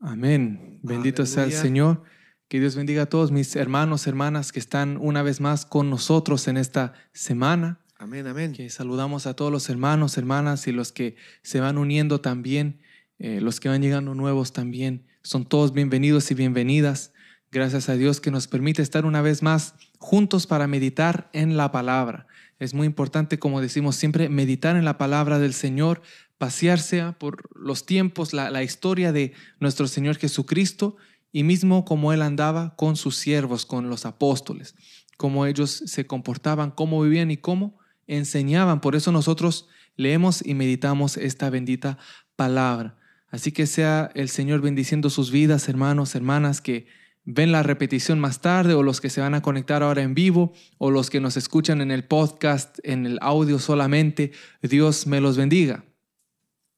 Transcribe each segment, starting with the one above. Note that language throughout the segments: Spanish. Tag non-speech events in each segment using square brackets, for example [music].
Amén. Bendito sea el. Señor. Que Dios bendiga a todos mis hermanos, hermanas que están una vez más con nosotros en esta semana. Amén, amén. Que saludamos a todos los hermanos, hermanas y los que se van uniendo también, eh, los que van llegando nuevos también. Son todos bienvenidos y bienvenidas. Gracias a Dios que nos permite estar una vez más juntos para meditar en la palabra. Es muy importante, como decimos siempre, meditar en la palabra del Señor, pasearse por los tiempos, la, la historia de nuestro Señor Jesucristo y mismo como Él andaba con sus siervos, con los apóstoles, cómo ellos se comportaban, cómo vivían y cómo enseñaban. Por eso nosotros leemos y meditamos esta bendita palabra. Así que sea el Señor bendiciendo sus vidas, hermanos, hermanas, que ven la repetición más tarde o los que se van a conectar ahora en vivo o los que nos escuchan en el podcast, en el audio solamente. Dios me los bendiga.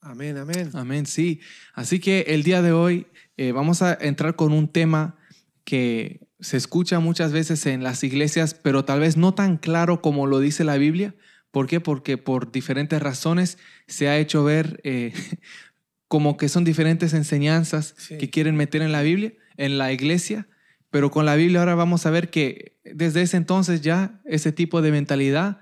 Amén, amén. Amén, sí. Así que el día de hoy eh, vamos a entrar con un tema que se escucha muchas veces en las iglesias, pero tal vez no tan claro como lo dice la Biblia. ¿Por qué? Porque por diferentes razones se ha hecho ver eh, [laughs] como que son diferentes enseñanzas Sí. que quieren meter en la Biblia, en la iglesia, pero con la Biblia ahora vamos a ver que desde ese entonces ya ese tipo de mentalidad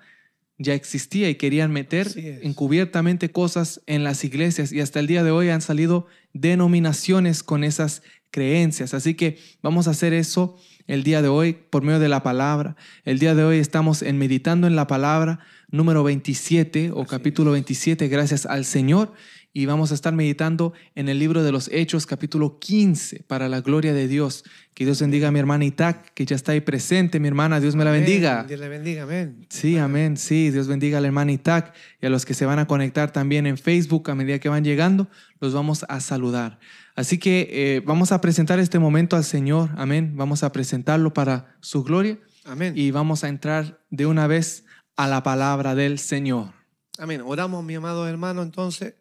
ya existía y querían meter encubiertamente cosas en las iglesias y hasta el día de hoy han salido denominaciones con esas creencias. Así que vamos a hacer eso el día de hoy por medio de la palabra. El día de hoy estamos en meditando en la palabra número 27 o Así capítulo 27, gracias al Señor. Y vamos a estar meditando en el libro de los Hechos, capítulo 15, para la gloria de Dios. Que Dios bendiga a mi hermana Itac, que ya está ahí presente, mi hermana. Dios me la bendiga. Dios le bendiga, amén. Sí, amén. Sí, Dios bendiga a la hermana Itac y a los que se van a conectar también en Facebook a medida que van llegando, los vamos a saludar. Así que eh, vamos a presentar este momento al Señor, amén. Vamos a presentarlo para su gloria Amén. y vamos a entrar de una vez a la palabra del Señor. Amén. Oramos, mi amado hermano, entonces,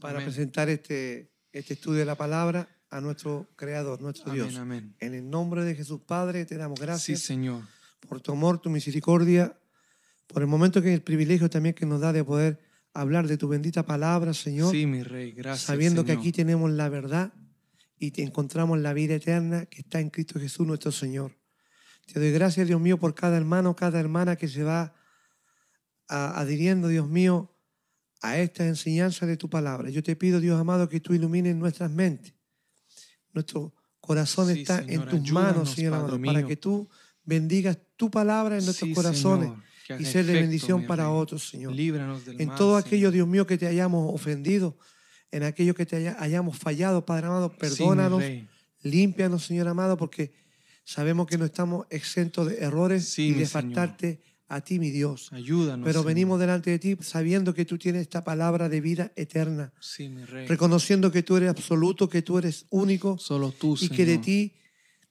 para Amén. presentar este, este estudio de la palabra a nuestro Creador, nuestro Amén, Dios. amén. En el nombre de Jesús Padre, te damos Sí, gracias Señor. por tu amor, tu misericordia, por el momento que el privilegio también que nos da de poder hablar de tu bendita palabra, Señor, Sí, mi rey, gracias. sabiendo que Señor. aquí tenemos la verdad y te encontramos la vida eterna que está en Cristo Jesús nuestro Señor. Te doy gracias, Dios mío, por cada hermano, cada hermana que se va adhiriendo, Dios mío, a esta enseñanza de tu palabra. Yo te pido, Dios amado, que tú ilumines nuestras mentes. Nuestro corazón Sí, está Señor, en tus manos, Señor Padre amado, para que tú bendigas tu palabra en nuestros Sí, corazones Señor, y ser de bendición para otros, Señor Líbranos del en mal, todo Señor. aquello, Dios mío, que te hayamos ofendido, en aquello que te haya- hayamos fallado, Padre amado, Sí, perdónanos, rey. límpianos, Señor amado, porque sabemos que no estamos exentos de errores Sí, y de faltarte a ti, mi Dios. Ayúdanos. Pero Señor. venimos delante de ti sabiendo que tú tienes esta palabra de vida eterna, Sí, mi rey. reconociendo que tú eres absoluto, que tú eres único Solo tú, y que de ti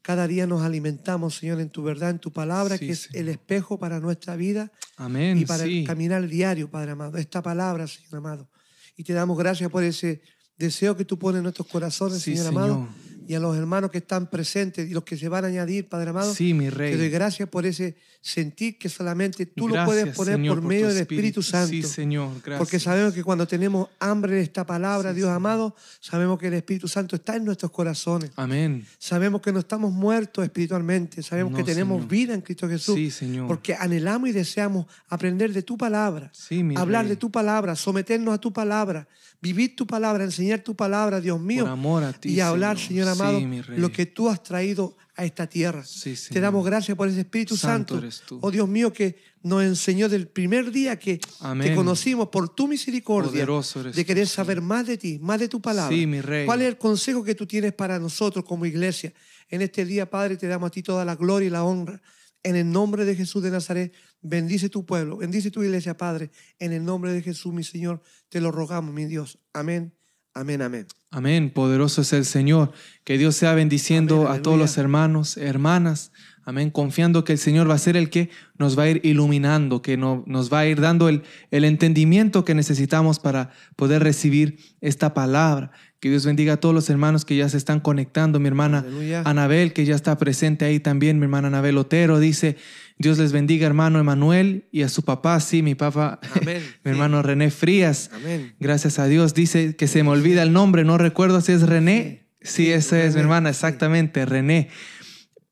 cada día nos alimentamos, Señor, en tu verdad, en tu palabra, Sí, que es Señor. el espejo para nuestra vida Amén. y para sí. el caminar diario, Padre amado. Esta palabra, Señor amado. Y te damos gracias por ese deseo que tú pones en nuestros corazones, Sí, Señor, Señor. amado. Y a los hermanos que están presentes y los que se van a añadir, Padre amado. Sí, mi Te doy rey. gracias por ese sentir que solamente tú lo puedes poner Señor, por medio del Espíritu Santo. Sí, Señor. Gracias. Porque sabemos que cuando tenemos hambre de esta palabra, Sí, Dios amado, sabemos que el Espíritu Santo está en nuestros corazones. Amén. Sabemos que no estamos muertos espiritualmente. Sabemos No, que tenemos Señor. vida en Cristo Jesús. Sí, Señor. Porque anhelamos y deseamos aprender de tu palabra Sí, mi hablar rey. de tu palabra, someternos a tu palabra, vivir tu palabra, enseñar tu palabra, Dios mío, Por amor a ti, y hablar, Señor, Señor. Amado, Sí, lo que tú has traído a esta tierra. Sí, Te damos gracias por ese Espíritu Santo Santo, eres tú. oh Dios mío, que nos enseñó del primer día que Amén. te conocimos por tu misericordia, eres de querer saber más de ti, más de tu palabra. Sí, mi rey. ¿Cuál es el consejo que tú tienes para nosotros como iglesia? En este día, Padre, te damos a ti toda la gloria y la honra. En el nombre de Jesús de Nazaret, bendice tu pueblo, bendice tu iglesia, Padre. En el nombre de Jesús, mi Señor, te lo rogamos, mi Dios. Amén, amén, amén. Amén. Poderoso es el Señor. Que Dios sea bendiciendo Amén, a todos los hermanos, hermanas. Amén. Confiando que el Señor va a ser el que nos va a ir iluminando, que no- nos va a ir dando el, el entendimiento que necesitamos para poder recibir esta palabra. Que Dios bendiga a todos los hermanos que ya se están conectando. Mi hermana Aleluya. Anabel, que ya está presente ahí también. Mi hermana Anabel Otero dice, Dios les bendiga, hermano Emanuel, y a su papá, sí, mi papá, Amén. [laughs] mi hermano René Frías. Amén. Gracias a Dios. Dice que se me olvida el nombre, no recuerdo si es René. Sí, esa es mi hermana, exactamente, René.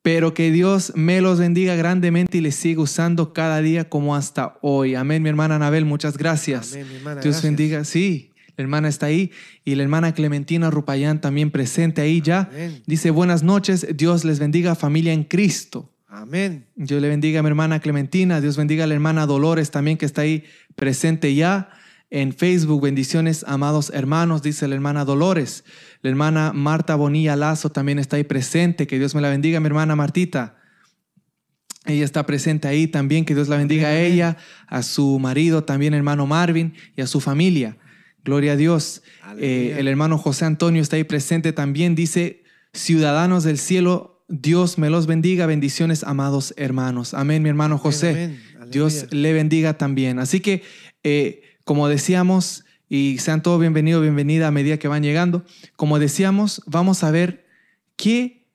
Pero que Dios me los bendiga grandemente y les siga usando cada día como hasta hoy. Amén, mi hermana Anabel, muchas gracias. Amén, mi hermana, Dios gracias. bendiga, sí, la hermana está ahí y la hermana Clementina Rupayán también presente ahí ya. Amén. Dice, buenas noches, Dios les bendiga familia en Cristo. Amén. Dios le bendiga a mi hermana Clementina, Dios bendiga a la hermana Dolores también que está ahí presente ya. En Facebook, bendiciones, amados hermanos, dice la hermana Dolores. La hermana Marta Bonilla Lazo también está ahí presente. Que Dios me la bendiga, mi hermana Martita. Ella está presente ahí también. Que Dios la bendiga a ella, a su marido también, hermano Marvin, y a su familia. Gloria a Dios. Eh, el hermano José Antonio está ahí presente también. Dice, ciudadanos del cielo, Dios me los bendiga. Bendiciones, amados hermanos. Amén, mi hermano José. amén. Dios le bendiga también. Así que, eh, como decíamos, y sean todos bienvenidos, bienvenida a medida que van llegando, como decíamos, vamos a ver qué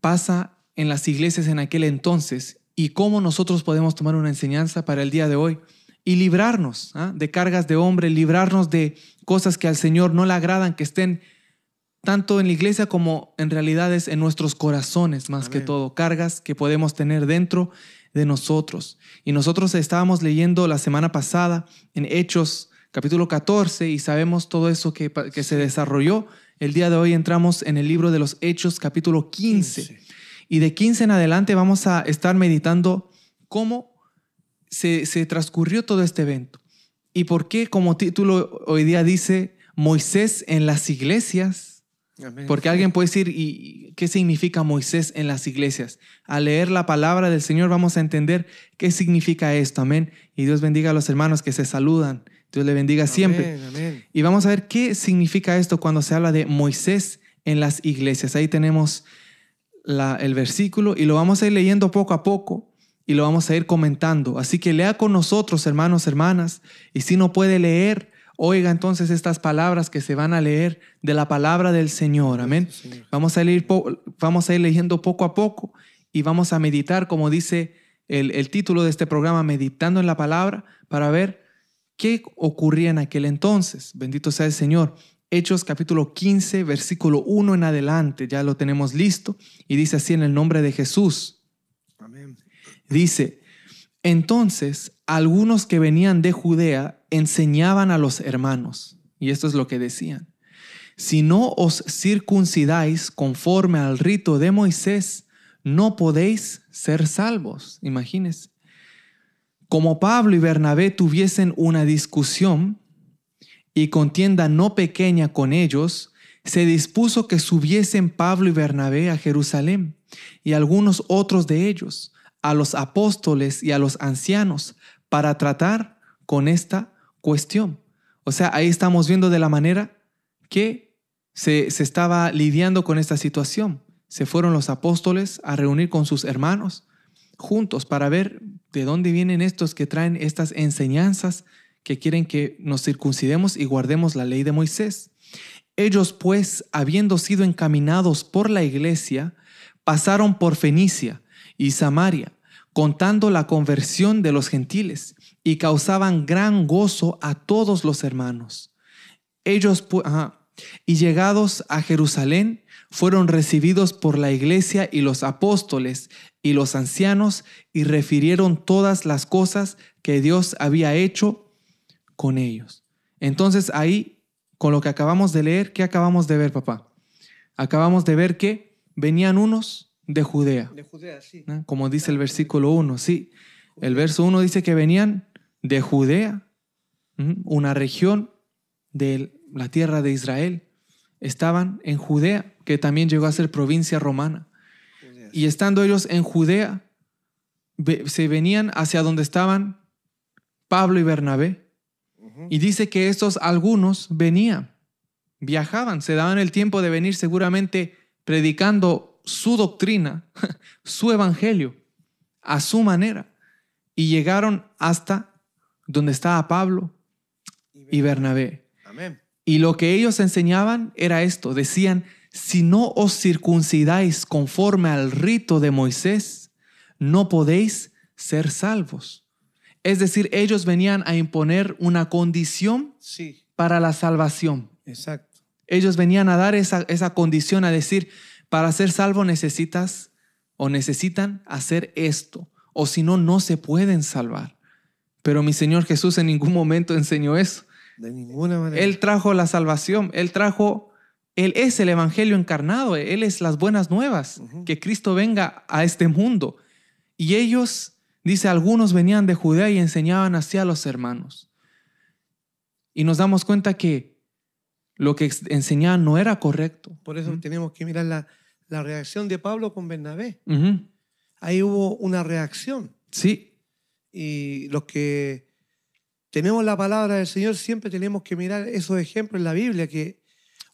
pasa en las iglesias en aquel entonces y cómo nosotros podemos tomar una enseñanza para el día de hoy y librarnos ¿ah? de cargas de hombre, librarnos de cosas que al Señor no le agradan, que estén tanto en la iglesia como en realidades en nuestros corazones, más que todo, cargas que podemos tener dentro de nosotros. Y nosotros estábamos leyendo la semana pasada en Hechos capítulo 14 y sabemos todo eso que, que se desarrolló. El día de hoy entramos en el libro de los Hechos capítulo 15. 15. Y de 15 en adelante vamos a estar meditando cómo se, se transcurrió todo este evento. Y por qué, como título hoy día dice, Moisés en las iglesias. Amén. Porque alguien puede decir, ¿y qué significa Moisés en las iglesias? Al leer la palabra del Señor vamos a entender qué significa esto. Amén. Y Dios bendiga a los hermanos que se saludan. Dios le bendiga siempre. Amén. Y vamos a ver qué significa esto cuando se habla de Moisés en las iglesias. Ahí tenemos la- el versículo y lo vamos a ir leyendo poco a poco y lo vamos a ir comentando. Así que lea con nosotros, hermanos, hermanas. Y si no puede leer, oiga entonces estas palabras que se van a leer de la palabra del Señor. Amén. Señor. Vamos a, po- vamos a ir leyendo poco a poco y vamos a meditar, como dice el, el título de este programa, Meditando en la Palabra, para ver qué ocurría en aquel entonces. Bendito sea el Señor. Hechos capítulo 15, versículo 1 en adelante, ya lo tenemos listo y dice así en el nombre de Jesús. Dice, entonces algunos que venían de Judea enseñaban a los hermanos, y esto es lo que decían, si no os circuncidáis conforme al rito de Moisés, no podéis ser salvos. Imagínense. Como Pablo y Bernabé tuviesen una discusión y contienda no pequeña con ellos, se dispuso que subiesen Pablo y Bernabé a Jerusalén y algunos otros de ellos, a los apóstoles y a los ancianos, para tratar con esta cuestión. O sea, ahí estamos viendo de la manera que se, se estaba lidiando con esta situación. Se fueron los apóstoles a reunir con sus hermanos juntos para ver de dónde vienen estos que traen estas enseñanzas que quieren que nos circuncidemos y guardemos la ley de Moisés. Ellos pues, habiendo sido encaminados por la iglesia, pasaron por Fenicia y Samaria, contando la conversión de los gentiles, y causaban gran gozo a todos los hermanos. Ellos, y llegados a Jerusalén, fueron recibidos por la iglesia y los apóstoles y los ancianos, y refirieron todas las cosas que Dios había hecho con ellos. Entonces ahí, con lo que acabamos de leer, ¿qué acabamos de ver, papá? Acabamos de ver que venían unos de Judea, De Judea, sí. ¿no? como dice el versículo 1, sí. El verso 1 dice que venían de Judea, una región de la tierra de Israel. Estaban en Judea, que también llegó a ser provincia romana. Y estando ellos en Judea, se venían hacia donde estaban Pablo y Bernabé. Y dice que estos algunos venían, viajaban, se daban el tiempo de venir seguramente predicando su doctrina, [laughs] su evangelio, a su manera. Y llegaron hasta donde estaba Pablo y Bernabé. Amén. Y lo que ellos enseñaban era esto. Decían, si no os circuncidáis conforme al rito de Moisés, no podéis ser salvos. Es decir, ellos venían a imponer una condición Sí, para la salvación. exacto. Ellos venían a dar esa, esa condición, a decir, para ser salvo necesitas o necesitan hacer esto, o si no, no se pueden salvar. Pero mi Señor Jesús en ningún momento enseñó eso. De ninguna manera. Él trajo la salvación, Él trajo, Él es el Evangelio encarnado, Él es las buenas nuevas, que Cristo venga a este mundo. Y ellos, dice, algunos venían de Judea y enseñaban así a los hermanos. Y nos damos cuenta que lo que enseñaban no era correcto. Por eso tenemos que mirar la, la reacción de Pablo con Bernabé. Ahí hubo una reacción. Sí, Y los que tenemos la palabra del Señor siempre tenemos que mirar esos ejemplos en la Biblia, que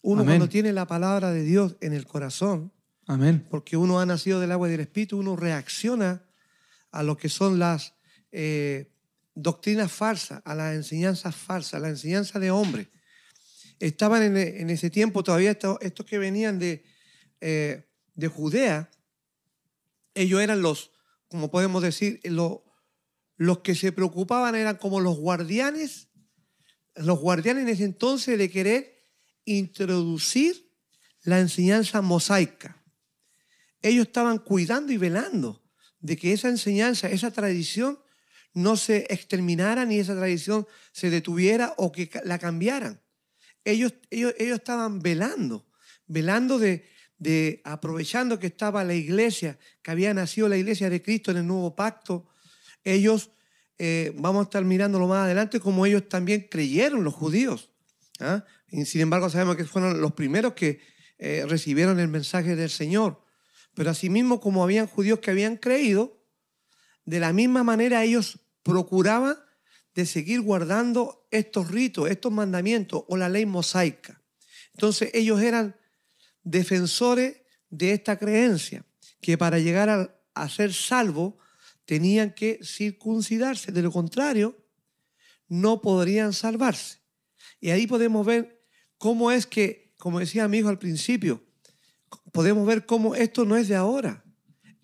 uno Amén. cuando tiene la palabra de Dios en el corazón, amén. porque uno ha nacido del agua y del Espíritu, uno reacciona a lo que son las eh, doctrinas falsas, a las enseñanzas falsas, a la enseñanza de hombres. Estaban en, en ese tiempo todavía estos, estos que venían de, eh, de Judea, ellos eran los, como podemos decir, los, los que se preocupaban eran como los guardianes, los guardianes en ese entonces de querer introducir la enseñanza mosaica. Ellos estaban cuidando y velando de que esa enseñanza, esa tradición no se exterminara ni esa tradición se detuviera o que la cambiaran. Ellos, ellos, ellos estaban velando, velando de, de, aprovechando que estaba la iglesia, que había nacido la iglesia de Cristo en el nuevo pacto. Ellos, eh, vamos a estar mirándolo más adelante, como ellos también creyeron, los judíos. ¿ah? Y sin embargo, sabemos que fueron los primeros que eh, recibieron el mensaje del Señor. Pero asimismo, como habían judíos que habían creído, de la misma manera ellos procuraban de seguir guardando estos ritos, estos mandamientos o la ley mosaica. Entonces ellos eran defensores de esta creencia, que para llegar a, ser salvos tenían que circuncidarse, de lo contrario no podrían salvarse. Y ahí podemos ver cómo es que, como decía mi hijo al principio, podemos ver cómo esto no es de ahora.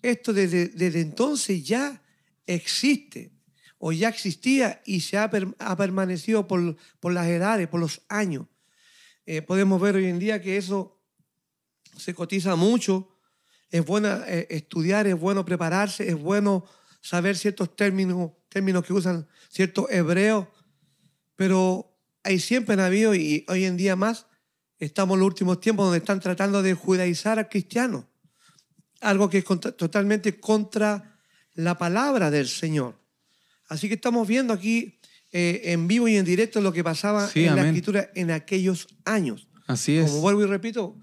Esto desde, desde entonces ya existe o ya existía y se ha, ha permanecido por, por las edades, por los años. Eh, podemos ver hoy en día que eso se cotiza mucho. Es bueno eh, estudiar, es bueno prepararse, es bueno saber ciertos términos, términos que usan ciertos hebreos, pero hay siempre habido y hoy en día más estamos en los últimos tiempos donde están tratando de judaizar al cristiano. Algo que es contra- totalmente contra la palabra del Señor. Así que estamos viendo aquí eh, en vivo y en directo lo que pasaba Sí, en la escritura en aquellos años. Así es. Como vuelvo y repito,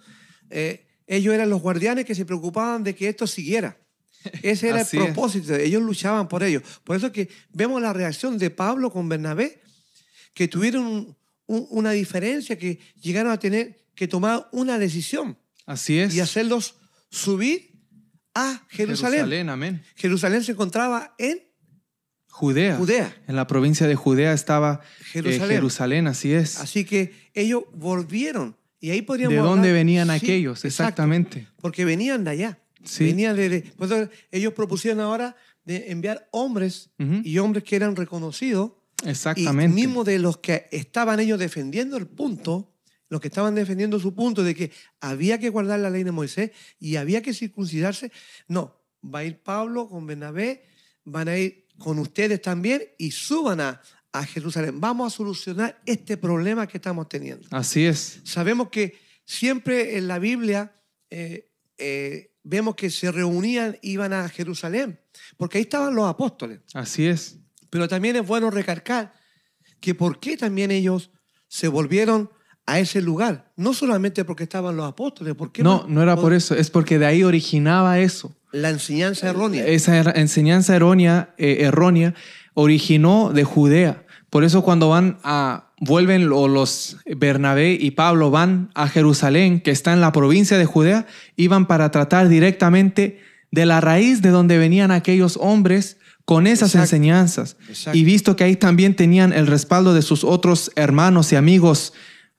eh, ellos eran los guardianes que se preocupaban de que esto siguiera. [laughs] Ese era el es. propósito, ellos luchaban por ello. Por eso es que vemos la reacción de Pablo con Bernabé, que tuvieron un- un- una diferencia, que llegaron a tener que tomar una decisión Así es. y hacerlos subir a Jerusalén. Jerusalén, amén. Jerusalén se encontraba en Judea. Judea. En la provincia de Judea estaba eh, Jerusalén. Jerusalén, así es. Así que ellos volvieron. Y ahí podríamos ¿De dónde venían Sí, aquellos? exacto. Exactamente. porque venían de allá. Sí. Venían de, eso ellos propusieron ahora de enviar hombres y hombres que eran reconocidos Exactamente. y mismo de los que estaban ellos defendiendo el punto, los que estaban defendiendo su punto de que había que guardar la ley de Moisés y había que circuncidarse. No, va a ir Pablo con Bernabé, van a ir con ustedes también y suban a, a Jerusalén. Vamos a solucionar este problema que estamos teniendo. Así es. Sabemos que siempre en la Biblia eh, eh, vemos que se reunían, iban a Jerusalén, porque ahí estaban los apóstoles. Así es. Pero también es bueno recalcar que por qué también ellos se volvieron a ese lugar. No solamente porque estaban los apóstoles, ¿por qué No, no era por eso. Es porque de ahí originaba eso. La enseñanza errónea. Esa er- enseñanza errónea, eh, errónea originó de Judea. Por eso cuando van a, vuelven lo- los Bernabé y Pablo van a Jerusalén, que está en la provincia de Judea, iban para tratar directamente de la raíz de donde venían aquellos hombres con esas Exacto. enseñanzas. Exacto. Y visto que ahí también tenían el respaldo de sus otros hermanos y amigos,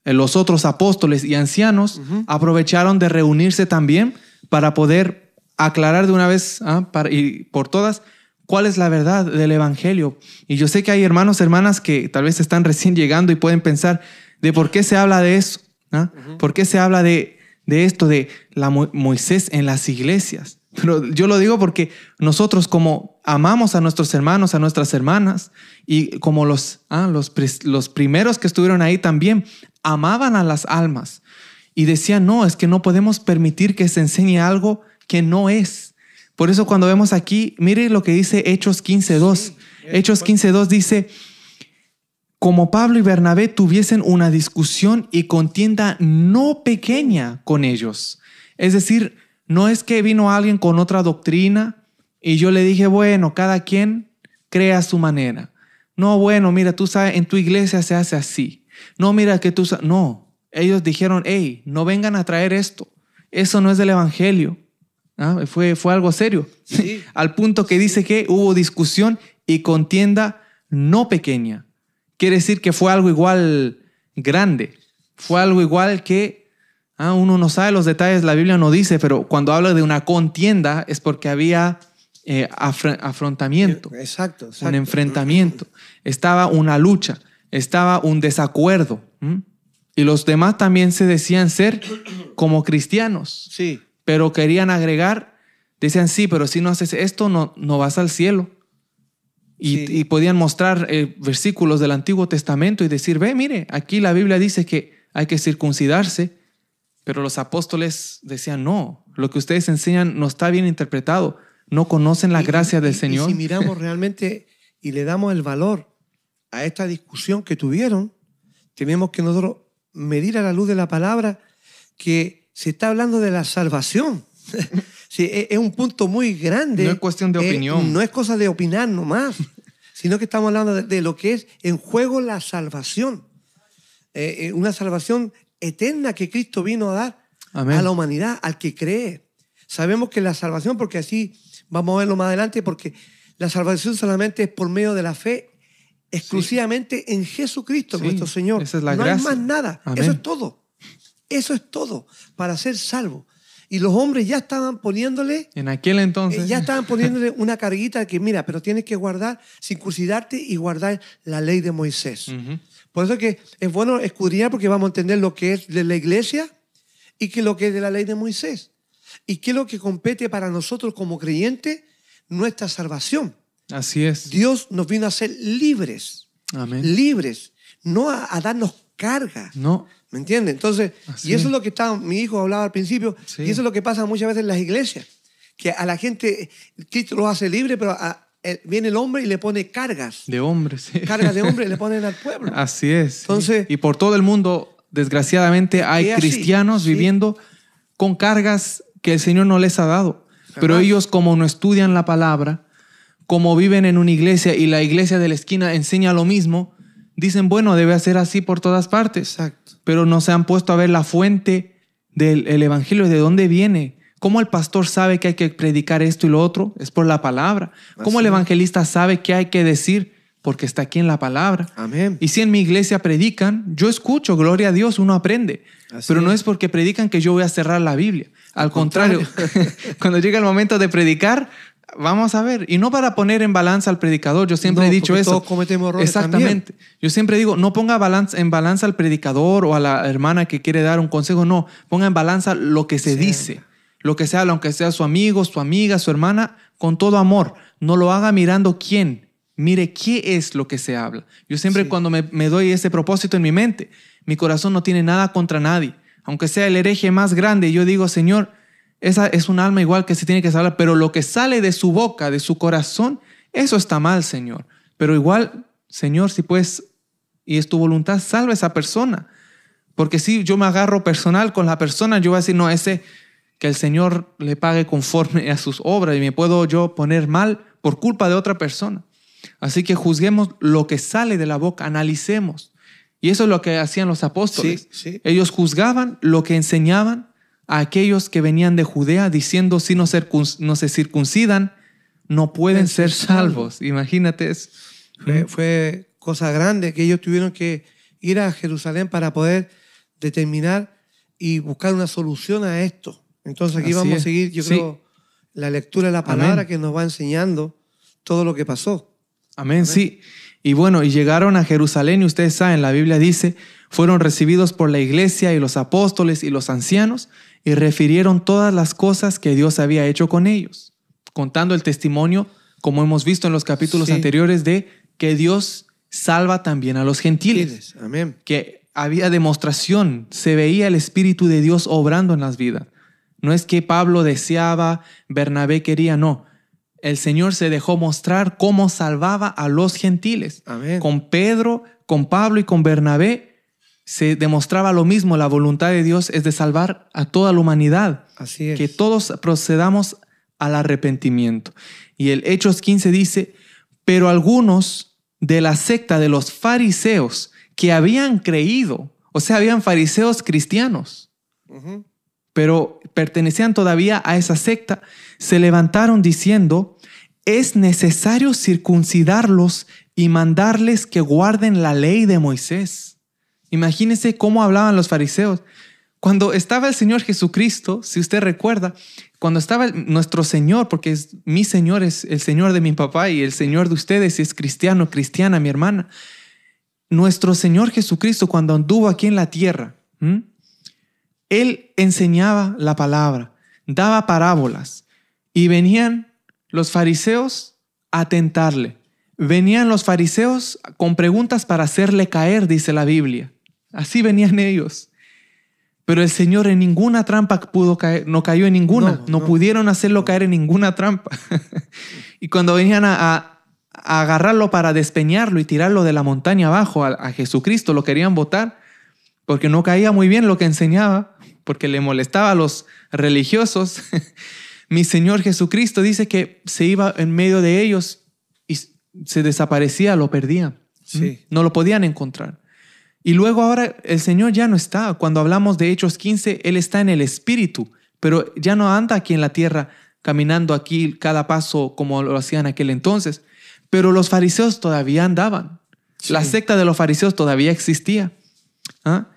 eh, los otros apóstoles y ancianos, aprovecharon de reunirse también para poder aclarar de una vez ah, para- y por todas cuál es la verdad del Evangelio. Y yo sé que hay hermanos, hermanas que tal vez están recién llegando y pueden pensar de por qué se habla de eso. ¿Ah? ¿Por qué se habla de, de esto, de la Mo- Moisés en las iglesias? Pero yo lo digo porque nosotros como amamos a nuestros hermanos, a nuestras hermanas, y como los, ah, los, los primeros que estuvieron ahí también, amaban a las almas y decían, no, es que no podemos permitir que se enseñe algo que no es. Por eso cuando vemos aquí, mire lo que dice Hechos 15.2. Sí. Hechos 15.2 dice, como Pablo y Bernabé tuviesen una discusión y contienda no pequeña con ellos. Es decir, no es que vino alguien con otra doctrina y yo le dije, bueno, cada quien crea a su manera. No, bueno, mira, tú sabes, en tu iglesia se hace así. No, mira que tú... sa-". No, ellos dijeron, hey, no vengan a traer esto. Eso no es del Evangelio. Ah, Fue, fue algo serio. Sí. [laughs] Al punto que dice que hubo discusión y contienda no pequeña. Quiere decir que fue algo igual grande. Fue algo igual que ah, uno no sabe los detalles, la Biblia no dice, pero cuando habla de una contienda es porque había eh, afr- afrontamiento, Exacto, un enfrentamiento, estaba una lucha, estaba un desacuerdo. Y los demás también se decían ser como cristianos Sí, pero querían agregar, decían, sí, pero si no haces esto, no, no vas al cielo. Y, Sí. y podían mostrar eh, versículos del Antiguo Testamento y decir, ve, mire, aquí la Biblia dice que hay que circuncidarse, pero los apóstoles decían, no, lo que ustedes enseñan no está bien interpretado, no conocen la Y- gracia del y- Señor. Y si miramos [laughs] realmente y le damos el valor a esta discusión que tuvieron, tenemos que nosotros medir a la luz de la palabra que se está hablando de la salvación. [laughs] Sí, es, un punto muy grande. No es cuestión de Eh, opinión. no es cosa de opinar nomás, [laughs] sino que estamos hablando de, de lo que es en juego la salvación. Eh, eh, una salvación eterna que Cristo vino a dar Amén. a la humanidad, al que cree. Sabemos que la salvación, porque así vamos a verlo más adelante, porque la salvación solamente es por medio de la fe exclusivamente en Jesucristo, Sí, nuestro Señor. esa es la no gracia. hay más nada. Amén. Eso es todo. Eso es todo para ser salvo. Y los hombres ya estaban poniéndole En aquel eh, entonces, ya estaban poniéndole una carguita que, mira, pero tienes que guardar, circuncidarte y guardar la ley de Moisés. Por eso que es bueno escudriñar porque vamos a entender lo que es de la iglesia y que lo que es de la ley de Moisés. Y qué es lo que compete para nosotros como creyentes, nuestra salvación. así es. Dios nos vino a ser libres, Amén. libres, no a, a darnos carga. No, ¿Me entiendes? Entonces, Así y eso es. lo que está, mi hijo hablaba al principio, Sí. y eso es lo que pasa muchas veces en las iglesias, que a la gente, Cristo los hace libre, pero a- eh, viene el hombre y le pone cargas, de hombres. sí. cargas de [laughs] hombre y le ponen al pueblo. Así es. Entonces- y por todo el mundo, desgraciadamente, hay así, cristianos sí. viviendo con cargas que el Señor no les ha dado. Pero Jamás. ellos, como no estudian la palabra, como viven en una iglesia y la iglesia de la esquina enseña lo mismo, dicen, bueno, debe ser así por todas partes. Exacto. Pero no se han puesto a ver la fuente del el evangelio, de dónde viene. ¿Cómo el pastor sabe que hay que predicar esto y lo otro? Es por la palabra. ¿Cómo el evangelista sabe qué hay que decir? Porque está aquí en la palabra. Amén. Y si en mi iglesia predican, yo escucho, gloria a Dios, uno aprende. Así Pero no es. es porque predican que yo voy a cerrar la Biblia. Al contrario, [laughs] cuando llega el momento de predicar, vamos a ver. Y no para poner en balanza al predicador, yo siempre No, he dicho eso. todos cometemos errores Exactamente. Yo siempre digo, no ponga balanza, en balanza al predicador o a la hermana que quiere dar un consejo, no. Ponga en balanza lo que se Sí. dice, lo que sea, aunque sea su amigo, su amiga, su hermana, con todo amor. No lo haga mirando quién. Mire qué es lo que se habla. Yo siempre Sí. cuando me, me doy ese propósito en mi mente, mi corazón no tiene nada contra nadie. Aunque sea el hereje más grande, yo digo, Señor, esa es un alma igual que se tiene que saber, pero lo que sale de su boca, de su corazón, eso está mal, Señor. Pero igual, Señor, si puedes y es tu voluntad, salva a esa persona. Porque si yo me agarro personal con la persona, yo voy a decir, no, ese que el Señor le pague conforme a sus obras y me puedo yo poner mal por culpa de otra persona. Así que juzguemos lo que sale de la boca, analicemos. Y eso es lo que hacían los apóstoles. Sí, sí. Ellos juzgaban lo que enseñaban a aquellos que venían de Judea diciendo, si no, se circuncidan, no pueden ser salvos. Imagínate eso. Fue, fue cosa grande que ellos tuvieron que ir a Jerusalén para poder determinar y buscar una solución a esto. Entonces aquí Así vamos es. a seguir, yo Sí. creo, la lectura de la palabra Amén. que nos va enseñando todo lo que pasó. Amén, sí. Y bueno, y llegaron a Jerusalén y ustedes saben, la Biblia dice, fueron recibidos por la iglesia y los apóstoles y los ancianos y refirieron todas las cosas que Dios había hecho con ellos, contando el testimonio, como hemos visto en los capítulos Sí. anteriores, de que Dios salva también a los gentiles, Amén. que había demostración, se veía el Espíritu de Dios obrando en las vidas. No es que Pablo deseaba, Bernabé quería, no. El Señor se dejó mostrar cómo salvaba a los gentiles. Amén. Con Pedro, con Pablo y con Bernabé se demostraba lo mismo. La voluntad de Dios es de salvar a toda la humanidad. Así es. Que todos procedamos al arrepentimiento. Y el Hechos 15 dice, pero algunos de la secta de los fariseos que habían creído, o sea, habían fariseos cristianos, pero pertenecían todavía a esa secta, se levantaron diciendo, es necesario circuncidarlos y mandarles que guarden la ley de Moisés. Imagínense cómo hablaban los fariseos. Cuando estaba el Señor Jesucristo, si usted recuerda, cuando estaba nuestro Señor, porque es mi Señor, es el Señor de mi papá y el Señor de ustedes, si es cristiano, cristiana, mi hermana, nuestro Señor Jesucristo, cuando anduvo aquí en la tierra. Él enseñaba la palabra, daba parábolas y venían los fariseos a tentarle. Venían los fariseos con preguntas para hacerle caer, dice la Biblia. Así venían ellos. Pero el Señor en ninguna trampa pudo caer, no cayó en ninguna, No, no, no. pudieron hacerlo caer en ninguna trampa. [laughs] y cuando venían a, a- a agarrarlo para despeñarlo y tirarlo de la montaña abajo a, a Jesucristo, lo querían botar, porque no caía muy bien lo que enseñaba, porque le molestaba a los religiosos. [laughs] Mi Señor Jesucristo dice que se iba en medio de ellos y se desaparecía, lo perdían. Sí. No lo podían encontrar. Y luego ahora el Señor ya no está. Cuando hablamos de Hechos 15, Él está en el Espíritu, pero ya no anda aquí en la tierra caminando aquí cada paso como lo hacían aquel entonces. Pero los fariseos todavía andaban. La secta de los fariseos todavía existía. ¿Ah?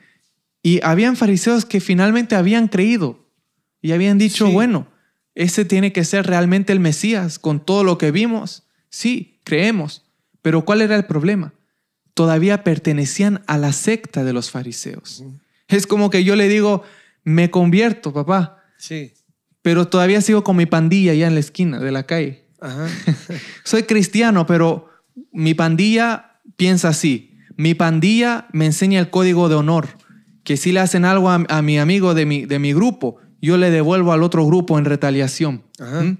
Y habían fariseos que finalmente habían creído y habían dicho, Sí. bueno, ese tiene que ser realmente el Mesías con todo lo que vimos. Sí, creemos. Pero ¿cuál era el problema? Todavía pertenecían a la secta de los fariseos. Es como que yo le digo, me convierto, papá, Sí. pero todavía sigo con mi pandilla allá en la esquina de la calle. Ajá. [laughs] Soy cristiano, pero mi pandilla piensa así. Mi pandilla me enseña el código de honor, que si le hacen algo a, a mi amigo de mi, de mi grupo, yo le devuelvo al otro grupo en retaliación. Ajá. ¿Mm?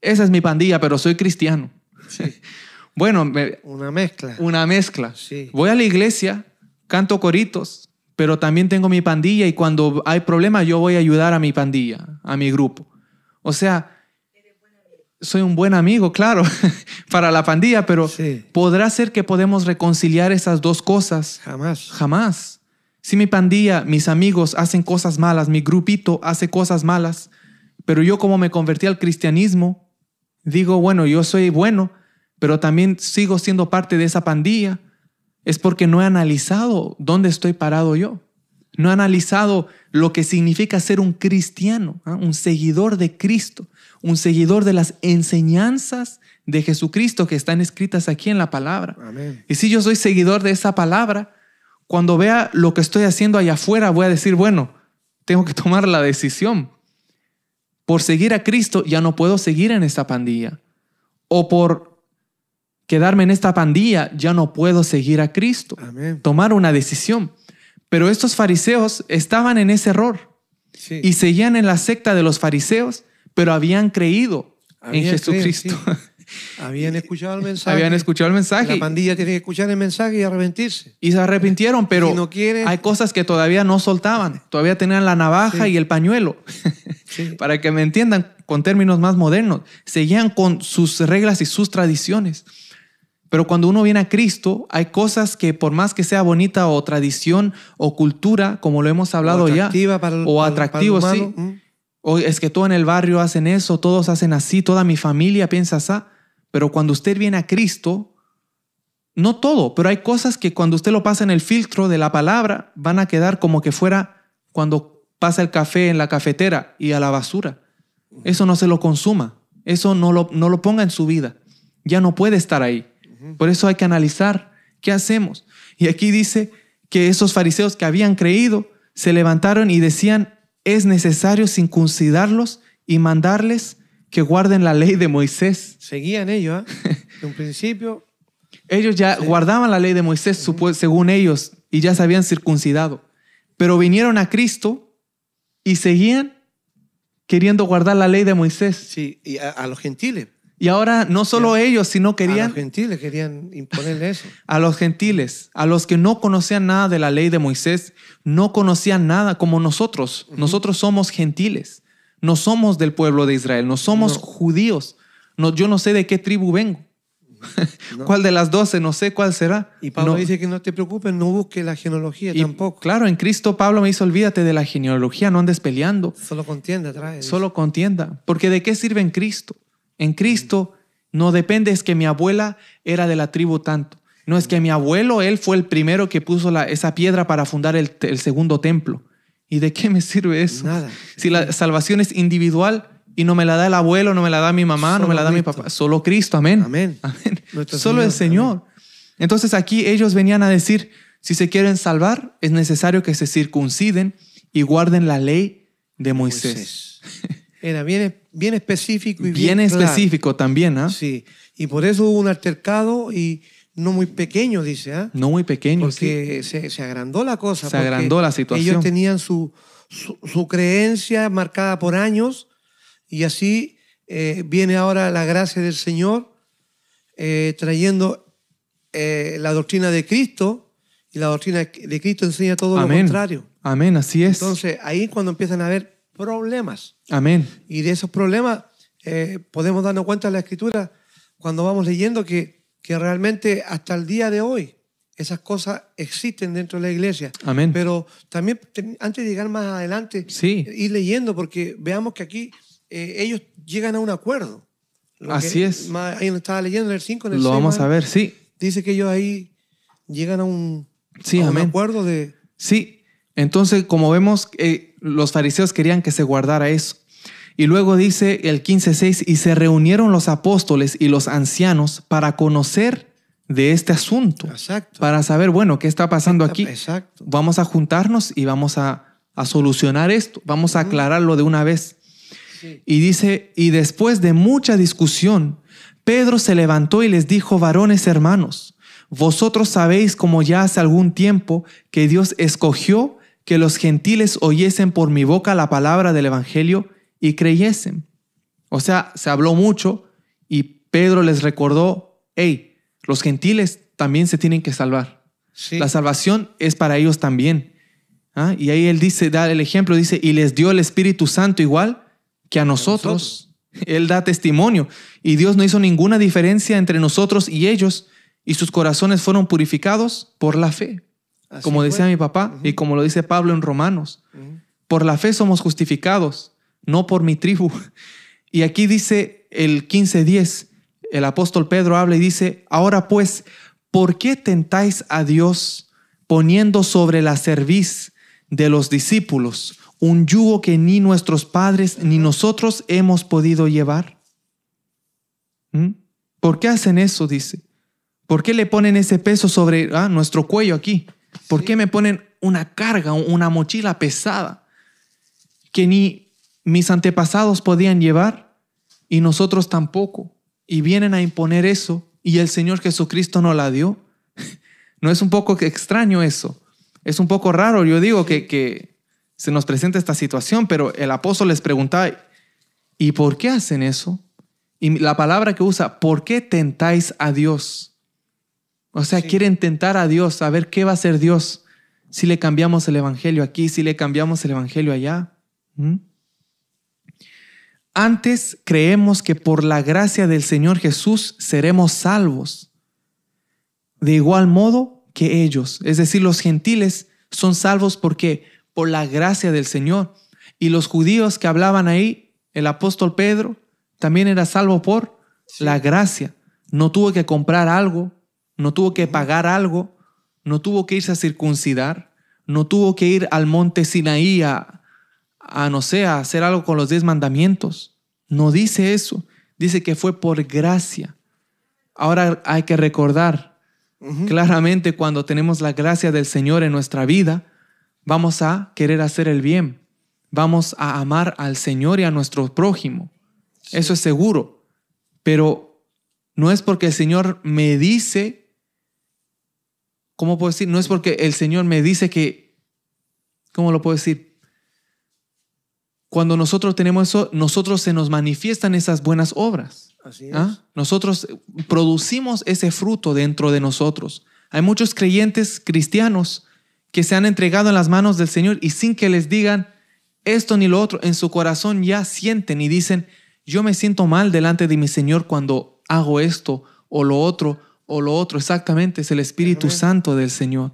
Esa es mi pandilla, pero soy cristiano. Sí. [laughs] Bueno, me- Una mezcla. una mezcla. Sí. Voy a la iglesia, canto coritos, pero también tengo mi pandilla y cuando hay problemas yo voy a ayudar a mi pandilla, a mi grupo. O sea, soy un buen amigo, claro, [laughs] para la pandilla, pero Sí. ¿podrá ser que podemos reconciliar esas dos cosas? Jamás. Jamás. Si mi pandilla, mis amigos hacen cosas malas, mi grupito hace cosas malas, pero yo como me convertí al cristianismo, digo, bueno, yo soy bueno, pero también sigo siendo parte de esa pandilla, es porque no he analizado dónde estoy parado yo. No he analizado lo que significa ser un cristiano, ¿ah? un seguidor de Cristo, un seguidor de las enseñanzas de Jesucristo que están escritas aquí en la palabra. Amén. Y si yo soy seguidor de esa palabra, cuando vea lo que estoy haciendo allá afuera, voy a decir, bueno, tengo que tomar la decisión. Por seguir a Cristo ya no puedo seguir en esta pandilla. O por quedarme en esta pandilla ya no puedo seguir a Cristo. Amén. Tomar una decisión. Pero estos fariseos estaban en ese error Sí. y seguían en la secta de los fariseos, pero habían creído en Jesucristo. creído, Habían escuchado el [laughs] mensaje. habían escuchado el mensaje La pandilla tiene que escuchar el mensaje y arrepentirse. y se arrepintieron, pero Si no quieren- hay cosas que todavía no soltaban. Todavía tenían la navaja Sí. y el pañuelo. Sí. [laughs] Para que me entiendan con términos más modernos, seguían con sus reglas y sus tradiciones. Pero cuando uno viene a Cristo, hay cosas que por más que sea bonita o tradición o cultura, como lo hemos hablado ya, atractiva para el- o para atractivo, para sí. ¿m? O es que todo en el barrio hacen eso, todos hacen así, toda mi familia piensa así. Pero cuando usted viene a Cristo, no todo, pero hay cosas que cuando usted lo pasa en el filtro de la palabra van a quedar como que fuera cuando pasa el café en la cafetera y a la basura. Eso no se lo consuma, eso no lo, no lo ponga en su vida. Ya no puede estar ahí. Por eso hay que analizar qué hacemos. Y aquí dice que esos fariseos que habían creído se levantaron y decían, es necesario circuncidarlos y mandarles que guarden la ley de Moisés. Seguían ellos, ¿ah? [laughs] En un principio, Ellos ya Sí. guardaban la ley de Moisés, según ellos, y ya se habían circuncidado. Pero vinieron a Cristo y seguían queriendo guardar la ley de Moisés. sí, y a, a los gentiles. Y ahora no solo ellos, sino A querían los gentiles querían imponerle eso. [laughs] a los gentiles, a los que no conocían nada de la ley de Moisés, no conocían nada como nosotros. Nosotros somos gentiles, no somos del pueblo de Israel, no somos No. judíos. No, yo no sé de qué tribu vengo. ¿no? [laughs] ¿Cuál de las doce? No sé cuál será. Y Pablo No- dice que no te preocupes, no busques la genealogía y, tampoco. Claro, en Cristo Pablo me dice, olvídate de la genealogía, no andes peleando, Solo contienda atrás. dice. solo contienda. Porque ¿de qué sirve en Cristo? En Cristo no depende es que mi abuela era de la tribu tanto. No es que mi abuelo, él fue el primero que puso la- esa piedra para fundar el, el segundo templo. ¿Y de qué me sirve eso? Nada. Si la salvación es individual y no me la da el abuelo, no me la da mi mamá, no Solo me la da mi Cristo. papá, solo Cristo, amén. Amén. Amén. Solo el Señor, Señor. Entonces aquí ellos venían a decir, si se quieren salvar, es necesario que se circunciden y guarden la ley de Moisés. Era bien, bien específico y Bien, bien, claro. específico también, ¿ah? Sí. Y por eso hubo un altercado y no muy pequeño, dice, ¿ah? No muy pequeño, sí. Porque se, se agrandó la cosa. Se agrandó la situación. Ellos tenían su, su, su creencia marcada por años y así eh, viene ahora la gracia del Señor eh, trayendo eh, la doctrina de Cristo y la doctrina de Cristo enseña todo lo contrario. Amén, así es. Entonces ahí cuando empiezan a haber problemas Amén. y de esos problemas eh, podemos darnos cuenta en la escritura cuando vamos leyendo que, que realmente hasta el día de hoy esas cosas existen dentro de la iglesia. Amén. Pero también te- antes de llegar más adelante, Sí. ir leyendo porque veamos que aquí eh, ellos llegan a un acuerdo. Lo que Así es. más- ahí estaba leyendo en el 5, en el Lo 6, vamos más, a ver, sí. Dice que ellos ahí llegan a un, Sí, a un acuerdo de... Sí, entonces como vemos, eh, los fariseos querían que se guardara eso. Y luego dice el 15.6, y se reunieron los apóstoles y los ancianos para conocer de este asunto, Exacto. para saber, bueno, qué está pasando aquí. Exacto. Vamos a juntarnos y vamos a, a solucionar esto, vamos a aclararlo de una vez. Sí. Y dice, y después de mucha discusión, Pedro se levantó y les dijo, varones hermanos, vosotros sabéis como ya hace algún tiempo que Dios escogió que los gentiles oyesen por mi boca la palabra del Evangelio y creyesen. O sea, se habló mucho y Pedro les recordó, hey, los gentiles también se tienen que salvar. Sí. La salvación es para ellos también. ¿Ah? Y ahí él dice, da el ejemplo, dice, y les dio el Espíritu Santo igual que a nosotros. Él da testimonio. Y Dios no hizo ninguna diferencia entre nosotros y ellos, y sus corazones fueron purificados por la fe. Así como fue. decía mi papá, y como lo dice Pablo en Romanos. Por la fe somos justificados, no por mi tribu. Y aquí dice el 15:10, el apóstol Pedro habla y dice, ahora pues, ¿por qué tentáis a Dios poniendo sobre la cerviz de los discípulos un yugo que ni nuestros padres ni nosotros hemos podido llevar? ¿Mm? ¿Por qué hacen eso? Dice. ¿Por qué le ponen ese peso sobre ah, nuestro cuello aquí? ¿Por Sí. qué me ponen una carga, una mochila pesada que ni mis antepasados podían llevar y nosotros tampoco? Y vienen a imponer eso y el Señor Jesucristo no la dio. [laughs] ¿No es un poco extraño eso? Es un poco raro, yo digo, que, que se nos presenta esta situación, pero el apóstol les preguntaba, ¿y por qué hacen eso? Y la palabra que usa, ¿por qué tentáis a Dios? O sea, Sí. quieren tentar a Dios, a ver qué va a hacer Dios si le cambiamos el evangelio aquí, si le cambiamos el evangelio allá. ¿Mm? Antes creemos que por la gracia del Señor Jesús seremos salvos. De igual modo que ellos, es decir, los gentiles son salvos porque por la gracia del Señor. Y los judíos que hablaban ahí, el apóstol Pedro, también era salvo por la gracia. No tuvo que comprar algo, no tuvo que pagar algo, no tuvo que irse a circuncidar, no tuvo que ir al monte Sinaí a, a no sé, a hacer algo con los diez mandamientos. No dice eso, dice que fue por gracia. Ahora hay que recordar, Claramente cuando tenemos la gracia del Señor en nuestra vida, vamos a querer hacer el bien. Vamos a amar al Señor y a nuestro prójimo. Eso es seguro. Pero no es porque el Señor me dice, ¿cómo puedo decir? No es porque el Señor me dice que, ¿cómo lo puedo decir? Cuando nosotros tenemos eso, nosotros se nos manifiestan esas buenas obras. Así es. ¿ah? Nosotros producimos ese fruto dentro de nosotros. Hay muchos creyentes cristianos que se han entregado en las manos del Señor y sin que les digan esto ni lo otro, en su corazón ya sienten y dicen, yo me siento mal delante de mi Señor cuando hago esto o lo otro o lo otro. Exactamente, es el Espíritu Amén. Santo del Señor.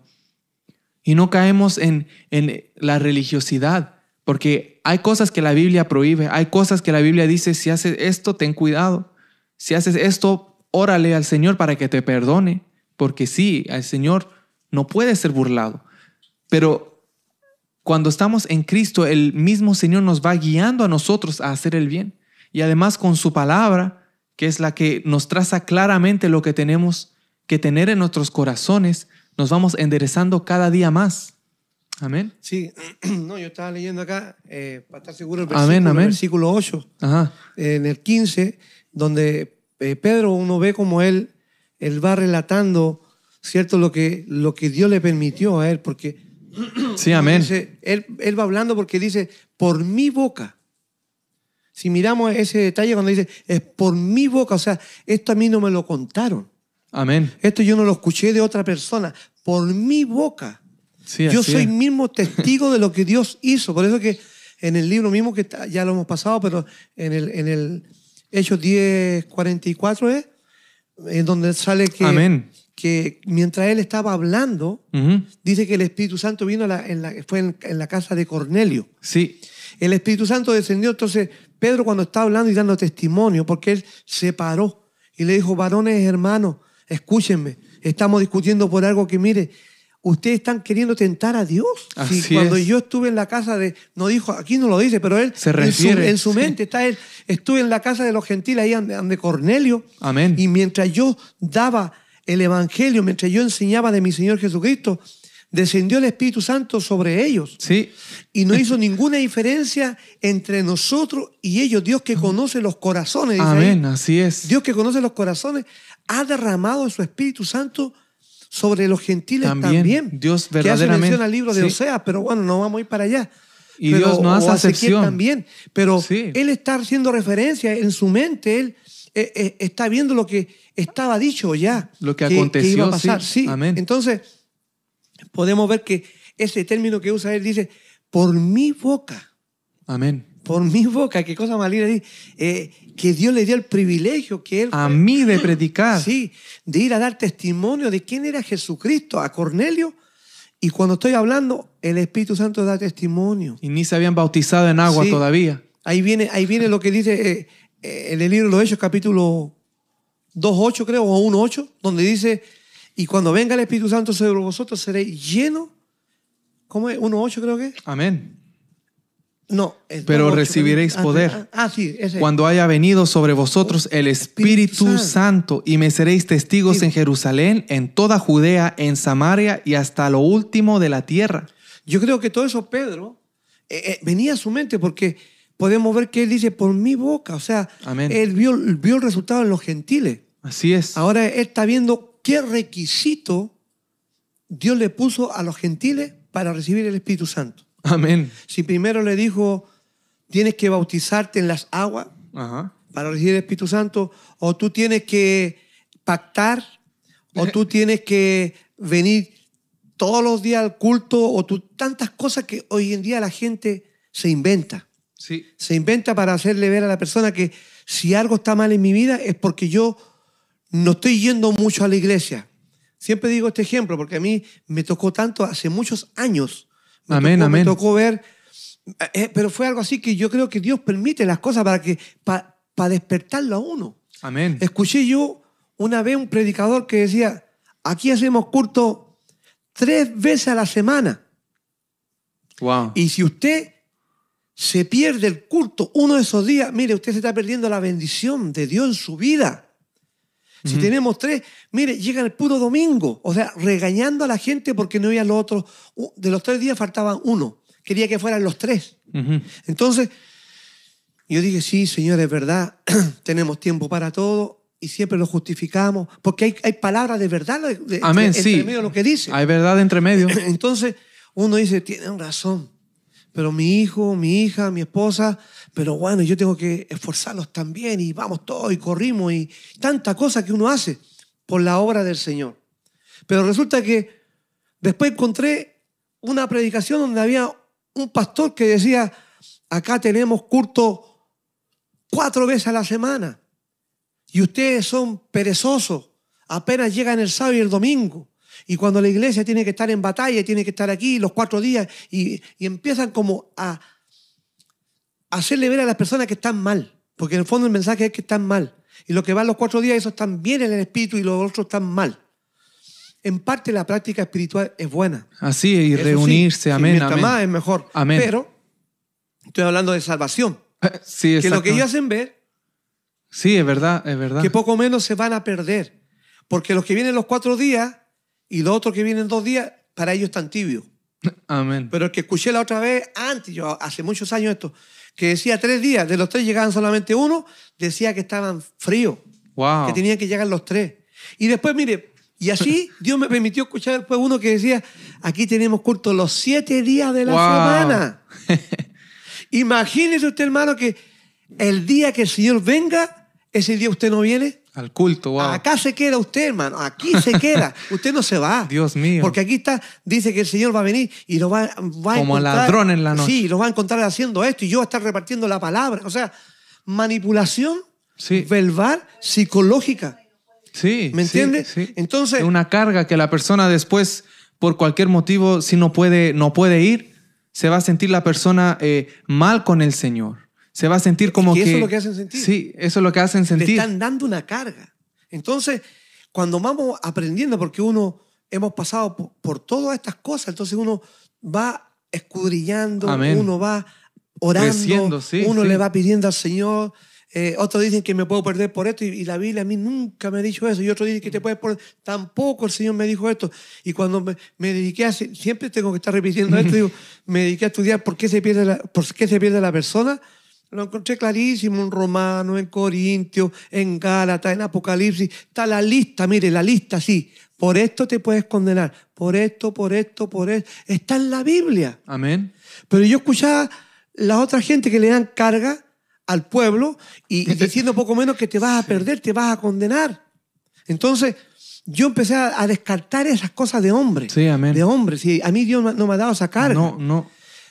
Y no caemos en, en la religiosidad, porque hay cosas que la Biblia prohíbe, hay cosas que la Biblia dice, si haces esto, ten cuidado. Si haces esto, órale al Señor para que te perdone, porque sí, el Señor no puede ser burlado. Pero cuando estamos en Cristo, el mismo Señor nos va guiando a nosotros a hacer el bien. Y además con su palabra, que es la que nos traza claramente lo que tenemos que tener en nuestros corazones, nos vamos enderezando cada día más. Amén. Sí, [clears throat] no, yo estaba leyendo acá, eh, para estar seguro, el Amén, versículo, amén. versículo 8, Ajá. en el 15, donde eh, Pedro, uno ve como él, él va relatando, ¿cierto? Lo que, lo que Dios le permitió a él, porque [clears throat] Sí, amén. Dice, él, él va hablando porque dice, por mi boca. Si miramos ese detalle cuando dice, es por mi boca, o sea, esto a mí no me lo contaron. Amén. Esto yo no lo escuché de otra persona. Por mi boca. Sí, yo soy es. mismo testigo de lo que Dios hizo. Por eso que en el libro mismo que ya lo hemos pasado, pero en el, en el Hechos 10, 44 es, en donde sale que, Amén. que mientras él estaba hablando, dice que el Espíritu Santo vino a la- en la, fue en, en la casa de Cornelio. Sí, El Espíritu Santo descendió, entonces Pedro cuando estaba hablando y dando testimonio, porque él se paró y le dijo, varones hermanos, escúchenme, estamos discutiendo por algo que mire, ustedes están queriendo tentar a Dios. Así cuando es. yo estuve en la casa de, no dijo, aquí no lo dice, pero él Se en su- refiere, en su, sí. mente está él, estuve en la casa de los gentiles ahí ande Cornelio, Amén. y mientras yo daba el Evangelio, mientras yo enseñaba de mi Señor Jesucristo, descendió el Espíritu Santo sobre ellos sí, y no hizo ninguna diferencia entre nosotros y ellos. Dios que conoce los corazones, dice ahí. amén, así es. Dios que conoce los corazones ha derramado su Espíritu Santo sobre los gentiles También, también. Dios Que hace verdaderamente, al libro de sí. Oseas, pero bueno, no vamos a ir para allá. Y Pero- Dios no hace acepción. también. Pero Sí. él está haciendo referencia en su mente, él eh, eh, está viendo lo que estaba dicho ya. Lo que aconteció, iba a pasar. Sí. Amén. Entonces, podemos ver que ese término que usa él dice, por mi boca Amén. por mi boca, qué cosa más linda, eh, que Dios le dio el privilegio que él A fue- mí de predicar. sí, de ir a dar testimonio de quién era Jesucristo a Cornelio. Y cuando estoy hablando, el Espíritu Santo da testimonio. Y ni se habían bautizado en agua Sí. todavía. Ahí viene, ahí viene lo que dice eh, eh, en el libro de los Hechos, capítulo 2.8 creo, o 1.8, donde dice, y cuando venga el Espíritu Santo sobre vosotros seréis llenos, ¿cómo es? 1.8 creo que. Amén. No. es Pero 2.8, recibiréis poder. Ah, ah, sí, ese. Cuando haya venido sobre vosotros el Espíritu Espíritu Santo y me seréis testigos Sí. en Jerusalén, en toda Judea, en Samaria y hasta lo último de la tierra. Yo creo que todo eso Pedro eh, eh, venía a su mente porque podemos ver que él dice por mi boca, o sea, Amén. él vio, vio el resultado en los gentiles. Así es. Ahora él está viendo qué requisito Dios le puso a los gentiles para recibir el Espíritu Santo. Amén. Si primero le dijo, tienes que bautizarte en las aguas Ajá. para recibir el Espíritu Santo, o tú tienes que pactar, o tú [laughs] tienes que venir todos los días al culto, o tú, tantas cosas que hoy en día la gente se inventa. Sí. Se inventa para hacerle ver a la persona que si algo está mal en mi vida es porque yo no estoy yendo mucho a la iglesia. Siempre digo este ejemplo porque a mí me tocó tanto hace muchos años. Me Amén, tocó, amén. Me tocó ver, eh, pero fue algo así que yo creo que Dios permite las cosas para que para despertarlo a uno. Amén. Escuché yo una vez un predicador que decía, aquí hacemos culto tres veces a la semana. Wow. Y si usted se pierde el culto uno de esos días, mire, usted se está perdiendo la bendición de Dios en su vida. Si tenemos tres, mire, llega el puro domingo, o sea, regañando a la gente porque no había los otros. De los tres días faltaban uno. Quería que fueran los tres. Entonces, yo dije, sí, Señor, es verdad, [clears throat] tenemos tiempo para todo y siempre lo justificamos, porque hay, hay palabras de verdad de- de- Amén, entre, sí. entre medio de lo que dice. Hay verdad entre medio. [clears throat] Entonces, uno dice, tienen razón, pero mi hijo, mi hija, mi esposa, pero bueno, yo tengo que esforzarlos también y vamos todos y corrimos y tanta cosa que uno hace por la obra del Señor. Pero resulta que después encontré una predicación donde había un pastor que decía, acá tenemos culto cuatro veces a la semana y ustedes son perezosos, apenas llegan el sábado y el domingo. Y cuando la iglesia tiene que estar en batalla, tiene que estar aquí los cuatro días y, y empiezan como a, a hacerle ver a las personas que están mal, porque en el fondo el mensaje es que están mal. Y lo que van los cuatro días, esos están bien en el espíritu y los otros están mal. En parte la práctica espiritual es buena. Así, y Eso reunirse, sí, amén, mientras amén. más es mejor. Amén. Pero estoy hablando de salvación. [laughs] Sí, Que lo que ellos hacen ver Sí, es verdad, es verdad. que poco menos se van a perder. Porque los que vienen los cuatro días y los otros que vienen dos días, para ellos están tibios. Amén. Pero el que escuché la otra vez, antes, yo hace muchos años esto, que decía tres días, de los tres llegaban solamente uno, decía que estaban fríos, Wow. que tenían que llegar los tres. Y después, mire, y así [laughs] Dios me permitió escuchar después uno que decía, aquí tenemos culto los siete días de la Wow. semana. [laughs] Imagínese usted, hermano, que el día que el Señor venga, ese día usted no viene. Al culto, wow. Acá se queda usted, hermano. Aquí se queda. [laughs] usted no se va. Dios mío. Porque aquí está, dice que el Señor va a venir y lo va, va a Como encontrar. ladrón en la noche. Sí, lo va a encontrar haciendo esto y yo voy a estar repartiendo la palabra. O sea, manipulación Sí. verbal, psicológica. Sí. ¿Me sí, entiende? sí. Entonces- Es una carga que la persona después, por cualquier motivo, si no puede, no puede ir, se va a sentir la persona eh, mal con el Señor. Se va a sentir como que que. eso es lo que hacen sentir. Sí, eso es lo que hacen Le sentir. están dando una carga. Entonces, cuando vamos aprendiendo, porque uno hemos pasado por, por todas estas cosas, entonces uno va escudriñando, Amén. uno va orando, Creciendo, sí, uno sí. le va pidiendo al Señor. eh, otros dicen que me puedo perder por esto y, y la Biblia a mí nunca me ha dicho eso. Y otros dicen que te puedes perder. Tampoco el Señor me dijo esto. Y cuando me, me dediqué a... Siempre tengo que estar repitiendo esto. [laughs] digo, me dediqué a estudiar por qué se pierde la, por qué se pierde la persona. Lo encontré clarísimo en Romano, en Corintios, en Gálatas, en Apocalipsis. Está la lista, mire, la lista, sí. Por esto te puedes condenar. Por esto, por esto, por esto. Está en la Biblia. Amén. Pero yo escuchaba la otra gente que le dan carga al pueblo y, y diciendo poco menos que te vas a perder, te vas a condenar. Entonces, yo empecé a, a descartar esas cosas de hombre. Sí, amén. De hombre. Sí, a mí Dios no me ha dado esa carga. No, no.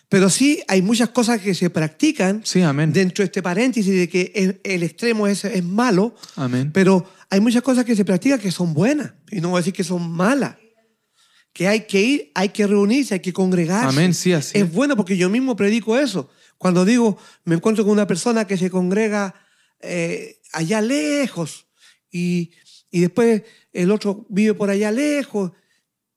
Pero sí hay muchas cosas que se practican Sí, amén. dentro de este paréntesis de que el, el extremo es, es malo, Amén. pero hay muchas cosas que se practican que son buenas. Y no voy a decir que son malas. Que hay que ir, hay que reunirse, hay que congregarse. Amén, sí, así Es es. bueno porque yo mismo predico eso. Cuando digo, me encuentro con una persona que se congrega eh, allá lejos y, y después el otro vive por allá lejos.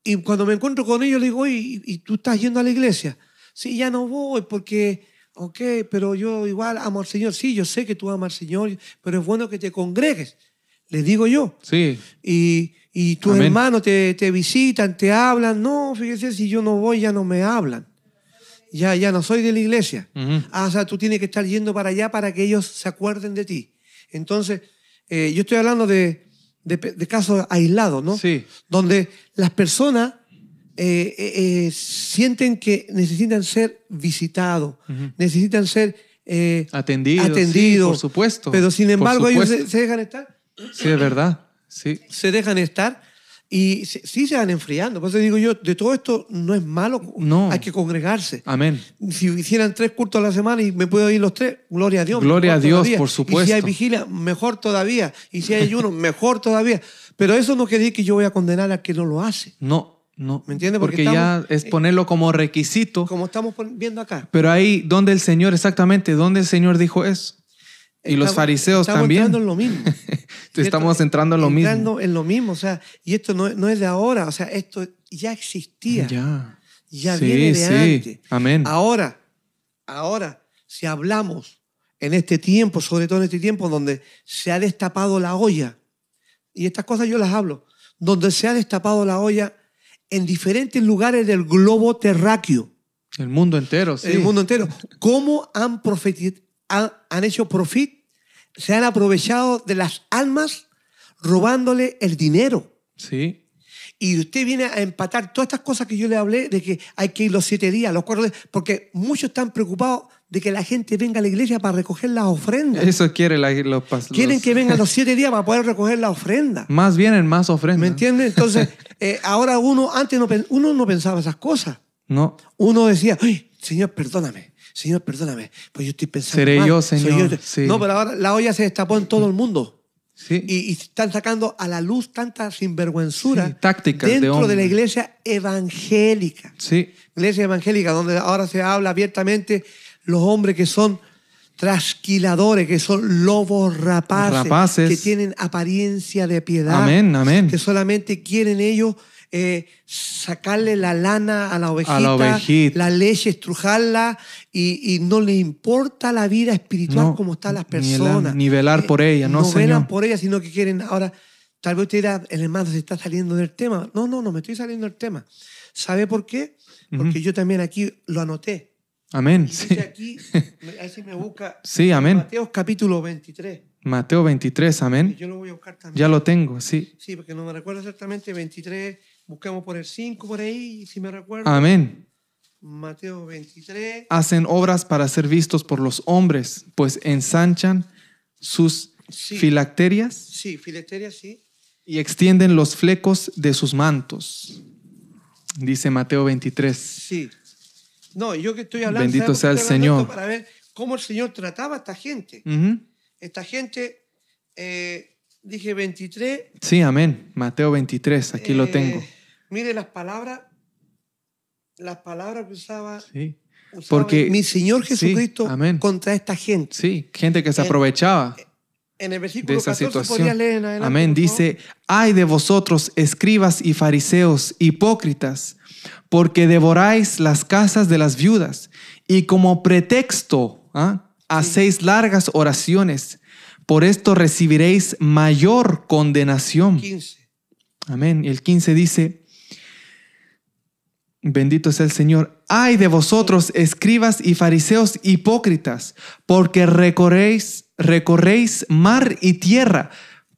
Y cuando me encuentro con ellos, le digo, ¿y, y tú estás yendo a la iglesia? Sí, ya no voy porque, ok, pero yo igual amo al Señor. Sí, yo sé que tú amas al Señor, pero es bueno que te congregues. Les digo yo. Sí. Y, y tus Amén. hermanos te, te visitan, te hablan. No, fíjese, si yo no voy, ya no me hablan. Ya, ya no soy de la iglesia. Ah, o sea, tú tienes que estar yendo para allá para que ellos se acuerden de ti. Entonces, eh, yo estoy hablando de, de, de casos aislados, ¿no? Sí. Donde las personas eh, eh, eh, sienten que necesitan ser visitados, necesitan ser eh, Atendido. atendidos. Sí, por supuesto. Pero sin embargo, ellos se, supuesto. se dejan estar Sí, es verdad. Sí. se dejan estar y se- sí se van enfriando. Por eso digo yo, de todo esto no es malo, No. hay que congregarse. Amén. Si hicieran tres cultos a la semana y me puedo ir los tres, gloria a Dios. Gloria a Dios, todavía. por Y si supuesto. hay vigilia, mejor todavía. Y si hay ayuno, [laughs] mejor todavía. Pero eso no quiere decir que yo voy a condenar al que no lo hace. No, no. ¿Me entiende? Porque Porque, ya es ponerlo como requisito. Como estamos viendo acá. Pero ahí, donde el Señor, exactamente, donde el Señor dijo eso. Y los fariseos estamos también. entrando en lo mismo. [laughs] Estamos entrando en lo mismo. Entrando en lo mismo. O sea, y esto no, no es de ahora. O sea, esto ya existía. Ya. Ya Sí, viene de sí. antes. Amén. Ahora, ahora, si hablamos en este tiempo, sobre todo en este tiempo donde se ha destapado la olla y estas cosas yo las hablo, donde se ha destapado la olla en diferentes lugares del globo terráqueo, El mundo entero, sí. el mundo entero. ¿Cómo han, profeti- han, han hecho profit? Se han aprovechado de las almas robándole el dinero. Sí. Y usted viene a empatar todas estas cosas que yo le hablé, de que hay que ir los siete días, los cuatro días, porque muchos están preocupados de que la gente venga a la iglesia para recoger las ofrendas. Eso quiere la, los pas- Quieren que vengan los [laughs] siete días para poder recoger la ofrenda. Más vienen más ofrendas. ¿Me entiendes? Entonces, [laughs] eh, ahora uno, antes no, uno no pensaba esas cosas. No. Uno decía, "Ay, Señor, perdóname. Señor, perdóname. Pues yo estoy pensando. Seré mal, yo, Señor, sí. No, pero ahora la olla se destapó en todo el mundo. Sí. Y, y están sacando a la luz tanta sinvergüenzura Sí, tácticas de dentro de, la iglesia evangélica. sí. Iglesia evangélica, donde ahora se habla abiertamente los hombres que son trasquiladores, que son lobos rapaces, Rapaces. que tienen apariencia de piedad, Amén, amén. que solamente quieren ellos eh, sacarle la lana a la ovejita, A la ovejita. la leche, estrujarla, y, y no le importa la vida espiritual No, como están las personas. ni velar por ella, no, velan Señor. por ella, sino que quieren ahora. Tal vez usted dirá, el hermano se está saliendo del tema. No, no, no me estoy saliendo del tema. ¿Sabe por qué? Porque yo también aquí lo anoté. Amén. Y Sí. dice aquí, ahí sí me busca. Sí, amén. Mateo capítulo 23. Mateo 23, Y amén. yo lo voy a buscar también. Ya lo tengo, sí. Sí, porque no me recuerdo exactamente. 23, buscamos por el 5 por ahí, si me recuerdo. Amén. Mateo 23. Hacen obras para ser vistos por los hombres, pues ensanchan sus Sí. filacterias Sí, Filesteria, sí. y extienden los flecos de sus mantos. Dice Mateo 23. Sí. No, yo que estoy hablando. Bendito ¿sabe por qué sea el Señor. Para ver cómo el Señor trataba a esta gente. Esta gente, eh, dije 23. Sí, amén. Mateo 23, aquí lo eh, tengo. Mire las palabras, las palabras que usaba, Sí. usaba Porque- mi Señor sí, Jesucristo amén. contra esta gente. Sí, gente que se En- aprovechaba En el de versículo esa 14 podría situación. leer en adelante, Amén. Dice, ay de vosotros, escribas y fariseos, hipócritas, porque devoráis las casas de las viudas y como pretexto ¿ah? hacéis largas oraciones. Por esto recibiréis mayor condenación. 15. Amén. Y el 15 dice, bendito sea el Señor. Ay de vosotros, escribas y fariseos hipócritas, porque recorréis, recorréis mar y tierra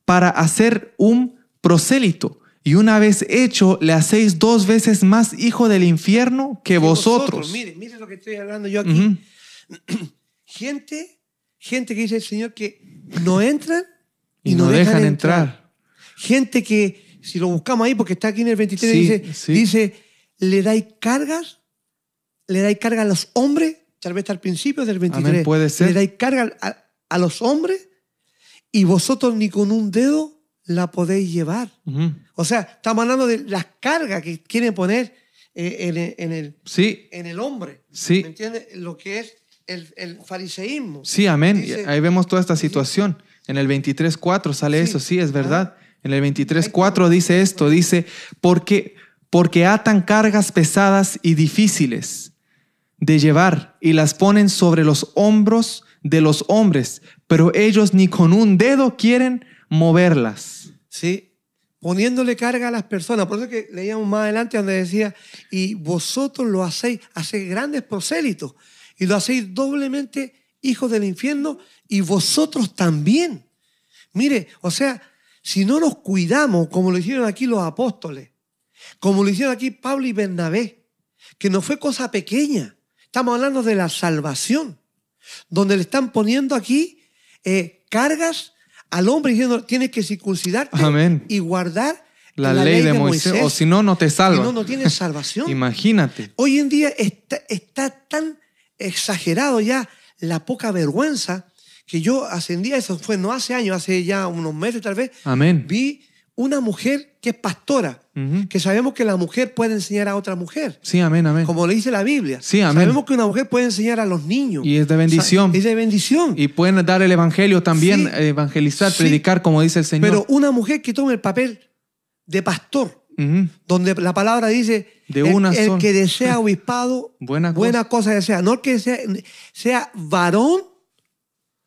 para hacer un prosélito. Y una vez hecho, le hacéis dos veces más hijo del infierno que Que vosotros. Mire, mire lo que estoy hablando yo aquí. Ujú. [clears throat] Gente, gente que dice el Señor que no entran Y, no dejan entrar. Gente que, si lo buscamos ahí, porque está aquí en el 23, Sí, dice, sí. dice, le dais cargas, le dais carga a los hombres, tal vez al principio del 23, Amén, puede ser. le dais carga a, a los hombres y vosotros ni con un dedo la podéis llevar. Ujú. O sea, estamos hablando de las cargas que quieren poner eh, en, el- en el, Sí, en el hombre. Sí. ¿Me entiendes? Lo que es el, el fariseísmo. Sí, amén. Dice- Ahí vemos toda esta situación. En el 23.4 sale Sí. eso, sí, es verdad. En el 23.4 dice esto, dice, porque, porque atan cargas pesadas y difíciles de llevar y las ponen sobre los hombros de los hombres, pero ellos ni con un dedo quieren moverlas. Sí. Poniéndole carga a las personas. Por eso que leíamos más adelante donde decía, y vosotros lo hacéis, hacéis grandes prosélitos, y lo hacéis doblemente hijos del infierno, y vosotros también. Mire, o sea, si no nos cuidamos, como lo hicieron aquí los apóstoles, como lo hicieron aquí Pablo y Bernabé, que no fue cosa pequeña, estamos hablando de la salvación, donde le están poniendo aquí eh, cargas al hombre diciendo, tienes que circuncidarte Amén. y guardar La, ley, de Moisés, o si no, no te si salva. no, no tienes salvación. Imagínate. Hoy en día está, está tan exagerado ya la poca vergüenza que yo ascendí a eso, fue no hace años, hace ya unos meses tal vez, Amén. vi una mujer que es pastora, que sabemos que la mujer puede enseñar a otra mujer, Sí, amén, amén. como le dice la Biblia. Sí, amén. Sabemos que una mujer puede enseñar a los niños. Y es de bendición. O sea, Es de bendición. Y pueden dar el evangelio también, Sí. eh, evangelizar, Sí. predicar, como dice el Señor. Pero una mujer que tome el papel de pastor, donde la palabra dice De el, una el sola. que desea obispado, [laughs] Buena cosa. cosa desea. No el que sea, sea varón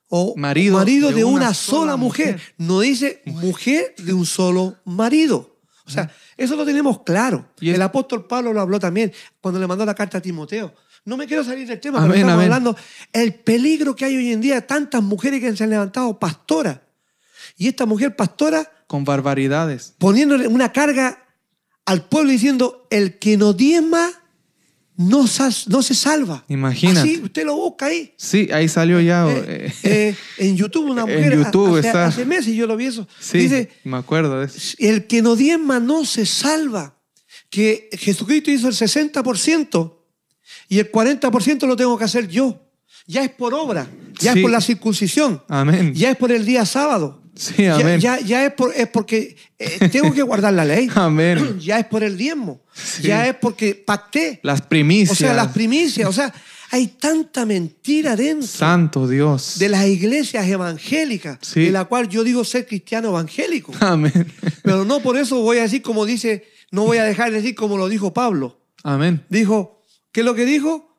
o Marido marido, de de, una una, sola sola mujer. mujer. No dice mujer de un solo marido. O sea, eso lo tenemos claro. Y el apóstol Pablo lo habló también cuando le mandó la carta a Timoteo. No me quiero salir del tema, Amén, pero estamos amén. hablando el peligro que hay hoy en día, tantas mujeres que se han levantado pastoras. Y esta mujer pastora Con barbaridades. poniéndole una carga al pueblo diciendo, el que no diezma no, no se salva. Imagínate. Así, usted lo busca ahí. Sí, ahí salió ya. Eh, eh, eh, [laughs] en YouTube una en mujer YouTube hace, está. hace meses yo lo vi eso. sí, Dice, me acuerdo de eso. el que no diezma no se salva. Que Jesucristo hizo el 60% y el 40% lo tengo que hacer yo. Ya es por obra, ya Sí. es por la circuncisión, Amén. ya es por el día sábado. Sí, Ya, amén. ya, ya es, por- es porque eh, tengo que guardar la ley. [laughs] Amén. [clears throat] Ya es por el diezmo. Sí. Ya es porque pacté. Las primicias. O sea, las primicias. O sea, hay tanta mentira dentro Santo Dios. de las iglesias evangélicas, Sí. de la cual yo digo ser cristiano evangélico. [laughs] Amén. Pero no por eso voy a decir como dice, no voy a dejar de decir como lo dijo Pablo. Amén. Dijo, ¿qué es lo que dijo?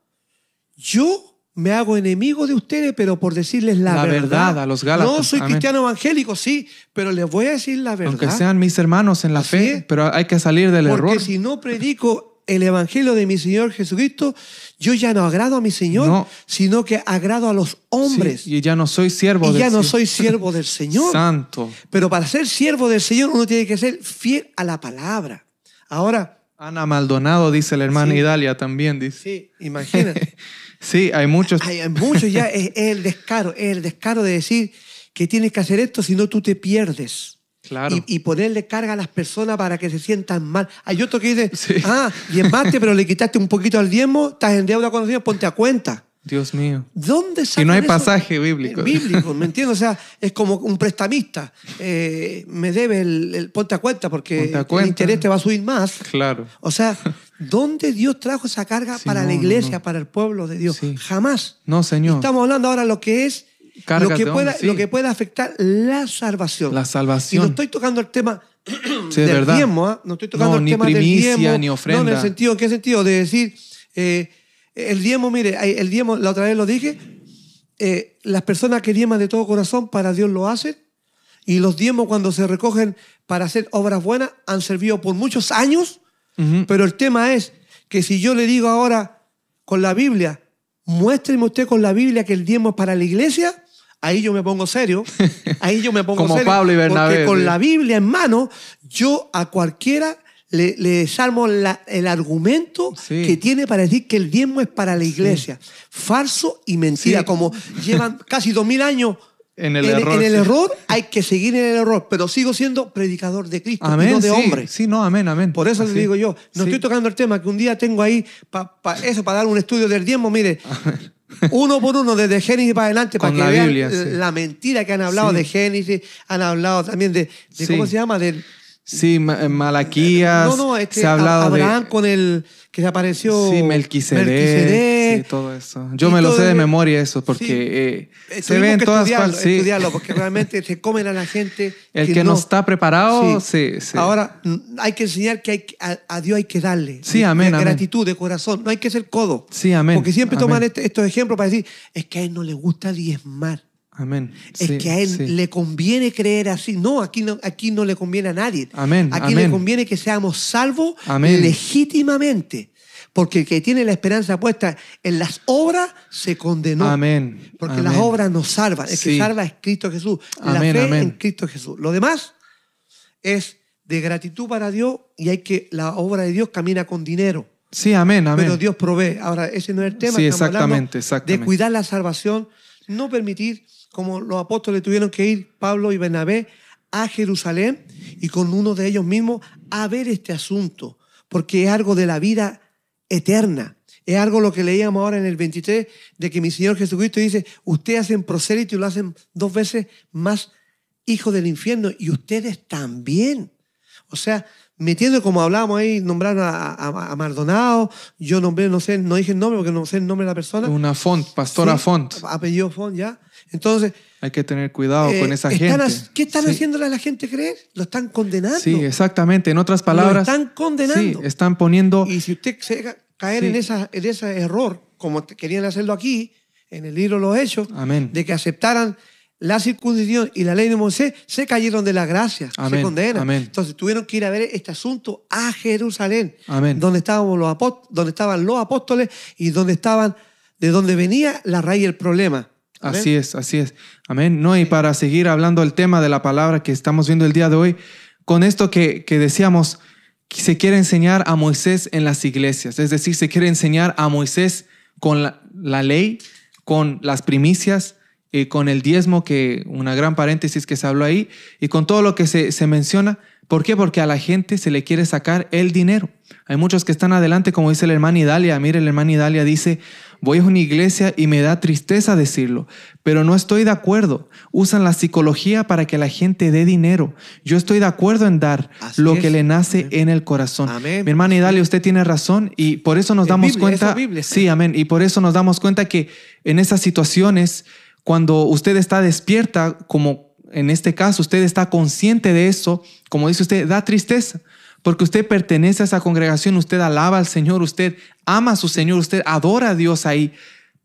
Yo me hago enemigo de ustedes, pero por decirles la, La verdad a los Gálatas. No soy Amén. cristiano evangélico, sí, pero les voy a decir la verdad. Aunque sean mis hermanos en la Así fe, es. pero hay que salir del Porque error. si no predico el evangelio de mi Señor Jesucristo, yo ya no agrado a mi Señor, No. sino que agrado a los hombres. Sí, y ya no soy siervo y del ya no soy siervo del Señor. Santo. Pero para ser siervo del Señor uno tiene que ser fiel a la palabra. Ahora, Ana Maldonado, dice la hermana Sí. Idalia también, dice. sí, imagínate. [laughs] Sí, hay muchos. hay, hay muchos ya, es, es el descaro, es el descaro de decir que tienes que hacer esto si no tú te pierdes. Claro. Y, y ponerle carga a las personas para que se sientan mal. Hay otro que dice, Sí. ah, diezmaste, pero le quitaste un poquito al diezmo, estás en deuda con los diezmos, ponte a cuenta. Dios mío. ¿Dónde Y no hay eso? pasaje bíblico. Bíblico, ¿me entiendes? O sea, es como un prestamista. Eh, me debe el, el ponte a cuenta porque a el cuenta. interés te va a subir más. Claro. O sea, [laughs] ¿dónde Dios trajo esa carga Sí, para no, la no, iglesia, no. para el pueblo de Dios? Sí. Jamás. No, Señor. Estamos hablando ahora de lo que es Cargas lo que, pueda, sí. lo que pueda afectar la salvación. La Y no salvación. estoy tocando el tema Sí, del verdad. diezmo, ¿ah? no estoy tocando No, el ni tema primicia, del diezmo. ni No, ofrenda. en el sentido, ¿en qué sentido? De decir, eh, el diezmo, mire, el diezmo, la otra vez lo dije, eh, las personas que diezman de todo corazón para Dios lo hacen y los diezmos cuando se recogen para hacer obras buenas han servido por muchos años, Pero el tema es que si yo le digo ahora con la Biblia, muéstreme usted con la Biblia que el diezmo es para la iglesia, ahí yo me pongo serio, [laughs] ahí yo me pongo Como serio. Pablo y Bernabé, Porque con sí. la Biblia en mano, yo a cualquiera le, le desarmo la- el argumento Sí. que tiene para decir que el diezmo es para la iglesia. Falso y mentira. Como llevan [laughs] casi dos mil años En el en, error, en el sí. error, hay que seguir en el error, pero sigo siendo predicador de Cristo y Amén. no de sí. hombre. Sí, no, amén, amén. Por eso Así. le digo yo, no Sí. estoy tocando el tema que un día tengo ahí, pa, pa- eso, para dar un estudio del diezmo, mire, [laughs] uno por uno, desde Génesis para adelante, para que la vean Biblia, la mentira que han hablado de Génesis, han hablado también de, de. ¿cómo se llama? Del, Sí, Ma- en Malaquías. no, no, este, se ha hablado Abraham de. con el que se apareció Sí, Melquisedec, Melquisedec. sí, todo eso. Yo me lo sé de memoria eso, porque Sí. eh, Eh, se ve en todas partes. sí. estudiarlo, porque realmente se comen a la gente. El que no está preparado, Sí. sí, sí. Ahora, mm, hay que enseñar que hay, a, a Dios hay que darle. Sí, amén, de amén. gratitud, de corazón. No hay que ser codo. Sí, amén, Porque siempre amén. toman este- estos ejemplos para decir, es que a él no le gusta diezmar. Amén. Es Sí, que a él sí. le conviene creer así. No, aquí no, aquí no le conviene a nadie. Amén, Aquí le conviene que seamos salvos Amén. legítimamente. Porque el que tiene la esperanza puesta en las obras se condenó. Amén. Porque amén. las obras nos salvan. El que salva es Cristo Jesús. Amén, la fe en Cristo Jesús. Lo demás es de gratitud para Dios y hay que la obra de Dios camina con dinero. Sí, amén, amén. Pero Dios provee. Ahora, ese no es el tema. Sí, estamos hablando exactamente, exactamente. De cuidar la salvación, no permitir, como los apóstoles tuvieron que ir, Pablo y Bernabé, a Jerusalén y con uno de ellos mismos a ver este asunto, porque es algo de la vida eterna. Es algo lo que leíamos ahora en el 23, de que mi Señor Jesucristo dice, ustedes hacen prosélito y lo hacen dos veces más hijo del infierno y ustedes también. O sea, metiendo como hablábamos ahí, nombraron a, a- a Maldonado, yo nombré, no sé, no dije el nombre porque no sé el nombre de la persona. Una font, pastora font. Apellido Font, ya. Entonces, Hay que tener cuidado eh, con esa están gente. ¿qué están Sí. haciéndole a la gente creer? Lo están condenando. Sí, exactamente. En otras palabras, están condenando. Sí, están poniendo. Y si usted se deja caer Sí. en, esa, en ese error, como querían hacerlo aquí, en el libro de los Hechos, Amén. de que aceptaran la circuncisión y la ley de Moisés, se cayeron de la gracia, se Amén, condenan. amén. Entonces tuvieron que ir a ver este asunto a Jerusalén, Amén. donde, estábamos los donde estaban los apóstoles y donde estaban, de donde venía la raíz del problema. Así es, así es. Amén. No, y para seguir hablando del tema de la palabra que estamos viendo el día de hoy, con esto que, que decíamos, se quiere enseñar a Moisés en las iglesias, es decir, se quiere enseñar a Moisés con la, la ley, con las primicias, y con el diezmo, que una gran paréntesis que se habló ahí, y con todo lo que se, se menciona. ¿Por qué? Porque a la gente se le quiere sacar el dinero. Hay muchos que están adelante, como dice el hermano Idalia. Mire, el hermano Idalia dice, voy a una iglesia y me da tristeza decirlo, pero no estoy de acuerdo. Usan la psicología para que la gente dé dinero. Yo estoy de acuerdo en dar Así lo es. que le nace en el corazón. Amén. Mi hermano Idalia, usted tiene razón y por eso nos Es damos Biblia, cuenta. Sí, amén. Y por eso nos damos cuenta que en esas situaciones, cuando usted está despierta, como en este caso, usted está consciente de eso, como dice usted, da tristeza. Porque usted pertenece a esa congregación, usted alaba al Señor, usted ama a su Señor, usted adora a Dios ahí.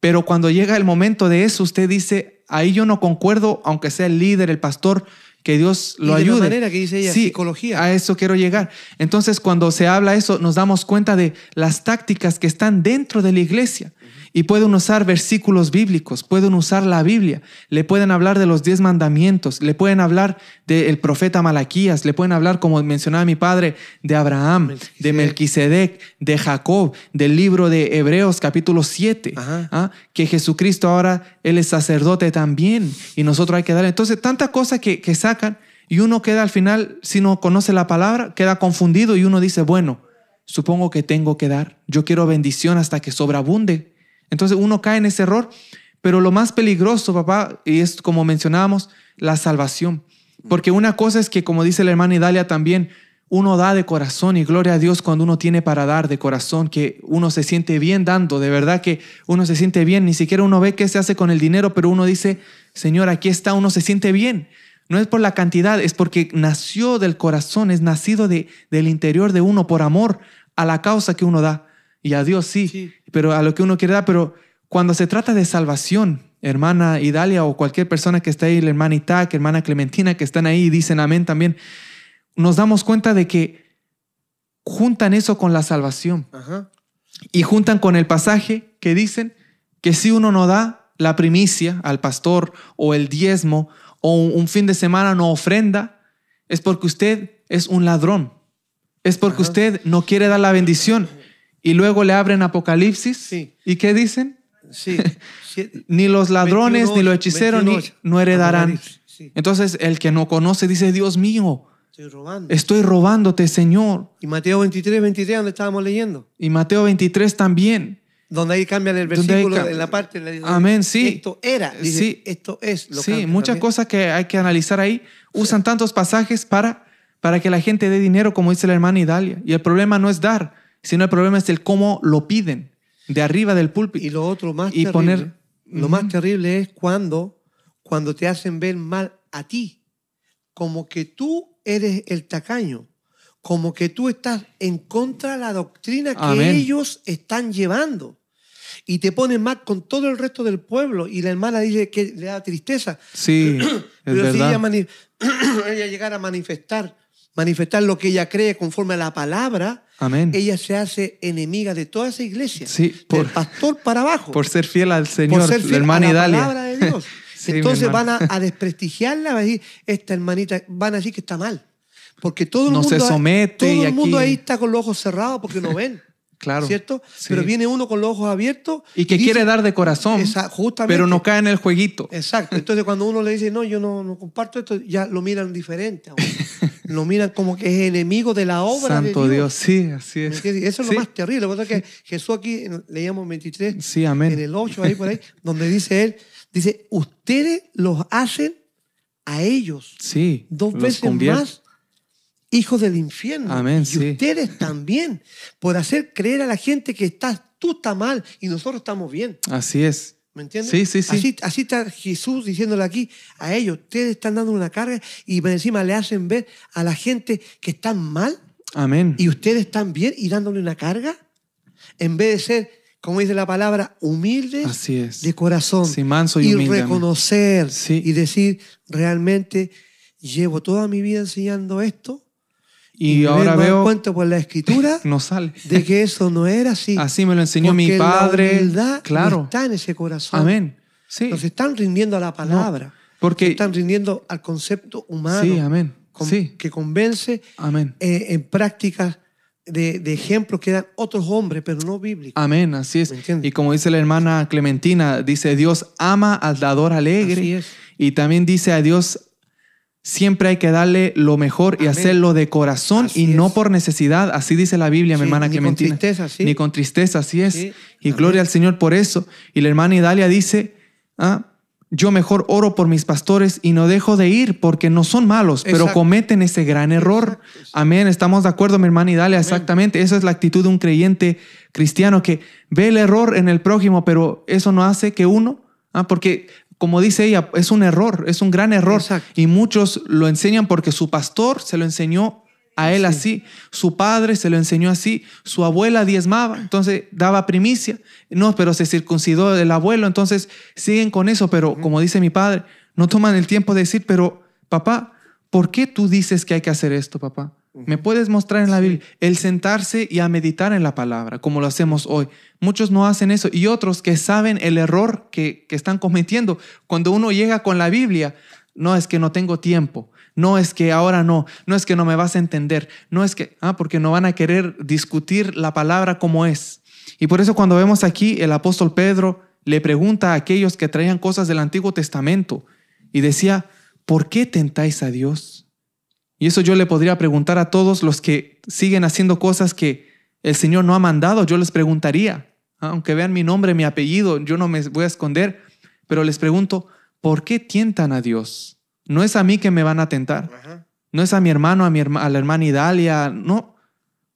Pero cuando llega el momento de eso, usted dice, ahí yo no concuerdo, aunque sea el líder, el pastor, que Dios lo Y de la ayude. manera que dice ella, sí, psicología. A eso quiero llegar. Entonces, cuando se habla eso, nos damos cuenta de las tácticas que están dentro de la iglesia. Y pueden usar versículos bíblicos, pueden usar la Biblia, le pueden hablar de los diez mandamientos, le pueden hablar del profeta Malaquías, le pueden hablar, como mencionaba mi padre, de Abraham, de Melquisedec, de Jacob, del libro de Hebreos capítulo 7, Ajá. ¿ah? que Jesucristo ahora, Él es sacerdote también, y nosotros hay que darle. Entonces, tanta cosa que, que sacan, y uno queda al final, si no conoce la palabra, queda confundido y uno dice, bueno, supongo que tengo que dar, yo quiero bendición hasta que sobreabunde. Entonces uno cae en ese error, pero lo más peligroso, papá, y es como mencionábamos, la salvación. Porque una cosa es que, como dice el hermano Idalia también, uno da de corazón y gloria a Dios cuando uno tiene para dar de corazón, que uno se siente bien dando, de verdad que uno se siente bien, ni siquiera uno ve qué se hace con el dinero, pero uno dice, Señor, aquí está, uno se siente bien. No es por la cantidad, es porque nació del corazón, es nacido de, del interior de uno por amor a la causa que uno da. Y a Dios sí, Sí. pero a lo que uno quiere dar, pero cuando se trata de salvación, hermana Idalia o cualquier persona que está ahí, la hermana Itac, hermana Clementina, que están ahí y dicen amén también, nos damos cuenta de que juntan eso con la salvación Ajá. y juntan con el pasaje que dicen que si uno no da la primicia al pastor o el diezmo o un, fin de semana no ofrenda, es porque usted es un ladrón, es porque Ajá. usted no quiere dar la bendición. Y luego le abren Apocalipsis Sí. y ¿qué dicen? Sí. [laughs] Ni los ladrones, 21, ni los hechiceros, ni 21, no heredarán. Sí. Entonces el que no conoce dice, Dios mío, Estoy robando. estoy robándote, Señor. Y Mateo 23, 23, donde estábamos leyendo. Y Mateo 23 también. Donde ahí cambian el versículo en la parte. dice, Amén, sí. Esto era. Dice, Sí. Esto es. Lo Sí, cambian muchas también. cosas que hay que analizar ahí. Usan tantos pasajes para, para que la gente dé dinero, como dice la hermana Idalia. Y el problema no es dar, sino el problema es el cómo lo piden, de arriba del Y púlpito. lo otro más Y terrible. poner- Lo más terrible es cuando, cuando te hacen ver mal a ti. Como que tú eres el tacaño. Como que tú estás en contra de la doctrina que Amén. ellos están llevando. Y te ponen mal con todo el resto del pueblo. Y la hermana dice que le da tristeza. Sí, [clears throat] es Pero si ella, verdad. mani- [clears throat] ella llegara a manifestar, manifestar lo que ella cree conforme a la palabra, Amén. ella se hace enemiga de toda esa iglesia. Sí, por- del pastor para abajo. Por ser fiel al por Señor, ser la fiel hermana a la palabra de Dios. [laughs] Sí, Entonces van a, a desprestigiarla, van a decir, esta hermanita, van a decir que está mal. Porque todo el No mundo, se somete todo y el mundo ahí está con los ojos cerrados porque no ven. [laughs] Claro. ¿Cierto? Sí. Pero viene uno con los ojos abiertos. Y que quiere dar de corazón, Esa- justamente. pero no cae en el jueguito. Exacto. Entonces cuando uno le dice, no, yo no, no comparto esto, ya lo miran diferente. [laughs] lo miran como que es enemigo de la obra Santo de Dios. Dios. sí, así ¿Me es. Eso es Sí. lo más terrible. Lo que pasa es que [laughs] Jesús aquí, leíamos 23, Sí, amén. en el 8, ahí por ahí, donde dice él, dice, ustedes los hacen a ellos Sí, dos veces convierte. más hijos del infierno. Amén, y sí. ustedes [laughs] también, por hacer creer a la gente que estás, tú estás mal y nosotros estamos bien. Así es. ¿Me entiendes? Sí, sí, sí. Así, así está Jesús diciéndole aquí a ellos, ustedes están dando una carga y encima le hacen ver a la gente que están mal Amén. y ustedes están bien y dándole una carga, en vez de ser como dice la palabra, humildes Así es. de corazón. Sí, manso y y humilde. amén. reconocer Sí. y decir, realmente llevo toda mi vida enseñando esto Y me ahora veo, cuenta por la escritura [laughs] no sale. de que eso no era así. Así me lo enseñó Porque mi la padre. humildad no Claro. está en ese corazón. Amén. Sí. Nos están rindiendo a la palabra. Se Porque están rindiendo al concepto humano sí, amén. con- Sí. que convence Amén. eh, en prácticas de, de ejemplos que dan otros hombres, pero no bíblicos. Amén, así es. Y como dice la hermana Clementina, dice Dios ama al dador alegre. Así es. Y también dice a Dios, siempre hay que darle lo mejor y hacerlo de corazón Así y no es. por necesidad. Así dice la Biblia, mi hermana ni con Clementina. tristeza, sí. Ni con tristeza, así es. Sí. Y Amén. gloria al Señor por eso. Y la hermana Idalia dice, ah, yo mejor oro por mis pastores y no dejo de ir porque no son malos, pero cometen ese gran error. Exacto. Amén. Estamos de acuerdo, mi hermana Idalia, exactamente. Esa es la actitud de un creyente cristiano que ve el error en el prójimo, pero eso no hace que uno, ah, porque como dice ella, es un error, es un gran error. Exacto. Y muchos lo enseñan porque su pastor se lo enseñó a él Sí. así, su padre se lo enseñó así, su abuela diezmaba, entonces daba primicia, no, pero se circuncidó el abuelo, entonces siguen con eso, pero como dice mi padre, no toman el tiempo de decir, pero papá, ¿por qué tú dices que hay que hacer esto, papá? ¿Me puedes mostrar en la Biblia? El sentarse y a meditar en la palabra, como lo hacemos hoy. Muchos no hacen eso y otros que saben el error que, que están cometiendo. Cuando uno llega con la Biblia, no es que no tengo tiempo, no es que ahora no, no es que no me vas a entender, no es que, ah, porque no van a querer discutir la palabra como es. Y por eso cuando vemos aquí el apóstol Pedro le pregunta a aquellos que traían cosas del Antiguo Testamento y decía, ¿por qué tentáis a Dios? Y eso yo le podría preguntar a todos los que siguen haciendo cosas que el Señor no ha mandado, yo les preguntaría, aunque vean mi nombre, mi apellido, yo no me voy a esconder, pero les pregunto, ¿por qué tientan a Dios? No es a mí que me van a tentar, Ajá. no es a mi hermano, a, mi herma- a la hermana Idalia, no,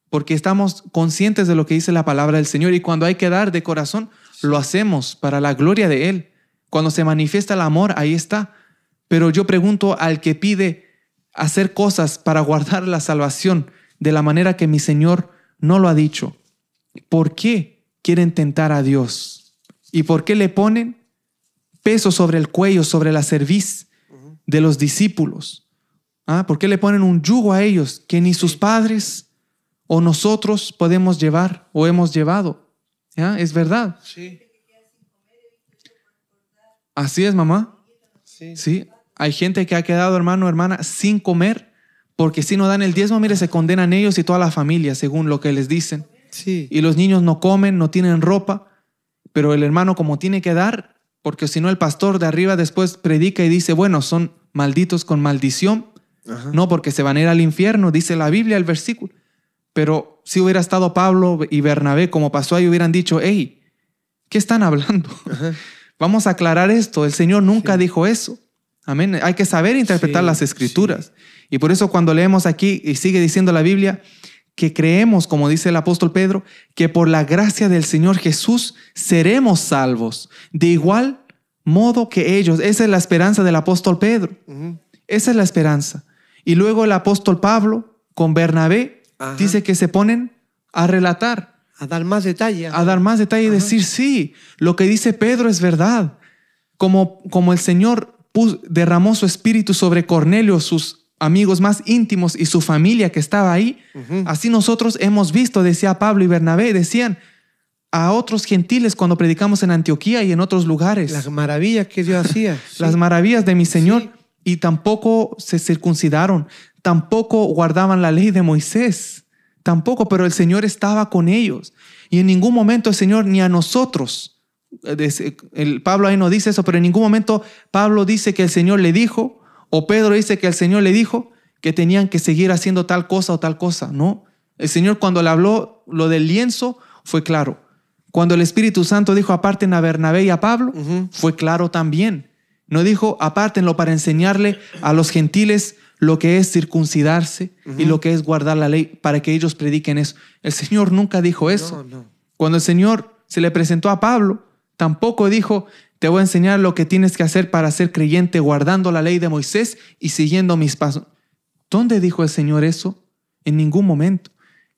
porque estamos conscientes de lo que dice la palabra del Señor y cuando hay que dar de corazón, lo hacemos para la gloria de Él. Cuando se manifiesta el amor, ahí está. Pero yo pregunto al que pide hacer cosas para guardar la salvación de la manera que mi Señor no lo ha dicho, ¿por qué quieren tentar a Dios? ¿Y por qué le ponen peso sobre el cuello, sobre la cerviz de los discípulos? ¿Ah? ¿Por qué le ponen un yugo a ellos que ni sus padres o nosotros podemos llevar o hemos llevado? ¿Ya? Es verdad. Sí. Así es, mamá. Sí. Sí. Hay gente que ha quedado, hermano, hermana, sin comer, porque si no dan el diezmo, mire, se condenan ellos y toda la familia, según lo que les dicen. Sí. Y los niños no comen, no tienen ropa, pero el hermano como tiene que dar, porque si no el pastor de arriba después predica y dice, bueno, son malditos con maldición, Ajá. no porque se van a ir al infierno, dice la Biblia el versículo. Pero si hubiera estado Pablo y Bernabé como pasó ahí, hubieran dicho, hey, ¿qué están hablando? Ajá. [laughs] Vamos a aclarar esto. El Señor nunca Sí. dijo eso. Amén. Hay que saber interpretar Sí, las escrituras. Y por eso cuando leemos aquí y sigue diciendo la Biblia que creemos, como dice el apóstol Pedro, que por la gracia del Señor Jesús seremos salvos. De igual modo que ellos. Esa es la esperanza del apóstol Pedro. Esa es la esperanza. Y luego el apóstol Pablo con Bernabé Ajá. dice que se ponen a relatar A dar más detalles. a dar más detalle y decir, sí, lo que dice Pedro es verdad. Como, como el Señor derramó su espíritu sobre Cornelio, sus amigos más íntimos y su familia que estaba ahí, así nosotros hemos visto, decía Pablo y Bernabé, decían a otros gentiles cuando predicamos en Antioquía y en otros lugares, Las maravillas que Dios hacía. [laughs] Sí. las maravillas de mi Señor, Sí. y tampoco se circuncidaron, tampoco guardaban la ley de Moisés, tampoco, pero el Señor estaba con ellos. Y en ningún momento el Señor ni a nosotros, el Pablo ahí no dice eso, pero en ningún momento Pablo dice que el Señor le dijo, o Pedro dice que el Señor le dijo que tenían que seguir haciendo tal cosa o tal cosa, ¿no? El Señor cuando le habló lo del lienzo fue claro. Cuando el Espíritu Santo dijo aparten a Bernabé y a Pablo, fue claro también. No dijo apártenlo para enseñarle a los gentiles lo que es circuncidarse y lo que es guardar la ley para que ellos prediquen eso. El Señor nunca dijo eso. No, no. Cuando el Señor se le presentó a Pablo, tampoco dijo, te voy a enseñar lo que tienes que hacer para ser creyente guardando la ley de Moisés y siguiendo mis pasos. ¿Dónde dijo el Señor eso? En ningún momento.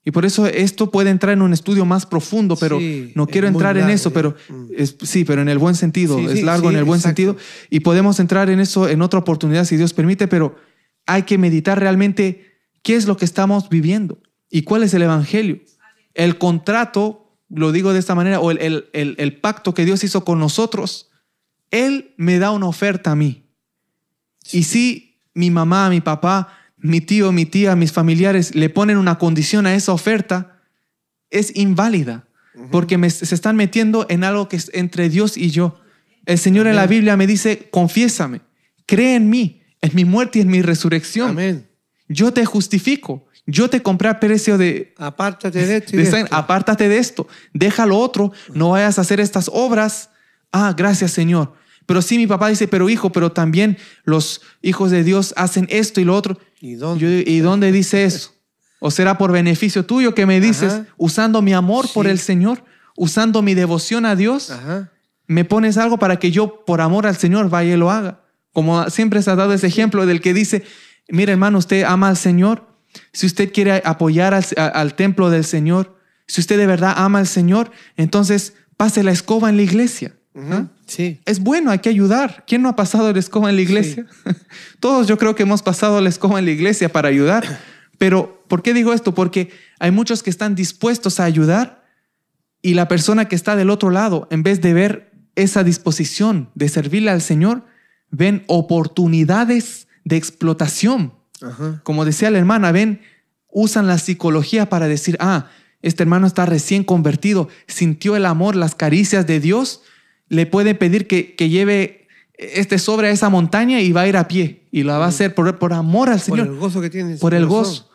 Y por eso esto puede entrar en un estudio más profundo, pero Sí, no quiero entrar en eso, pero Mm. es- sí, pero en el buen sentido, Sí, es largo sí, en el buen exacto. sentido. Y podemos entrar en eso en otra oportunidad si Dios permite, pero hay que meditar realmente qué es lo que estamos viviendo y cuál es el Evangelio. El contrato, lo digo de esta manera, o el, el- el- el pacto que Dios hizo con nosotros, Él me da una oferta a mí. Y si mi mamá, mi papá, mi tío, mi tía, mis familiares le ponen una condición a esa oferta, es inválida, porque me- se están metiendo en algo que es entre Dios y yo. El Señor en la Amén. Biblia me dice, confiésame, cree en mí, en mi muerte y en mi resurrección. Amén. Yo te justifico, yo te compré a precio de... Apártate de esto y de esto. apártate de esto, deja lo otro, no vayas a hacer estas obras. Ah, gracias Señor. Pero sí, mi papá dice, pero hijo, pero también los hijos de Dios hacen esto y lo otro. ¿Y dónde? Yo ¿Y dónde dice [laughs] eso? ¿O será por beneficio tuyo que me dices, Ajá. usando mi amor por Sí. el Señor, usando mi devoción a Dios, Ajá. me pones algo para que yo, por amor al Señor, vaya y lo haga? Como siempre se ha dado ese ejemplo del que dice, mira hermano, usted ama al Señor, si usted quiere apoyar al, a- al templo del Señor, si usted de verdad ama al Señor, entonces pase la escoba en la iglesia. ¿Ah? Sí. Es bueno, hay que ayudar. ¿Quién no ha pasado la escoba en la iglesia? [laughs] Todos yo creo que hemos pasado la escoba en la iglesia para ayudar. Pero, ¿por qué digo esto? Porque hay muchos que están dispuestos a ayudar y la persona que está del otro lado, en vez de ver esa disposición de servirle al Señor, ven oportunidades de explotación. Ajá. Como decía la hermana, ven, usan la psicología para decir, ah, este hermano está recién convertido, sintió el amor, las caricias de Dios, le puede pedir que, que lleve este sobre a esa montaña y va a ir a pie y la va a hacer por, por amor al Por Señor, el gozo que tiene por el corazón. gozo.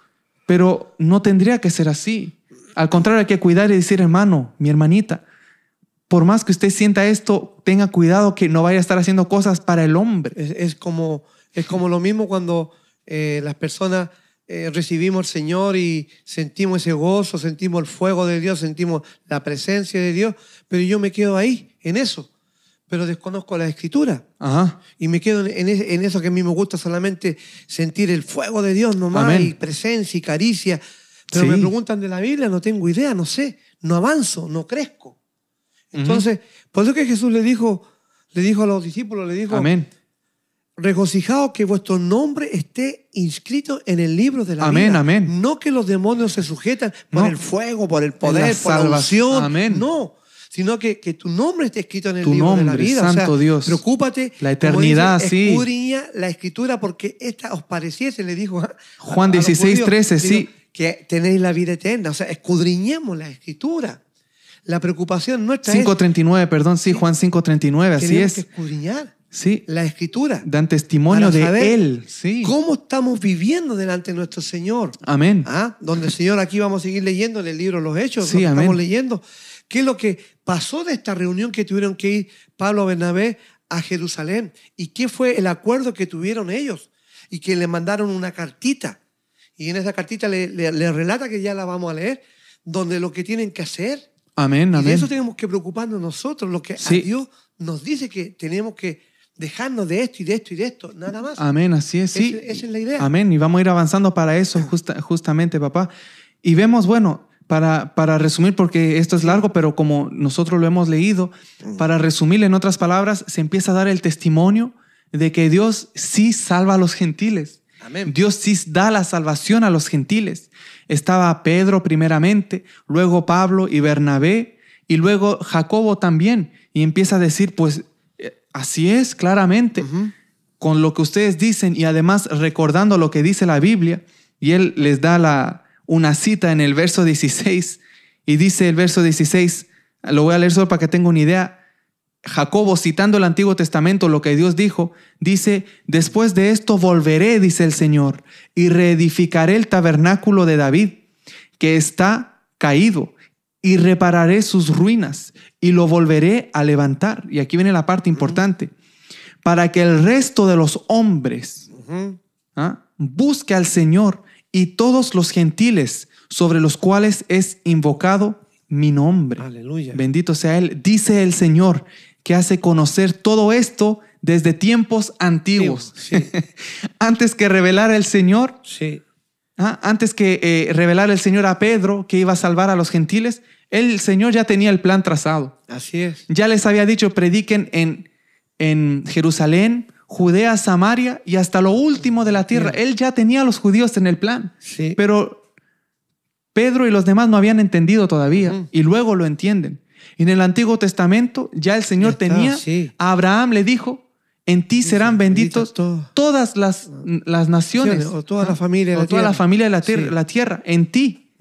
Pero no tendría que ser así. Al contrario, hay que cuidar y decir, hermano, mi hermanita, por más que usted sienta esto, tenga cuidado que no vaya a estar haciendo cosas para el hombre. Es, es como, es como lo mismo cuando eh, las personas eh, recibimos al Señor y sentimos ese gozo, sentimos el fuego de Dios, sentimos la presencia de Dios, pero yo me quedo ahí, en eso, pero desconozco la escritura. Ajá. Y me quedo en, es- en eso que a mí me gusta solamente sentir el fuego de Dios nomás Amén. y presencia y caricia. Pero Sí. me preguntan de la Biblia, no tengo idea, no sé, no avanzo, no crezco. Entonces, por eso que Jesús le dijo, le dijo a los discípulos, le dijo, Amén. Regocijaos que vuestro nombre esté inscrito en el libro de la Amén, vida. amén. No que los demonios se sujetan por No. el fuego, por el poder, la por la unción. Amén. No, sino que, que tu nombre esté escrito en el Tu libro de la nombre, vida. O sea, santo Dios. Preocúpate. La eternidad, dice, sí. escudriña la escritura porque esta os pareciese, le dijo a- Juan a los 16, judíos, 13, dijo, sí. Que tenéis la vida eterna. O sea, escudriñemos la escritura. La preocupación nuestra es 5.39, perdón, sí, Juan 5.39, así tenemos que es. escudriñar Sí, la escritura. dan testimonio para de Él, sí. ¿Cómo estamos viviendo delante de nuestro Señor? Amén. ¿Ah? Donde el Señor aquí vamos a seguir leyendo en el libro Los Hechos, Sí, lo que amén. estamos leyendo. ¿Qué es lo que pasó de esta reunión que tuvieron que ir Pablo Bernabé a Jerusalén? ¿Y qué fue el acuerdo que tuvieron ellos? Y que le mandaron una cartita. Y en esa cartita le, le- le relata que ya la vamos a leer, donde lo que tienen que hacer. Amén, Y de amén. eso tenemos que preocuparnos nosotros, lo que Sí. a Dios nos dice que tenemos que dejarnos de esto y de esto y de esto, nada más. Amén, así es, sí. Esa- esa es la idea. Amén, y vamos a ir avanzando para eso justa- justamente, papá. Y vemos, bueno, para, para resumir, porque esto es largo, pero como nosotros lo hemos leído, para resumir en otras palabras, se empieza a dar el testimonio de que Dios sí salva a los gentiles. Amén. Dios sí da la salvación a los gentiles. Estaba Pedro primeramente, luego Pablo y Bernabé, y luego Jacobo también. Y empieza a decir, pues así es, claramente, con lo que ustedes dicen y además recordando lo que dice la Biblia. Y él les da la, una cita en el verso 16, y dice el verso 16, lo voy a leer solo para que tenga una idea. Jacobo, citando el Antiguo Testamento, lo que Dios dijo, dice, después de esto volveré, dice el Señor, y reedificaré el tabernáculo de David, que está caído, y repararé sus ruinas, y lo volveré a levantar. Y aquí viene la parte importante, para que el resto de los hombres. ¿ah? busque al Señor y todos los gentiles sobre los cuales es invocado mi nombre. Aleluya. Bendito sea Él. Dice el Señor que hace conocer todo esto desde tiempos antiguos. Sí. [laughs] Antes que revelara el Señor, Sí. ah, antes que eh, revelar el Señor a Pedro que iba a salvar a los gentiles, el Señor ya tenía el plan trazado. Así es. Ya les había dicho, prediquen en, en Jerusalén, Judea, Samaria y hasta lo último de la tierra. Él ya tenía a los judíos en el plan. Sí. Pero Pedro y los demás no habían entendido todavía y luego lo entienden. Y en el Antiguo Testamento ya el Señor Ya está, tenía, sí. a Abraham le dijo, en ti serán benditos todas. las, las naciones, O toda la familia de o la toda la tierra. familia de la, tier- Sí. la tierra, en ti.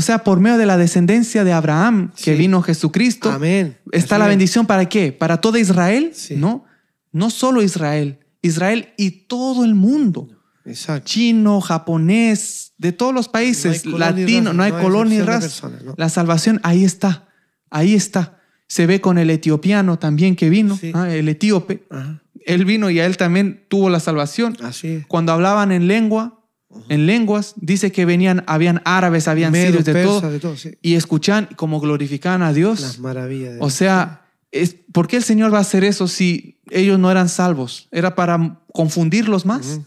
O sea, por medio de la descendencia de Abraham, que Sí. vino Jesucristo, Amén. está la bendición para qué? Para toda Israel, Sí. ¿no? No solo Israel, Israel y todo el mundo. Exacto. Chino, japonés, de todos los países, No latino, no hay color ni raza. La salvación ahí está, ahí está. Se ve con el etiopiano también que vino, Sí. ah, el etíope. Ajá. Él vino y a él también tuvo la salvación. Así es. Cuando hablaban en lengua, en lenguas, dice que venían, habían árabes, habían sirios, de todo, de todo, sí. y escuchan como glorificaban a Dios. Las maravillas. de O sea, es, ¿por qué el Señor va a hacer eso si ellos no eran salvos? Era para confundirlos más.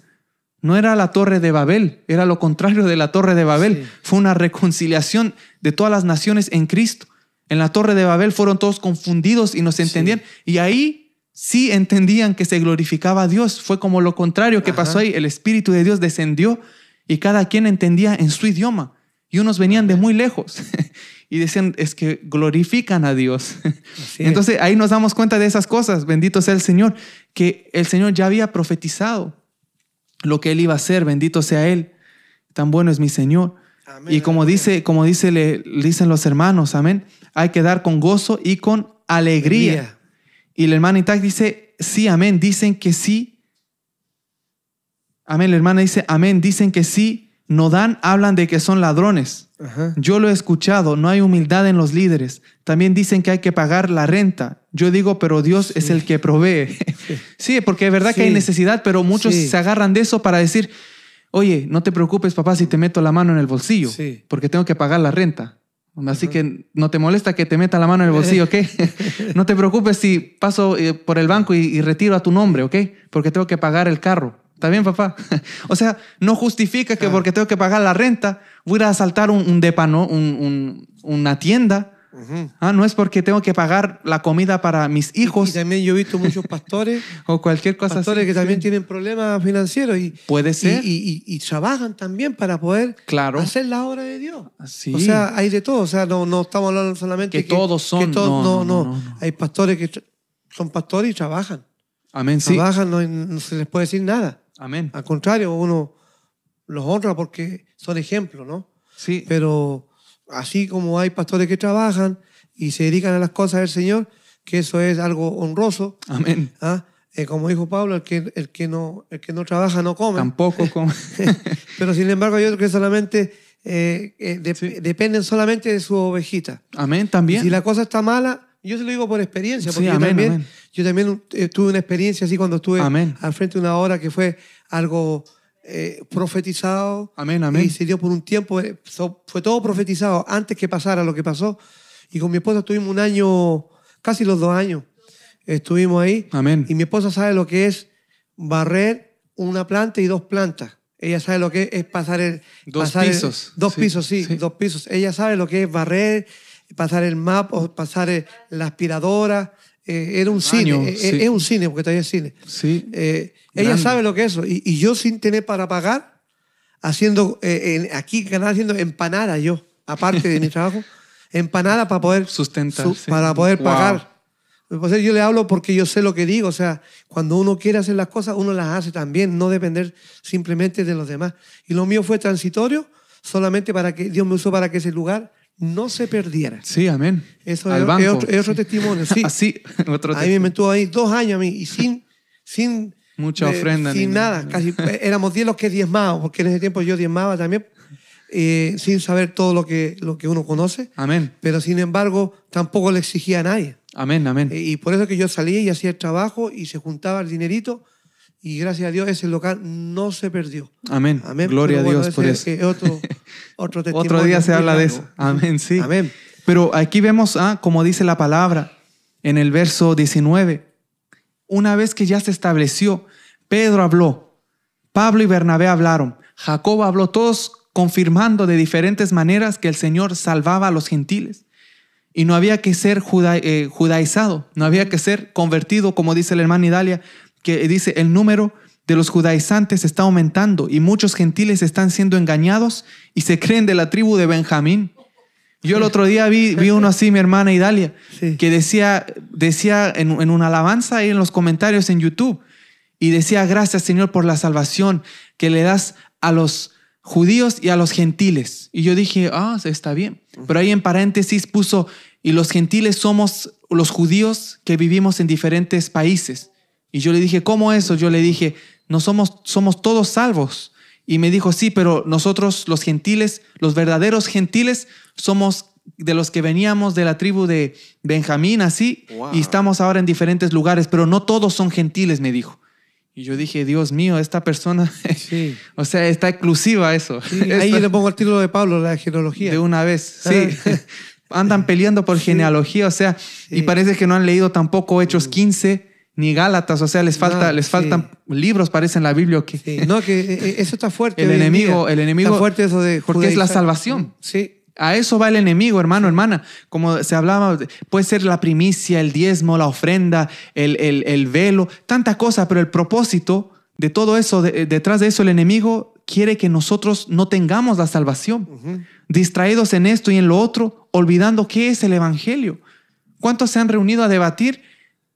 No era la torre de Babel, era lo contrario de la torre de Babel. Sí. Fue una reconciliación de todas las naciones en Cristo. En la torre de Babel fueron todos confundidos y no se Sí. entendían. Y ahí sí entendían que se glorificaba a Dios. Fue como lo contrario que Ajá. pasó ahí. El Espíritu de Dios descendió y cada quien entendía en su idioma. Y unos venían de muy lejos [laughs] y decían, es que glorifican a Dios. [laughs] Entonces ahí nos damos cuenta de esas cosas. Bendito sea el Señor, que el Señor ya había profetizado lo que Él iba a hacer. Bendito sea Él. Tan bueno es mi Señor. Amén, Y como amén. dice, como dice, le, dicen los hermanos, amén, hay que dar con gozo y con alegría. Alegría. Y la hermana Itac dice, sí, amén, dicen que sí. Amén, la hermana dice, amén, dicen que sí, no dan, hablan de que son ladrones. Ajá. Yo lo he escuchado, no hay humildad en los líderes. También dicen que hay que pagar la renta. Yo digo, pero Dios es el que provee. [laughs] sí, porque es verdad que hay necesidad, pero muchos se agarran de eso para decir, oye, no te preocupes, papá, si te meto la mano en el bolsillo, porque tengo que pagar la renta. Así que no te molesta que te meta la mano en el bolsillo, ¿ok? [laughs] no te preocupes si paso eh, por el banco y, y retiro a tu nombre, ¿ok? Porque tengo que pagar el carro. ¿Está bien, papá? [laughs] o sea, no justifica que porque tengo que pagar la renta, voy a ir a asaltar un, un depano, un- un- una tienda. Ah, no es porque tengo que pagar la comida para mis hijos y también yo he visto muchos [laughs] pastores, o cualquier cosa pastores así. que también tienen problemas financieros y, Puede ser. y- y- y trabajan también para poder Claro. hacer la obra de Dios. Sí. O sea, hay de todo. O sea, no, no estamos hablando solamente Que todos son. que todos- No, no, no. Hay pastores que son pastores y trabajan. Amén, sí. Trabajan, no, no se les puede decir nada. Amén. Al contrario, uno los honra porque son ejemplos, ¿no? Sí. Pero así como hay pastores que trabajan y se dedican a las cosas del Señor, que eso es algo honroso, Amén. ¿ah? Eh, como dijo Pablo, el que, el, que no, el que no trabaja no come. Tampoco como... [laughs] Pero sin embargo hay otros que solamente eh, eh, de- Sí. dependen solamente de su ovejita. Amén, Y también. si la cosa está mala, yo se lo digo por experiencia, Sí, porque yo, amén, también, amén. yo también tuve una experiencia así cuando estuve Amén. al frente de una hora que fue algo eh, profetizado Amén, amén. y se dio por un tiempo, eh, fue todo profetizado antes que pasara lo que pasó. Y con mi esposa estuvimos un año, casi los dos años, estuvimos ahí. Amén. Y mi esposa sabe lo que es barrer una planta y dos plantas. Ella sabe lo que es pasar el... Dos pasar el- pisos. dos Sí, pisos, sí, sí. dos pisos. Ella sabe lo que es barrer, pasar el map, o pasar el- la aspiradora. Eh, era un Baño, cine, eh, sí. es un cine, porque todavía es cine. Sí. Eh, ella sabe lo que es eso. Y, y yo sin tener para pagar, haciendo, eh, en- aquí ganar haciendo empanada yo, aparte de mi [laughs] trabajo, empanada para poder Sustentar, su- sí. para poder Wow. pagar. Entonces yo le hablo porque yo sé lo que digo. O sea, cuando uno quiere hacer las cosas, uno las hace también, no depender simplemente de los demás. Y lo mío fue transitorio, solamente para que Dios me usó para que ese lugar no se perdiera. Sí, amén. Eso Al es, banco. es otro, es otro testimonio. Sí. [laughs] Así, otro Ahí me mantuvo ahí dos años a mí y sin, sin Mucha ofrenda, sin ni- nada. Casi éramos diez los que diezmábamos, porque en ese tiempo yo diezmaba también, eh, sin saber todo lo que, lo que uno conoce. Amén. Pero sin embargo, tampoco le exigía a nadie. Amén, amén. Eh, Y por eso que yo salía y hacía el trabajo y se juntaba el dinerito. Y gracias a Dios ese local no se perdió. Amén. Amén. Gloria a Dios por eso. Es otro, [laughs] otro día se habla de eso. Amén, sí. Amén. Pero aquí vemos, ah, como dice la palabra en el verso 19, una vez que ya se estableció, Pedro habló, Pablo y Bernabé hablaron, Jacob habló, todos confirmando de diferentes maneras que el Señor salvaba a los gentiles. Y no había que ser eh, judaizado, no había que ser convertido, como dice el hermano Idalia, que dice el número de los judaizantes está aumentando y muchos gentiles están siendo engañados y se creen de la tribu de Benjamín. Yo el otro día vi, vi uno así, mi hermana Idalia, que decía, decía en, en, una alabanza ahí en los comentarios en YouTube, y decía, gracias Señor por la salvación que le das a los judíos y a los gentiles. Y yo dije, ah, está bien. Pero ahí en paréntesis puso, y los gentiles somos los judíos que vivimos en diferentes países. Y yo le dije, ¿cómo eso? Yo le dije, no somos, somos todos salvos. Y me dijo, sí, pero nosotros los gentiles, los verdaderos gentiles, somos de los que veníamos de la tribu de Benjamín, así, y estamos ahora en diferentes lugares, pero no todos son gentiles, me dijo. Y yo dije, Dios mío, esta persona, [laughs] sí. o sea, está exclusiva eso. [laughs] ahí le pongo el título de Pablo, la genealogía. De una vez, sí. [laughs] Andan peleando por genealogía, o sea, y parece que no han leído tampoco Hechos 15 ni Gálatas, o sea, les falta, les faltan libros, parece en la Biblia que. No, que eh, eh, eso está fuerte. El enemigo, el enemigo. Está fuerte eso de. Porque es la salvación. Sí. A eso va el enemigo, hermano, hermana. Como se hablaba, puede ser la primicia, el diezmo, la ofrenda, el, el, velo, tanta cosa, pero el propósito de todo eso, detrás de eso, el enemigo quiere que nosotros no tengamos la salvación, distraídos en esto y en lo otro, olvidando qué es el Evangelio. ¿Cuántos se han reunido a debatir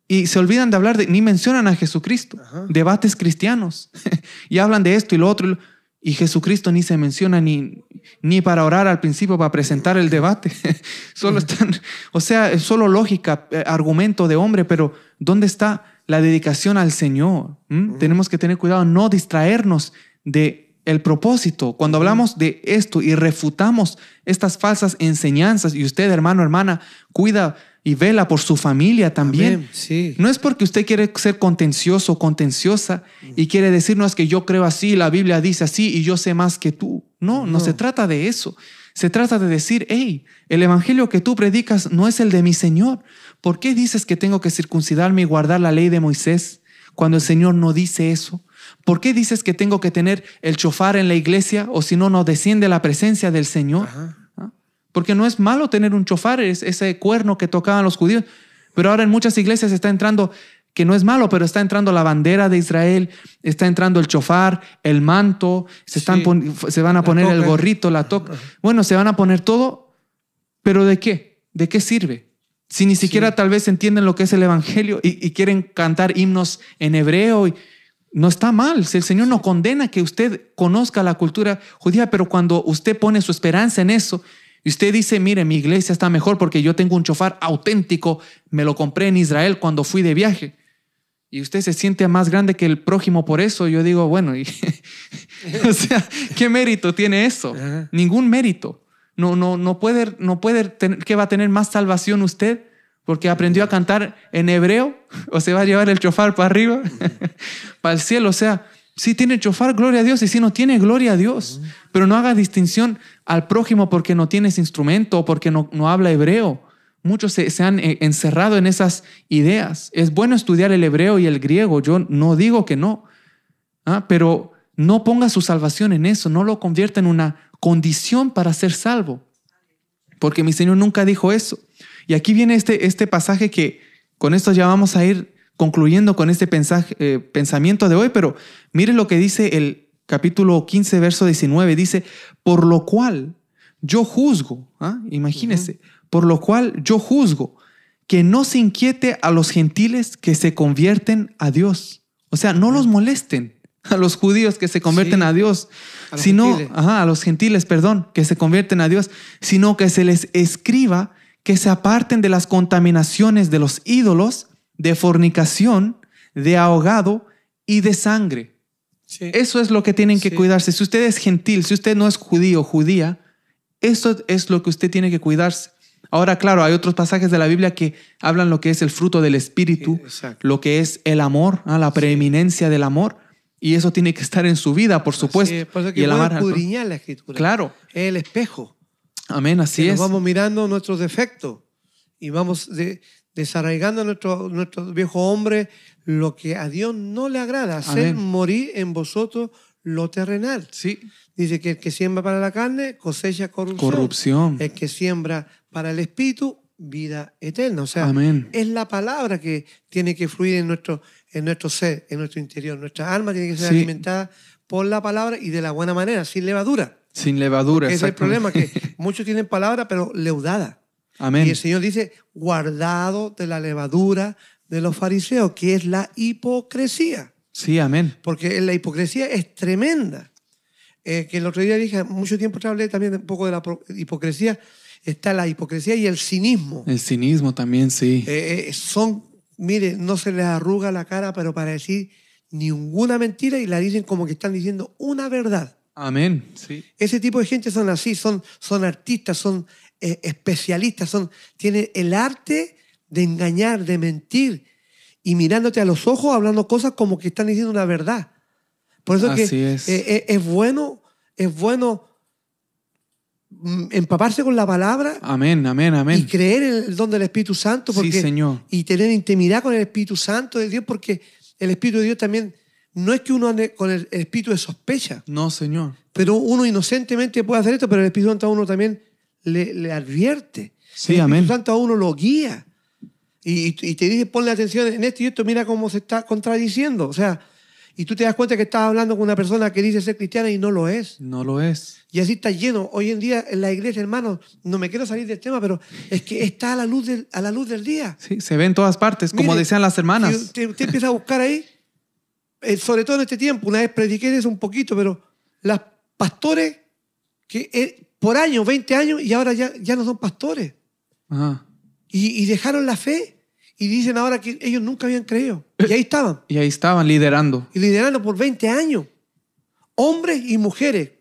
y se olvidan de hablar, de, ni mencionan a Jesucristo? Debates cristianos. [laughs] y hablan de esto y lo otro. Y Jesucristo ni se menciona ni, ni para orar al principio, para presentar el debate. [laughs] solo están, o sea, es solo lógica, eh, argumento de hombre, pero ¿dónde está la dedicación al Señor? ¿Mm? Tenemos que tener cuidado, no distraernos de el propósito. Cuando hablamos de esto y refutamos estas falsas enseñanzas, y usted, hermano, hermana, cuida y vela por su familia también. Sí. No es porque usted quiere ser contencioso o contenciosa y quiere decirnos que yo creo así, la Biblia dice así y yo sé más que tú. No, no, se trata de eso. Se trata de decir, hey, el evangelio que tú predicas no es el de mi Señor. ¿Por qué dices que tengo que circuncidarme y guardar la ley de Moisés cuando el Señor no dice eso? ¿Por qué dices que tengo que tener el chofar en la iglesia o si no, no desciende la presencia del Señor? Porque no es malo tener un chofar, es ese cuerno que tocaban los judíos. Pero ahora en muchas iglesias está entrando, que no es malo, pero está entrando la bandera de Israel, está entrando el chofar, el manto, se, están se van a poner el gorrito, la toca. Bueno, se van a poner todo, pero ¿de qué? ¿De qué sirve? Si ni siquiera tal vez entienden lo que es el Evangelio y, quieren cantar himnos en hebreo, y, no está mal. Si el Señor no condena que usted conozca la cultura judía, pero cuando usted pone su esperanza en eso y usted dice, mire, mi iglesia está mejor porque yo tengo un chofar auténtico, me lo compré en Israel cuando fui de viaje. Y usted se siente más grande que el prójimo por eso. Yo digo, bueno, [laughs] o sea, ¿qué mérito tiene eso? Ningún mérito. No, no, no puede, no puede tener, ¿qué va a tener más salvación usted? Porque aprendió a cantar en hebreo o se va a llevar el chofar para arriba, [laughs] para el cielo. O sea, si tiene chofar, gloria a Dios, y si no tiene, gloria a Dios. Pero no haga distinción al prójimo porque no tienes instrumento porque no, no habla hebreo. Muchos se, han eh, encerrado en esas ideas. Es bueno estudiar el hebreo y el griego, yo no digo que no, ¿ah? pero no ponga su salvación en eso, no lo convierta en una condición para ser salvo, porque mi Señor nunca dijo eso. Y aquí viene este, este pasaje que con esto ya vamos a ir concluyendo con este eh, pensamiento de hoy, pero mire lo que dice el capítulo 15, verso 19. Dice, por lo cual yo juzgo, ¿ah? imagínese, por lo cual yo juzgo que no se inquiete a los gentiles que se convierten a Dios. O sea, no los molesten a los judíos que se convierten a Dios, sino a los gentiles, perdón, que se convierten a Dios, sino que se les escriba que se aparten de las contaminaciones de los ídolos de fornicación, de ahogado y de sangre. Eso es lo que tienen que cuidarse. Si usted es gentil, si usted no es judío, judía, eso es lo que usted tiene que cuidarse. Ahora, claro, hay otros pasajes de la Biblia que hablan lo que es el fruto del Espíritu, lo que es el amor, ¿ah? la preeminencia del amor, y eso tiene que estar en su vida, por supuesto. y el amar la escritura. Claro. Es el espejo. Amén, así es. vamos mirando nuestros defectos y vamos de, desarraigando nuestro, nuestro viejo hombre lo que a Dios no le agrada, hacer morir en vosotros lo terrenal. Sí. Dice que el que siembra para la carne cosecha corrupción. Corrupción. El que siembra para el espíritu, vida eterna. O sea, Amén. es la palabra que tiene que fluir en nuestro, en nuestro ser, en nuestro interior. Nuestra alma tiene que ser Sí. alimentada por la palabra y de la buena manera, sin levadura. Sin levadura. Ese es el problema, que [laughs] muchos tienen palabra, pero leudada. Amén. Y el Señor dice, guardado de la levadura de los fariseos, que es la hipocresía. Sí, amén. Porque la hipocresía es tremenda. Eh, que el otro día dije, mucho tiempo hablé también un poco de la hipocresía. Está la hipocresía y el cinismo. El cinismo también, sí. Eh, eh, son, mire, no se les arruga la cara, pero para decir ninguna mentira y la dicen como que están diciendo una verdad. Amén. Sí. Ese tipo de gente son así, son, son artistas, son eh, especialistas, son, tienen el arte de engañar, de mentir y mirándote a los ojos hablando cosas como que están diciendo una verdad. Por eso Así que es. eh, eh, es bueno, es bueno mm, empaparse con la palabra Amén, amén, y amén. creer en el don del Espíritu Santo Sí, porque, Señor. y tener intimidad con el Espíritu Santo de Dios porque el Espíritu de Dios también no es que uno ande con el espíritu de sospecha, No, Señor. pero uno inocentemente puede hacer esto, pero el Espíritu Santo a uno también le, le advierte. Sí, el amén. Espíritu Santo a uno lo guía. Y, y te dice, ponle atención en esto y esto, mira cómo se está contradiciendo. O sea, y tú te das cuenta que estás hablando con una persona que dice ser cristiana y no lo es. No lo es. Y así está lleno. Hoy en día en la iglesia, hermano, no me quiero salir del tema, pero es que está a la luz del, a la luz del día. Sí, se ve en todas partes, como Mire, decían las Si hermanas. usted, usted empieza a buscar ahí, eh, sobre todo en este tiempo, una vez prediqué eso un poquito, pero las pastores que eh, por años, 20 años, y ahora ya, ya no son pastores. Ajá. Y, y dejaron la fe. Y dicen ahora que ellos nunca habían creído. Y ahí estaban. [laughs] Y ahí estaban liderando. Y liderando por 20 años. Hombres y mujeres.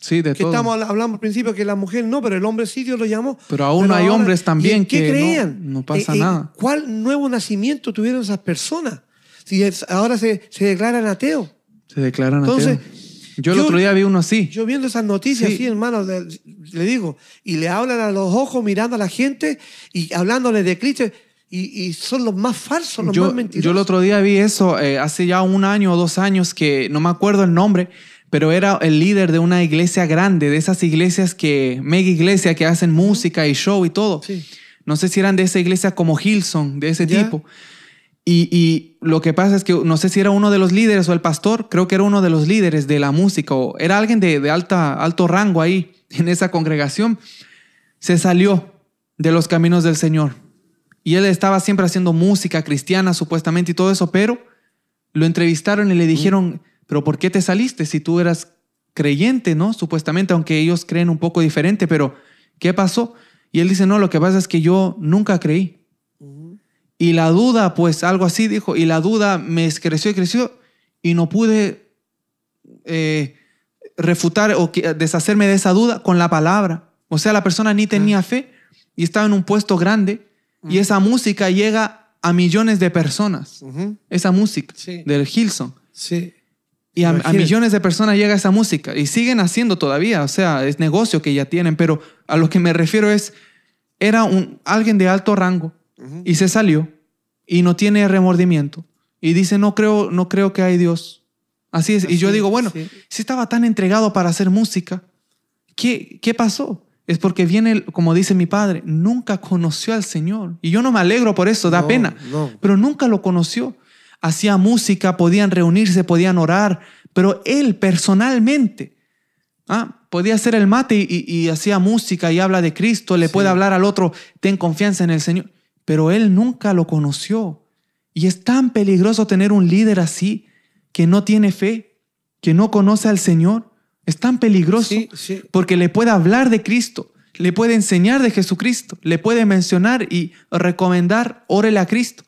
Sí, de Que todo. estamos hablando al principio que la mujer no, pero el hombre sí Dios lo llamó. Pero aún hay ahora- hombres ¿y también que no- creían? no pasa ¿En- en nada. ¿Cuál nuevo nacimiento tuvieron esas personas? Si es- ahora se, se declaran ateos. Se declaran Entonces, ateos. Yo el yo- otro día vi uno así. Yo viendo esas noticias Sí. así, hermano, le, le digo, y le hablan a los ojos mirando a la gente y hablándole de Cristo, y, y son los más falsos, los Yo, más mentirosos. yo el otro día vi eso eh, hace ya un año o dos años que no me acuerdo el nombre, pero era el líder de una iglesia grande, de esas iglesias que, mega iglesia que hacen música y show y todo. Sí. No sé si eran de esa iglesia como Hillsong, de ese Ya. tipo. Y, y lo que pasa es que no sé si era uno de los líderes o el pastor, creo que era uno de los líderes de la música o era alguien de, de alta, alto rango ahí [laughs] en esa congregación. Se salió de los caminos del Señor. Y él estaba siempre haciendo música cristiana supuestamente y todo eso, pero lo entrevistaron y le dijeron, pero ¿por qué te saliste si tú eras creyente, no? Supuestamente, aunque ellos creen un poco diferente, pero ¿qué pasó? Y él dice, no, lo que pasa es que yo nunca creí. Y la duda, pues algo así dijo, y la duda me creció y creció y no pude eh, refutar o deshacerme de esa duda con la palabra. O sea, la persona ni tenía fe y estaba en un puesto grande y esa música llega a millones de personas. Esa música Sí. del Hilson. Sí. Y a, millones de personas llega esa música y siguen haciendo todavía, o sea, es negocio que ya tienen, pero a lo que me refiero es, era un, alguien de alto rango y se salió y no tiene remordimiento y dice, no creo, no creo que hay Dios. Así es. y yo digo, bueno, sí. si estaba tan entregado para hacer música, ¿qué, qué pasó? Es porque viene, como dice mi padre, nunca conoció al Señor. Y yo no me alegro por eso, da No, pena no. pero nunca lo conoció. Hacía música, podían reunirse, podían orar, pero él personalmente ah, podía hacer el mate y, y- y hacía música y habla de Cristo, le Sí. puede hablar al otro, ten confianza en el Señor, pero él nunca lo conoció. Y es tan peligroso tener un líder así que no tiene fe, que no conoce al Señor. Es tan peligroso Sí, sí. porque le puede hablar de Cristo, le puede enseñar de Jesucristo, le puede mencionar y recomendar, órele a Cristo.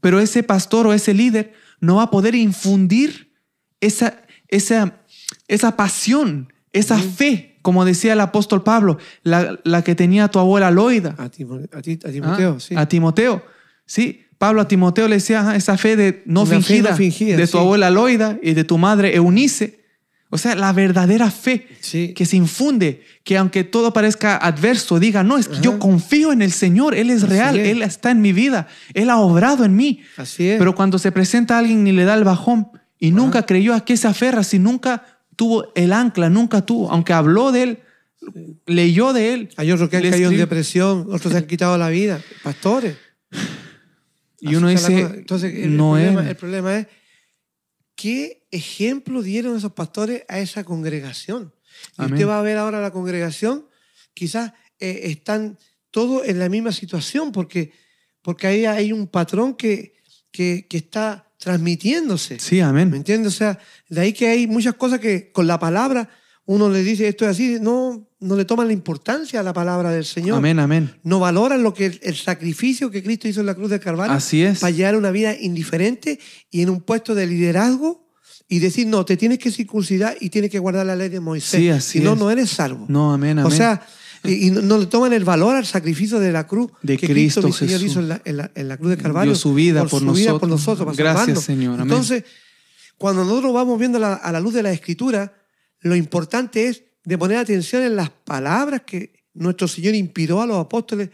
Pero ese pastor o ese líder no va a poder infundir esa, esa, esa pasión, esa fe, como decía el apóstol Pablo, la, la que tenía tu abuela Loida. A, Timo- a ti- a ¿ah? Timoteo, sí. A Timoteo. Sí, Pablo a Timoteo le decía "Ajá, esa fe de no, fe fingida, no fingida, de tu abuela Loida y de tu madre Eunice. O sea, la verdadera fe Sí. que se infunde, que aunque todo parezca adverso, diga, no, es que yo confío en el Señor, Él es Así real, es. Él está en mi vida, Él ha obrado en mí. Así es. Pero cuando se presenta alguien y le da el bajón y nunca creyó a qué se aferra, si nunca tuvo el ancla, nunca tuvo, aunque habló de él, leyó de él. Hay otros que han caído en depresión, otros se han quitado la vida, pastores. Y uno dice. Entonces, el, el no problema, es. el problema es, ¿qué ejemplo dieron esos pastores a esa congregación? Y Amén. usted va a ver ahora la congregación, quizás eh, están todos en la misma situación, porque, porque ahí hay un patrón que, que, que está transmitiéndose. Sí, ¿Me amén. entiendes? O sea, de ahí que hay muchas cosas que con la palabra uno le dice esto es así, no, no le toman la importancia a la palabra del Señor. Amén, amén. No valoran lo que el sacrificio que Cristo hizo en la cruz del Calvario Así es. para llevar una vida indiferente y en un puesto de liderazgo y decir, no, te tienes que circuncidar y tienes que guardar la ley de Moisés. Sí, así si no, es. no eres salvo. No, amén, amén. O sea, y, no, no le toman el valor al sacrificio de la cruz De que Cristo mi Señor hizo en la, en la- en la cruz del Calvario. Dio su vida por su vida por nosotros. nosotros. Gracias, salvarnos. Señor. Amén. Entonces, cuando nosotros vamos viendo la- a la luz de la Escritura, lo importante es de poner atención en las palabras que nuestro Señor inspiró a los apóstoles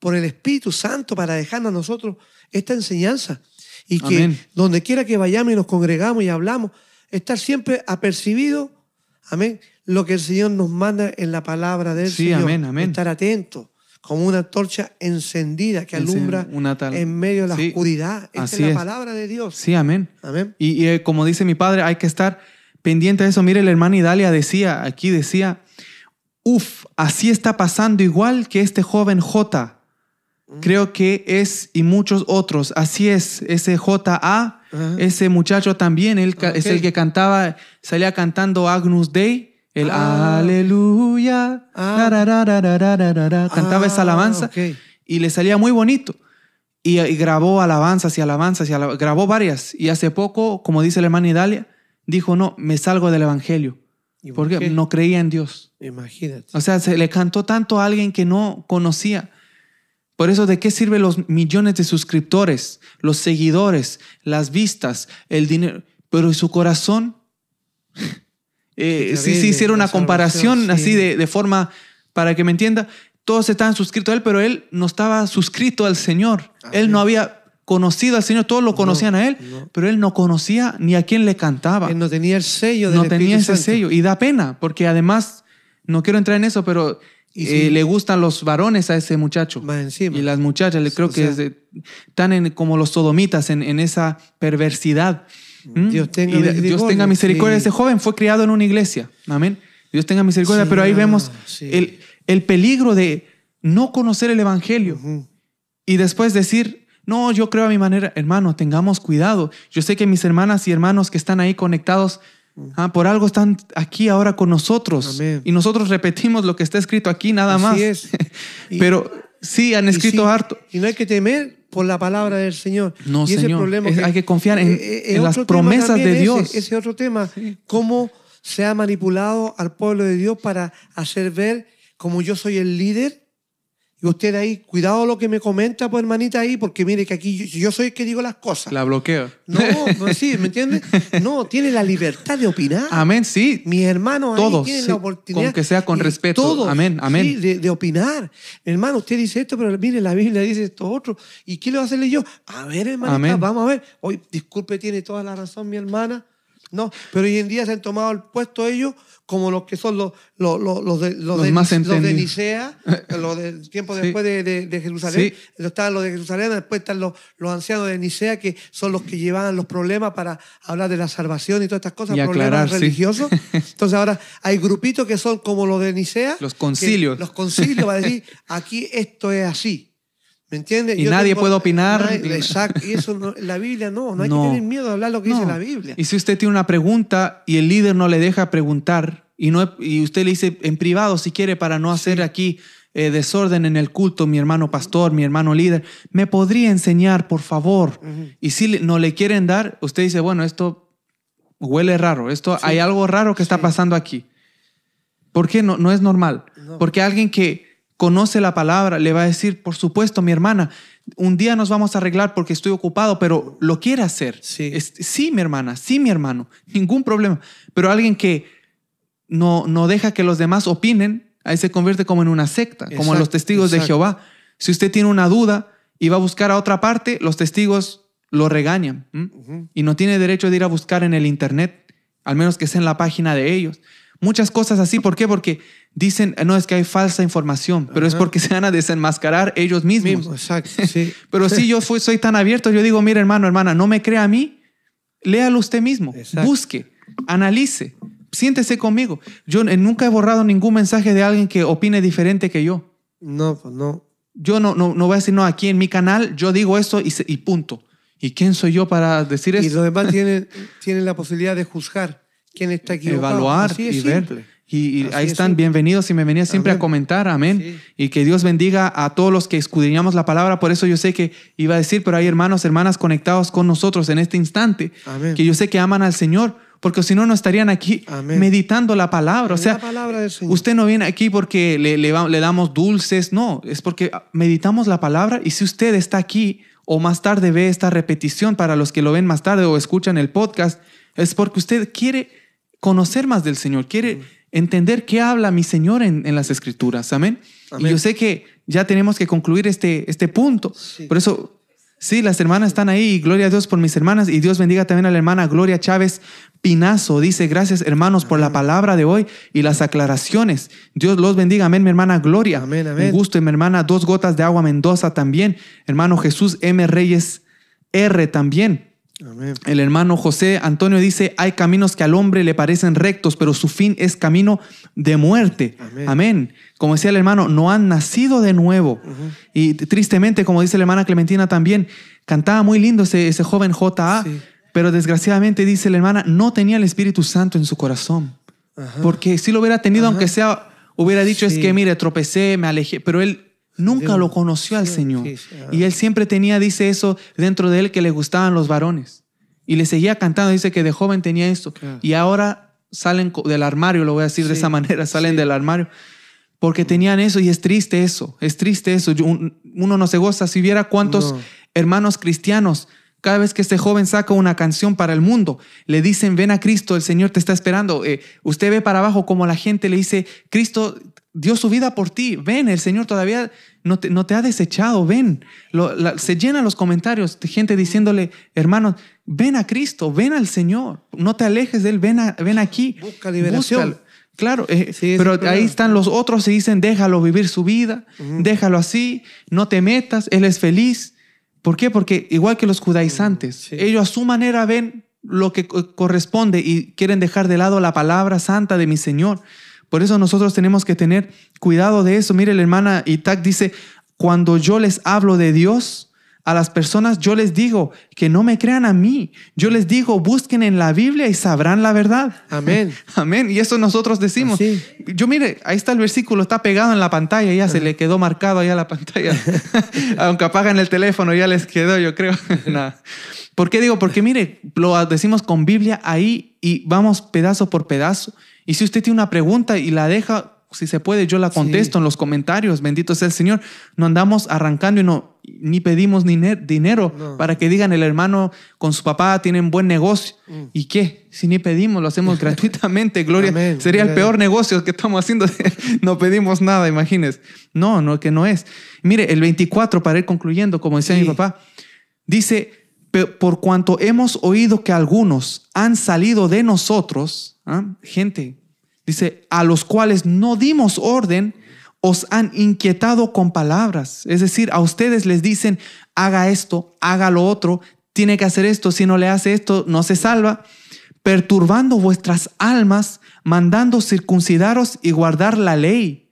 por el Espíritu Santo para dejarnos a nosotros esta enseñanza. Y que donde quiera que vayamos y nos congregamos y hablamos, estar siempre apercibido, amén, lo que el Señor nos manda en la palabra del Sí, Señor. amén, amén. Estar atento, como una torcha encendida que alumbra una tal- en medio de la Sí, oscuridad. Esta así es la palabra de Dios. Sí, amén. Amén. Y, y, eh, como dice mi padre, hay que estar pendiente de eso. Mire, el hermano Idalia decía, aquí decía, uf, así está pasando igual que este joven J. Creo que es y muchos otros. Así es, ese JA, Ajá. ese muchacho también, él ca- es el que cantaba, salía cantando Agnus Dei, el Ah. Aleluya, Ah. tararararararara, cantaba esa Ah, alabanza ok. y le salía muy bonito. Y, y grabó alabanzas y alabanzas y grabó varias. Y hace poco, como dice el hermano Idalia, dijo, no, me salgo del Evangelio. ¿Y por Porque qué? no creía en Dios. Imagínate. O sea, se le cantó tanto a alguien que no conocía. Por eso, ¿de qué sirven los millones de suscriptores, los seguidores, las vistas, el dinero? Pero ¿y su corazón? [laughs] Eh, sí, sí, hiciera una comparación sí. así de, de forma para que me entienda. Todos estaban suscritos a él, pero él no estaba suscrito al Señor. Él no había conocido al Señor, todos lo conocían a él, no. pero él no conocía ni a quién le cantaba Él no tenía el sello del no tenía ese Santo. sello y da pena porque además no quiero entrar en eso pero Y eh, le gustan los varones a ese muchacho. Más encima. y las muchachas le creo O que sea- es de- en, como los sodomitas en, en esa perversidad. ¿Mm? Dios tenga Y de- Dios misericordia, tenga misericordia sí. ese joven. Fue criado en una iglesia. Amén. Dios tenga misericordia. Sí, pero ahí ah, vemos el, el peligro de no conocer el evangelio. Y después decir, no, yo creo a mi manera, hermano, tengamos cuidado. Yo sé que mis hermanas y hermanos que están ahí conectados, ah, por algo están aquí ahora con nosotros. Amén. Y nosotros repetimos lo que está escrito aquí, nada Así más. es. [laughs] Y- Pero sí, han Y escrito sí, harto. Y no hay que temer por la palabra del Señor. No, y ese Señor. problema Es- hay que confiar en- es en las promesas de ese, Dios. Ese otro tema. Cómo se ha manipulado al pueblo de Dios para hacer ver como yo soy el líder. Y usted ahí, cuidado lo que me comenta, pues hermanita ahí, porque mire que aquí yo, yo soy el que digo las cosas. La bloqueo. No, no, [laughs] sí, ¿me entiende? No, tiene la libertad de opinar. Amén, sí. Mis hermanos ahí Todos, tienen sí, la oportunidad. con que sea con respeto. todos, Amén, amén. sí, de, de opinar. Hermano, usted dice esto, pero mire, la Biblia dice esto otro. ¿Y qué le va a hacerle yo? A ver, hermanita, Amén. vamos a ver. Hoy, disculpe, tiene toda la razón mi hermana. No, pero hoy en día se han tomado el puesto ellos como los que son los, los, los, los de, los de, más los de. Nicea, [laughs] los del tiempo Sí. después de, de- de Jerusalén. Sí. Estaban los de Jerusalén, después están los, los ancianos de Nicea, que son los que llevaban los problemas para hablar de la salvación y todas estas cosas, Y problemas aclarar, sí. religiosos. [laughs] Entonces ahora hay grupitos que son como los de Nicea. Los concilios. Los concilios, va a decir, [laughs] aquí esto es así. ¿Me entiendes? Y nadie puede opinar. nadie- exacto. Y eso no, la Biblia no. No hay No. que tener miedo de hablar lo que No. dice la Biblia. Y si usted tiene una pregunta y el líder no le deja preguntar y, no, y usted le dice en privado si quiere para no hacer aquí eh, desorden en el culto, mi hermano pastor, mi hermano líder, ¿me podría enseñar, por favor? Y si no le quieren dar, usted dice, bueno, esto huele raro, esto hay algo raro que está pasando aquí. ¿Por qué no, no es normal? No. Porque alguien que conoce la palabra le va a decir, por supuesto, mi hermana, un día nos vamos a arreglar porque estoy ocupado, pero lo quiere hacer. Sí. Es- sí, mi hermana, sí, mi hermano, ningún problema. Pero alguien que no, no deja que los demás opinen, ahí se convierte como en una secta, como los Exacto, testigos de. Jehová. Si usted tiene una duda y va a buscar a otra parte, los testigos lo regañan y no tiene derecho de ir a buscar en el internet al menos que sea en la página de ellos. Muchas cosas así, ¿por qué? Porque dicen, no, es que hay falsa información, pero es porque se van a desenmascarar ellos mismos. Mismo, exacto, sí. [laughs] pero si yo fui, soy tan abierto, yo digo, mire hermano, hermana, no me crea a mí, léalo usted mismo, Exacto. busque, analice, siéntese conmigo. Yo eh, nunca he borrado ningún mensaje de alguien que opine diferente que yo. No, pues no. Yo no, no, no voy a decir, no, aquí en mi canal yo digo esto y, y punto. ¿Y quién soy yo para decir Y eso? los demás [laughs] tienen, tienen la posibilidad de juzgar quién está equivocado. Evaluar Así de y ver. Y, y ahí están, bienvenidos y bienvenidas siempre a Amén. comentar, amén. Sí. Y que Dios bendiga a todos los que escudriñamos la palabra. Por eso yo sé que iba a decir, pero hay hermanos, hermanas conectados con nosotros en este instante, Amén. que yo sé que aman al Señor, porque si no, no estarían aquí Amén. meditando la palabra. O sea, la palabra del Señor. usted no viene aquí porque le, le le damos dulces, no, es porque meditamos la palabra y si usted está aquí o más tarde ve esta repetición para los que lo ven más tarde o escuchan el podcast, es porque usted quiere conocer más del Señor, quiere entender qué habla mi Señor en, en las escrituras, amén. Y yo sé que ya tenemos que concluir este, este punto, Sí. por eso... Sí, las hermanas están ahí y gloria a Dios por mis hermanas y Dios bendiga también a la hermana Gloria Chávez Pinazo. Dice, gracias hermanos por la palabra de hoy y las aclaraciones. Dios los bendiga. Amén, mi hermana Gloria. Amén, amén. Un gusto y mi hermana Dos Gotas de Agua Mendoza también. Hermano Jesús M. Reyes R también. Amén. El hermano José Antonio dice, hay caminos que al hombre le parecen rectos, pero su fin es camino de muerte. Amén. Amén. Como decía el hermano, no han nacido de nuevo. Y tristemente, como dice la hermana Clementina también, cantaba muy lindo ese, ese joven J.A., Sí. pero desgraciadamente, dice la hermana, no tenía el Espíritu Santo en su corazón. Ajá. Porque si lo hubiera tenido, Ajá. aunque sea, hubiera dicho, es que mire, tropecé, me alejé, pero él nunca lo conoció al Señor. Y él siempre tenía, dice eso, dentro de él que le gustaban los varones. Y le seguía cantando, dice que de joven tenía esto. Y ahora salen del armario, lo voy a decir de esa manera, salen sí. del armario. Porque tenían eso y es triste eso, es triste eso. Uno no se goza. Si viera cuántos No. hermanos cristianos, cada vez que este joven saca una canción para el mundo, le dicen, ven a Cristo, el Señor te está esperando. Eh, usted ve para abajo como la gente le dice, Cristo dio su vida por ti, ven, el Señor todavía no te, no te ha desechado, ven. Lo- la- se llenan los comentarios de gente diciéndole, hermanos, ven a Cristo, ven al Señor, no te alejes de Él, ven, a- ven aquí. Busca liberación. Claro, eh, Sí, pero problema. ahí están los otros y dicen, déjalo vivir su vida, déjalo así, no te metas, él es feliz. ¿Por qué? Porque igual que los judaizantes, Sí. ellos a su manera ven lo que co- corresponde y quieren dejar de lado la palabra santa de mi Señor. Por eso nosotros tenemos que tener cuidado de eso. Mire, la hermana Itak dice, cuando yo les hablo de Dios, a las personas yo les digo que no me crean a mí. Yo les digo, busquen en la Biblia y sabrán la verdad. Amén. [laughs] Amén. Y eso nosotros decimos. Así. Yo mire, ahí está el versículo, está pegado en la pantalla, ya se le quedó marcado allá la pantalla. [laughs] Aunque apagan el teléfono, ya les quedó, yo creo. [laughs] Nada. ¿Por qué digo? Porque mire, lo decimos con Biblia ahí y vamos pedazo por pedazo. Y si usted tiene una pregunta y la deja, si se puede, yo la contesto en los comentarios. Bendito sea el Señor. No andamos arrancando y no ni pedimos ni ne- dinero No. para que digan el hermano con su papá tienen buen negocio. ¿Y qué? Si ni pedimos, lo hacemos [laughs] gratuitamente. Gloria. Amén. Sería el Gloria a peor negocio que estamos haciendo. [laughs] no pedimos nada, imagínense. No, no, que no es. Mire, el 24, para ir concluyendo, como decía Sí. mi papá, dice, "Pe- por cuanto hemos oído que algunos han salido de nosotros, ¿ah? gente, dice, a los cuales no dimos orden, os han inquietado con palabras. Es decir, a ustedes les dicen, haga esto, haga lo otro, tiene que hacer esto, si no le hace esto, no se salva, perturbando vuestras almas, mandando circuncidaros y guardar la ley.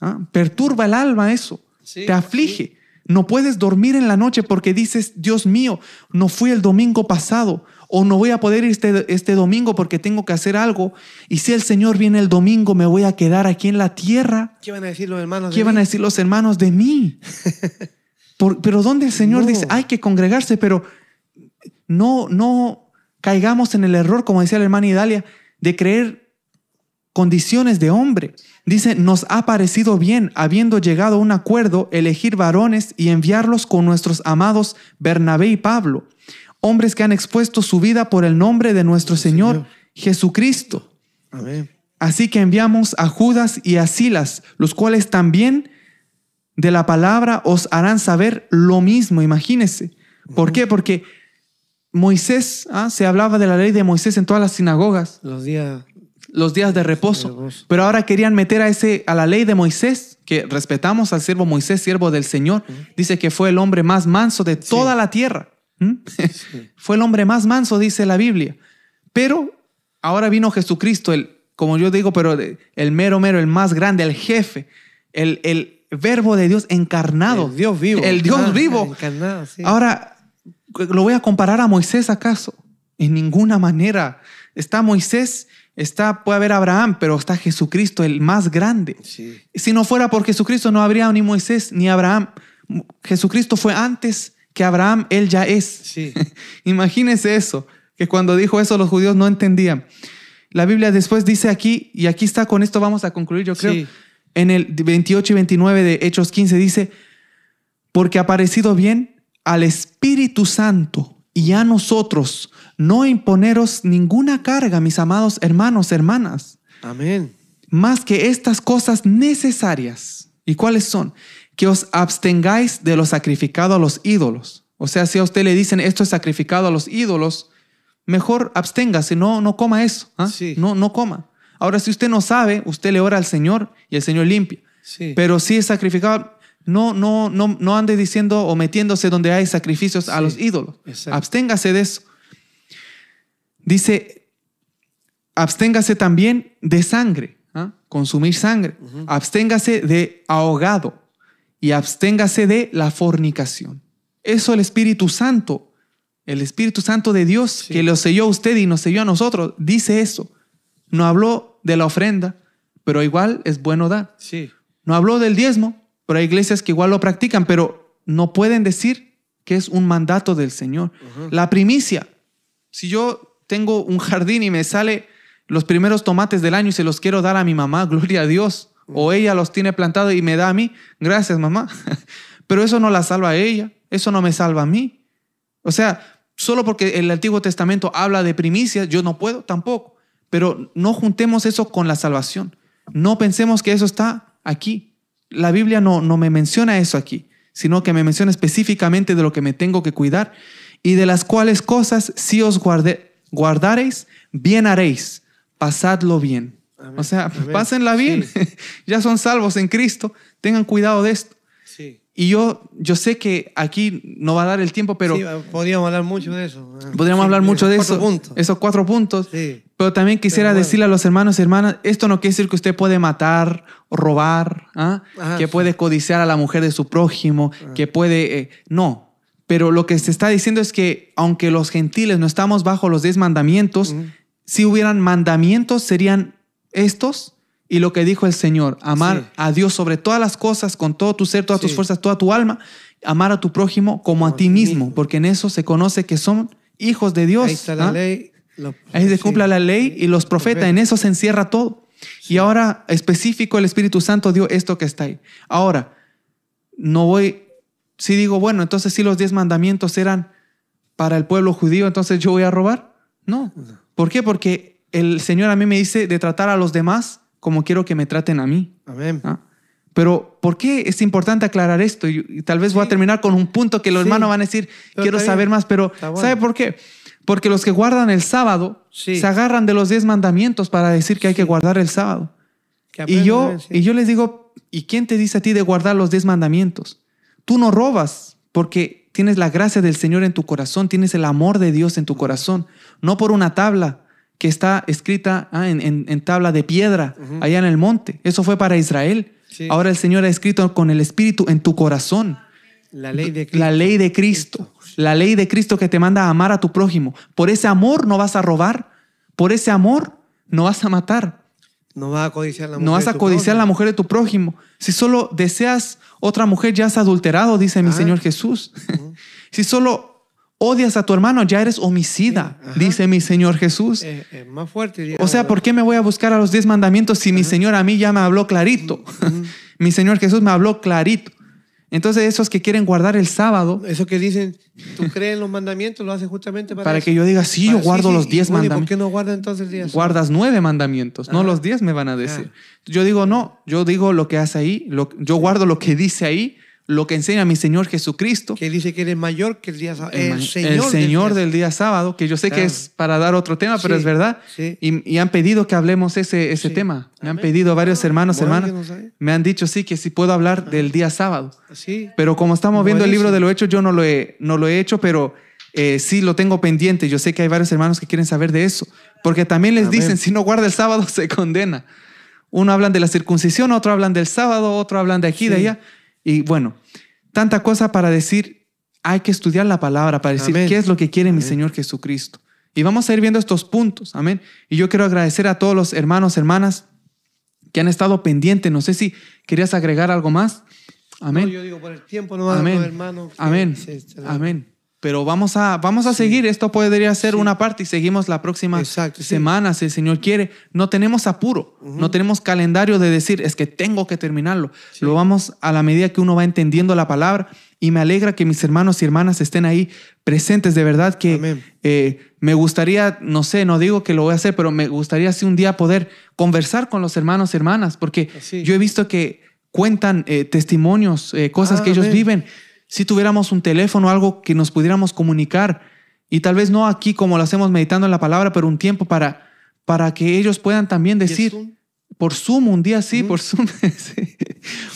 ¿Ah? Perturba el alma eso, Sí, te aflige. No puedes dormir en la noche porque dices, Dios mío, no fui el domingo pasado o no voy a poder ir este, este domingo porque tengo que hacer algo. Y si el Señor viene el domingo, me voy a quedar aquí en la tierra. ¿Qué van a decir los hermanos? de ¿Qué van a mí? decir los hermanos de mí? [laughs] Por- pero donde el Señor No. dice, hay que congregarse, pero no, no caigamos en el error, como decía la hermana Idalia, de creer condiciones de hombre. Dice, nos ha parecido bien, habiendo llegado a un acuerdo, elegir varones y enviarlos con nuestros amados Bernabé y Pablo, hombres que han expuesto su vida por el nombre de nuestro Señor, Señor. Jesucristo. Amén. Así que enviamos a Judas y a Silas, los cuales también de la palabra os harán saber lo mismo, imagínense. ¿Por qué? Porque Moisés, ¿ah? se hablaba de la ley de Moisés en todas las sinagogas, Los días los días de reposo. reposo. Pero ahora querían meter a, ese, a la ley de Moisés, que respetamos al siervo Moisés, siervo del Señor. Dice que fue el hombre más manso de toda la tierra. ¿Mm? [laughs] Sí. fue el hombre más manso, dice la Biblia. Pero ahora vino Jesucristo, el, como yo digo, pero el mero mero, el más grande, el jefe, el, el verbo de Dios encarnado. El Dios vivo. El Dios Ah, vivo. Encarnado, sí. Ahora, ¿lo voy a comparar a Moisés acaso? En ninguna manera. Está Moisés, está, puede haber Abraham, pero está Jesucristo, el más grande. Sí. Si no fuera por Jesucristo, no habría ni Moisés ni Abraham. Jesucristo fue antes que Abraham, él ya es. Sí. [laughs] Imagínense eso, que cuando dijo eso los judíos no entendían. La Biblia después dice aquí, y aquí está, con esto vamos a concluir, yo creo, Sí. en el 28 y 29 de Hechos 15 dice, porque ha parecido bien al Espíritu Santo y a nosotros no imponeros ninguna carga, mis amados hermanos, hermanas, Amén. más que estas cosas necesarias. ¿Y cuáles son? Que os abstengáis de lo sacrificado a los ídolos. O sea, si a usted le dicen esto es sacrificado a los ídolos, mejor absténgase, no, no coma eso. ¿ah? Sí. No, no coma. Ahora, si usted no sabe, usted le ora al Señor y el Señor limpia. Sí. Pero si es sacrificado, no, no, no, no ande diciendo o metiéndose donde hay sacrificios a los ídolos. exacto. Absténgase de eso. Dice, absténgase también de sangre, ¿ah? consumir sangre. Absténgase de ahogado y absténgase de la fornicación. Eso el Espíritu Santo, el Espíritu Santo de Dios Sí. que lo selló a usted y nos selló a nosotros, dice eso. No habló de la ofrenda, pero igual es bueno dar. Sí. No habló del diezmo, pero hay iglesias que igual lo practican, pero no pueden decir que es un mandato del Señor. La primicia. Si yo tengo un jardín y me sale los primeros tomates del año y se los quiero dar a mi mamá, [laughs] gloria a Dios, o ella los tiene plantados y me da a mí, gracias mamá. [laughs] Pero eso no la salva a ella, eso no me salva a mí. O sea, solo porque el Antiguo Testamento habla de primicias, yo no puedo tampoco. Pero no juntemos eso con la salvación. No pensemos que eso está aquí. La Biblia no, no me menciona eso aquí, sino que me menciona específicamente de lo que me tengo que cuidar y de las cuales cosas si os guarde- guardareis, bien haréis. Pasadlo bien. Amén. O sea, Amén. pásenla bien. Sí. [laughs] ya son salvos en Cristo. Tengan cuidado de esto. Sí. Y yo, yo sé que aquí no va a dar el tiempo, pero Sí, podríamos hablar mucho de eso. Ah, podríamos sí, hablar mucho de eso. puntos. Esos cuatro puntos. Sí. Pero también quisiera Pero bueno. decirle a los hermanos y hermanas, esto no quiere decir que usted puede matar, robar, ¿ah? Ajá, que puede codiciar a la mujer de su prójimo, que puede... eh, no, pero lo que se está diciendo es que aunque los gentiles no estamos bajo los diez mandamientos, si hubieran mandamientos serían estos y lo que dijo el Señor, amar Sí. a Dios sobre todas las cosas, con todo tu ser, todas tus fuerzas, toda tu alma, amar a tu prójimo como, a ti mismo, porque en eso se conoce que son hijos de Dios. Ahí está la ¿ah? ley. Ahí se sí. cumpla la ley y los profetas, en eso se encierra todo. Y ahora específico el Espíritu Santo dio esto que está ahí. Ahora, no voy, si digo, bueno, entonces si los diez mandamientos eran para el pueblo judío, entonces yo voy a robar. No. ¿Por qué? Porque el Señor a mí me dice de tratar a los demás como quiero que me traten a mí. Amén. ¿ah? Pero, ¿por qué es importante aclarar esto? Y, tal vez voy a terminar con un punto que los Sí. hermanos van a decir, Pero quiero saber más, pero bueno. ¿sabe por qué? Porque los que guardan el sábado Sí. se agarran de los diez mandamientos para decir que hay que guardar el sábado. Y yo, y yo les digo, ¿y quién te dice a ti de guardar los diez mandamientos? Tú no robas porque tienes la gracia del Señor en tu corazón, tienes el amor de Dios en tu corazón, no por una tabla que está escrita ah, en, en- en tabla de piedra allá en el monte. Eso fue para Israel. Sí. Ahora el Señor ha escrito con el Espíritu en tu corazón. La ley de Cristo. La ley de Cristo. La ley de Cristo que te manda a amar a tu prójimo. Por ese amor no vas a robar. Por ese amor no vas a matar. No vas a codiciar la mujer. No vas de a tu codiciar a la prójimo. mujer de tu prójimo. Si solo deseas otra mujer, ya has adulterado, dice mi Ah. Señor Jesús. [laughs] Si solo odias a tu hermano, ya eres homicida, dice mi Señor Jesús. Es, es más fuerte. diría o sea. ¿por qué me voy a buscar a los diez mandamientos si mi Señor a mí ya me habló clarito? [laughs] Mi Señor Jesús me habló clarito. Entonces, esos que quieren guardar el sábado, Eso que dicen, tú crees en los mandamientos, lo haces justamente para para eso. que yo diga, sí, yo Para- guardo sí, los y diez bueno, ¿y ¿Por mandamientos. qué no guarda entonces el día? Guardas nueve mandamientos, no Ajá. los diez me van a decir. Yo digo, no, yo digo lo que hace ahí, lo- yo guardo lo que dice ahí, lo que enseña mi Señor Jesucristo. que dice que Él es mayor que el día sábado. El, Señor, el del día del día sábado, que yo sé que es para dar otro tema, pero Sí, es verdad. sí. Y, y han pedido que hablemos ese, ese Sí. tema. Me han pedido varios hermanos, Bueno, hermanas. no. Me han dicho, sí, que si puedo hablar del día sábado. Sí. Pero como estamos viendo el libro de lo hecho, yo no lo he, no lo he hecho, pero eh, sí lo tengo pendiente. Yo sé que hay varios hermanos que quieren saber de eso. Porque también les Amén. dicen, si no guarda el sábado, [laughs] se condena. Uno hablan de la circuncisión, otro hablan del sábado, otro hablan de aquí, de allá. Y bueno, tanta cosa para decir, hay que estudiar la palabra, para decir Amén. qué es lo que quiere mi. Señor Jesucristo. Y vamos a ir viendo estos puntos. Amén. Y yo quiero agradecer a todos los hermanos, hermanas que han estado pendientes. No sé si querías agregar algo más. Amén. No, yo digo, por el tiempo no va Amén. hermanos. Amén. se- se- Amén. Pero vamos a, vamos a Sí. seguir. Esto podría ser Sí. una parte y seguimos la próxima Exacto, sí. semana, si el Señor quiere. No tenemos apuro, no tenemos calendario de decir, es que tengo que terminarlo. Lo vamos a la medida que uno va entendiendo la palabra. Y me alegra que mis hermanos y hermanas estén ahí presentes. De verdad que eh, me gustaría, no sé, no digo que lo voy a hacer, pero me gustaría así un día poder conversar con los hermanos y hermanas, porque yo he visto que cuentan eh, testimonios, eh, cosas Ah, que ellos amén. viven. Si tuviéramos un teléfono, algo que nos pudiéramos comunicar, y tal vez no aquí como lo hacemos meditando en la palabra, pero un tiempo para, para que ellos puedan también ¿Y el decir, Zoom? por Zoom un día sí, Ujú. por Zoom, [laughs] sí.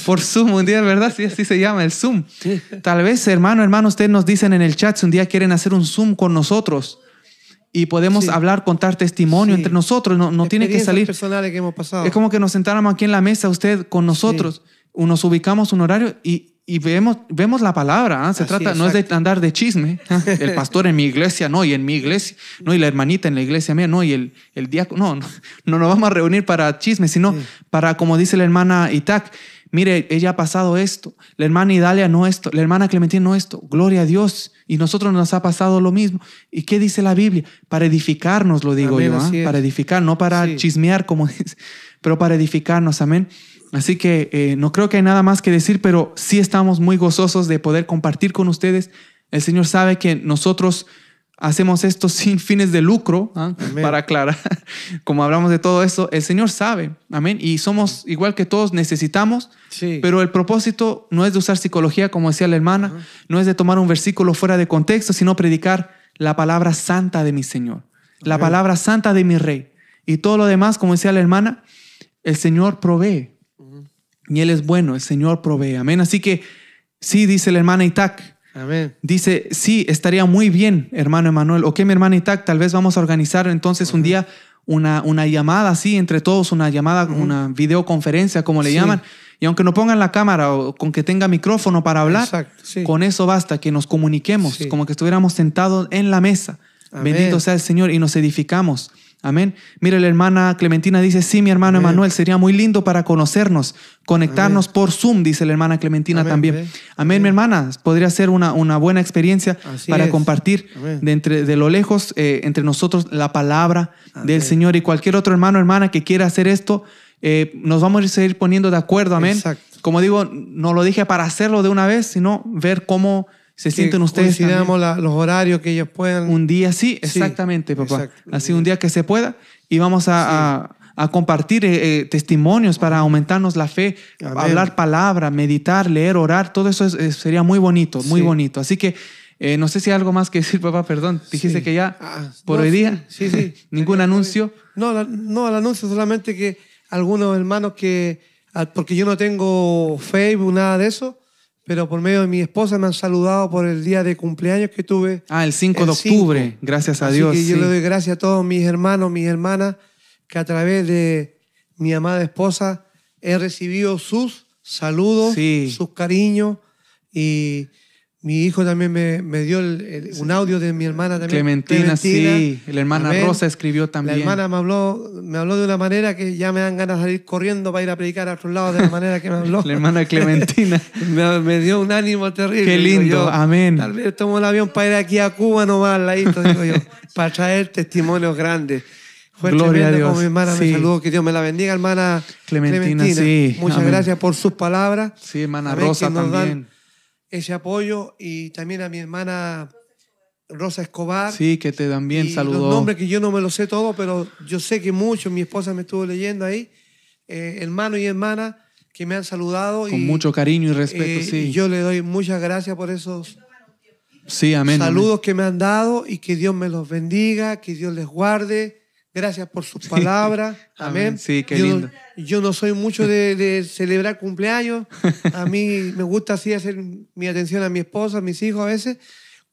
por Zoom un día, ¿verdad? Sí, así se llama el Zoom. Sí. Tal vez, hermano, hermano, ustedes nos dicen en el chat si un día quieren hacer un Zoom con nosotros y podemos Sí. hablar, contar testimonio Sí. entre nosotros, no, no tiene que salir. personales que hemos pasado. Es como que nos sentáramos aquí en la mesa usted con nosotros, nos ubicamos un horario y, y vemos, vemos la palabra. ¿ah? Se Así, trata, no es de andar de chisme. ¿ah? [laughs] El pastor en mi iglesia, no, y en mi iglesia, no, y la hermanita en la iglesia mía, no, y el, el diácono, no, no, no nos vamos a reunir para chisme, sino Sí. para, como dice la hermana Itac, mire, ella ha pasado esto, la hermana Idalia no esto, la hermana Clementina no esto, gloria a Dios, y nosotros nos ha pasado lo mismo. ¿Y qué dice la Biblia? Para edificarnos, lo digo Amén, yo, ¿ah? para edificar, no para Sí. chismear, como [laughs] dice, pero para edificarnos, amén. Así que eh, no creo que hay nada más que decir, pero sí estamos muy gozosos de poder compartir con ustedes. El Señor sabe que nosotros hacemos esto [laughs] sin fines de lucro, ¿ah? Para aclarar, [laughs] como hablamos de todo eso, el Señor sabe, amén. Y somos igual que todos, necesitamos, Sí. pero el propósito no es de usar psicología, como decía la hermana, no es de tomar un versículo fuera de contexto, sino predicar la palabra santa de mi Señor, la Amén. palabra santa de mi Rey. Y todo lo demás, como decía la hermana, el Señor provee. Y Él es bueno, el Señor provee. Amén. Así que sí, dice la hermana Itac, Amén. Dice, sí, estaría muy bien, hermano Emanuel. Ok, mi hermana Itac, tal vez vamos a organizar entonces un día una, una llamada así entre todos, una llamada, una videoconferencia, como le Sí. llaman. Y aunque no pongan la cámara o con que tenga micrófono para hablar, Exacto, sí. con eso basta, que nos comuniquemos, Sí. como que estuviéramos sentados en la mesa. Amén. Bendito sea el Señor y nos edificamos. Amén. Mire, la hermana Clementina dice, sí, mi hermano Amén. Emanuel, sería muy lindo para conocernos, conectarnos por Zoom, dice la hermana Clementina Amén, también. amén. Mi hermana. Podría ser una, una buena experiencia Así para es. compartir de, entre, de lo lejos eh, entre nosotros la palabra del. Señor y cualquier otro hermano hermana que quiera hacer esto, eh, nos vamos a seguir poniendo de acuerdo. Amén. Exacto. Como digo, no lo dije para hacerlo de una vez, sino ver cómo se sienten ustedes coincidamos la- los horarios que ellos puedan. Un día, sí, exactamente, papá. exacto. Así un día que se pueda y vamos a, a- a compartir eh, eh, testimonios para aumentarnos la fe, Amén. hablar palabra, meditar, leer, orar, todo eso es- es- sería muy bonito, muy Sí. bonito. Así que eh, no sé si hay algo más que decir, papá, perdón. Dijiste Sí. que ya Ah, por no, hoy sí, día, Sí, sí. [laughs] ningún anuncio. No, la- no, el anuncio solamente que algunos hermanos que, ah, porque yo no tengo Facebook, nada de eso, pero por medio de mi esposa me han saludado por el día de cumpleaños que tuve. Ah, el 5 de El 5. octubre, gracias a Así Dios. que yo le doy gracias a todos mis hermanos, mis hermanas, que a través de mi amada esposa he recibido sus saludos, Sí. sus cariños y mi hijo también me, me dio el- el- un audio de mi hermana también. Clementina, sí. La hermana. Rosa escribió La también. hermana me habló, me habló de una manera que ya me dan ganas de salir corriendo para ir a predicar a otro lado de la manera que me habló. La hermana Clementina. [laughs] me, me dio un ánimo terrible. Qué lindo, yo. amén. Tal vez tomo el avión para ir aquí a Cuba nomás ladito, digo yo, [laughs] para traer testimonios grandes. Fue Gloria a Dios. como mi hermana Sí. me saludó. Que Dios me la bendiga, hermana Clementina, sí. Muchas Amén. gracias por sus palabras, Sí, hermana Amén, Rosa también. Ese apoyo y también a mi hermana Rosa Escobar. Sí, que te dan bien, y saludó. Los nombres que yo no me los sé todos, pero yo sé que muchos, mi esposa me estuvo leyendo ahí, eh, hermanos y hermanas que me han saludado. Con y, mucho cariño y respeto, eh, sí. y yo le doy muchas gracias por esos sí, amén. amén. saludos que me han dado y que Dios me los bendiga, que Dios les guarde. Gracias por sus palabras. [laughs] Amén. Sí, qué yo, lindo. Yo no soy mucho de, de celebrar cumpleaños. [laughs] A mí me gusta así hacer mi atención a mi esposa, a mis hijos a veces,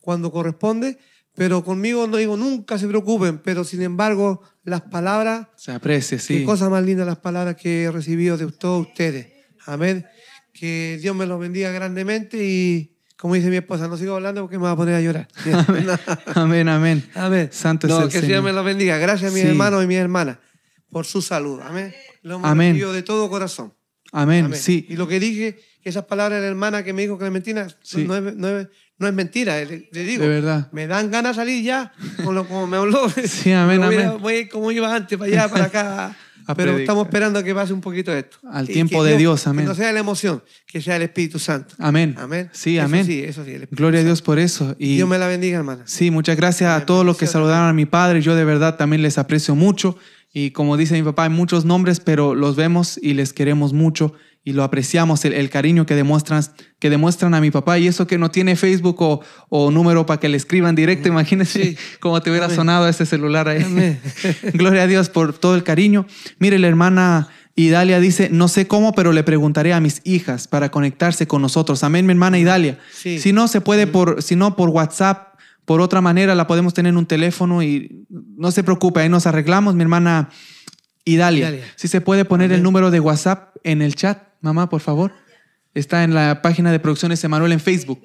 cuando corresponde. Pero conmigo no digo nunca se preocupen. Pero sin embargo, las palabras, Se aprecia, qué sí. cosa más linda las palabras que he recibido de todos ustedes. Amén. Que Dios me los bendiga grandemente y, como dice mi esposa, no sigo hablando porque me va a poner a llorar. [laughs] Amén, amén. Amén. Santo No, es el que Señor. Señor me los bendiga. Gracias a mis Sí. hermanos y mis hermanas por su salud. Amén. Lo hemos de todo corazón. Amén, Amén. sí. Y lo que dije, que esas palabras de la hermana que me dijo Clementina, Sí. no, es, no, es, no es mentira. Le, le digo, De verdad. me dan ganas de salir ya, con lo como me habló. Sí, amén, [laughs] a- amén. Voy como iba antes, para allá, para acá. Pero predicar. estamos esperando que pase un poquito de esto. Al tiempo que de Dios, amén. Que no sea la emoción, que sea el Espíritu Santo. Amén. Amén. Sí, Eso amén. sí, eso sí, el Gloria a. Dios por eso. Y Dios me la bendiga, hermana. sí, muchas gracias a todos los que saludaron a mi padre. Yo de verdad también les aprecio mucho. Y como dice mi papá, hay muchos nombres, pero los vemos y les queremos mucho y lo apreciamos, el, el cariño que demuestran, que demuestran a mi papá. Y eso que no tiene Facebook o, o número para que le escriban directo, imagínense Sí. cómo te hubiera Amén. sonado ese celular ahí. Amén. [laughs] Gloria a Dios por todo el cariño. Mire, la hermana Idalia dice, no sé cómo, pero le preguntaré a mis hijas para conectarse con nosotros. Amén, mi hermana Idalia. Sí. Si no se puede por, si no por WhatsApp, por otra manera la podemos tener en un teléfono y no se preocupe, ahí nos arreglamos, mi hermana Idalia. Idalia. Si se puede poner el número de WhatsApp en el chat, mamá, por favor. Está en la página de Producciones Emanuel en Facebook.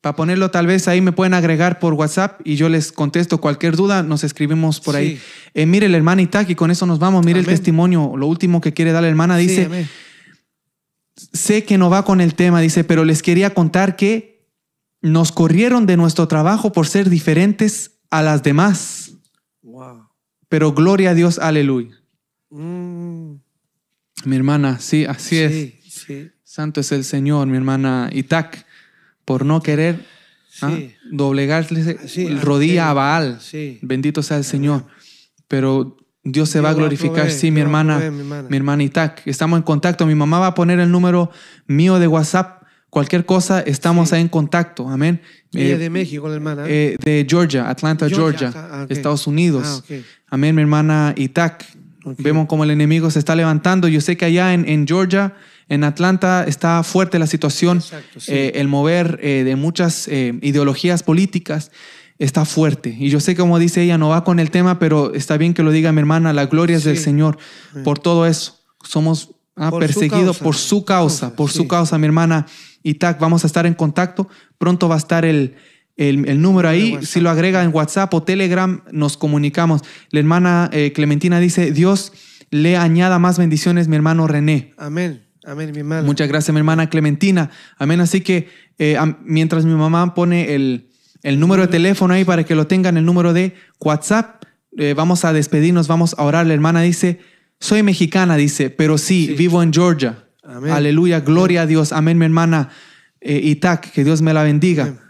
Para ponerlo, tal vez ahí me pueden agregar por WhatsApp y yo les contesto cualquier duda, nos escribimos por ahí. Eh, mire, la hermana Itaki, con eso nos vamos. Mire el testimonio, lo último que quiere dar la hermana. Sí, Dice, amén. sé que no va con el tema, dice, pero les quería contar que nos corrieron de nuestro trabajo por ser diferentes a las demás. Wow. Pero gloria a Dios, aleluya. Mm, Mi hermana, sí, así es. sí. Santo es el Señor, mi hermana Itac, por no querer ¿ah? Doblegarle rodilla a Baal. Bendito sea el Señor. Pero Dios se Dios va a glorificar. sí, mi hermana, mi hermana. mi hermana Itac. Estamos en contacto. Mi mamá va a poner el número mío de WhatsApp. Cualquier cosa, estamos Sí. ahí en contacto. Amén. Ella Eh, es de México, la hermana. eh, de Georgia, Atlanta, Georgia, ah. Estados Unidos. Ah. Amén, mi hermana Itac. Ok. Vemos como el enemigo se está levantando. Yo sé que allá en, en Georgia, en Atlanta, está fuerte la situación. Exacto, sí. Eh, el mover eh, de muchas eh, ideologías políticas está fuerte. Y yo sé, como dice ella, no va con el tema, pero está bien que lo diga mi hermana. La gloria es del Sí. Señor. Por todo eso, somos ah, Por perseguidos por su causa, por su sí. causa, mi hermana Itac. Vamos a estar en contacto. Pronto va a estar el, el, el número ahí. Si lo agrega en WhatsApp o Telegram, nos comunicamos. La hermana eh, Clementina dice, Dios le añada más bendiciones, mi hermano René. Amén. Amén, mi hermana. Muchas gracias, mi hermana Clementina. Amén. Así que eh, mientras mi mamá pone el, el número de teléfono ahí para que lo tengan, el número de WhatsApp, eh, vamos a despedirnos, vamos a orar. La hermana dice, soy mexicana, dice, pero sí, Sí. vivo en Georgia. Amén. Aleluya, gloria a Dios. Amén, mi hermana eh, Itac, que Dios me la bendiga. Amén.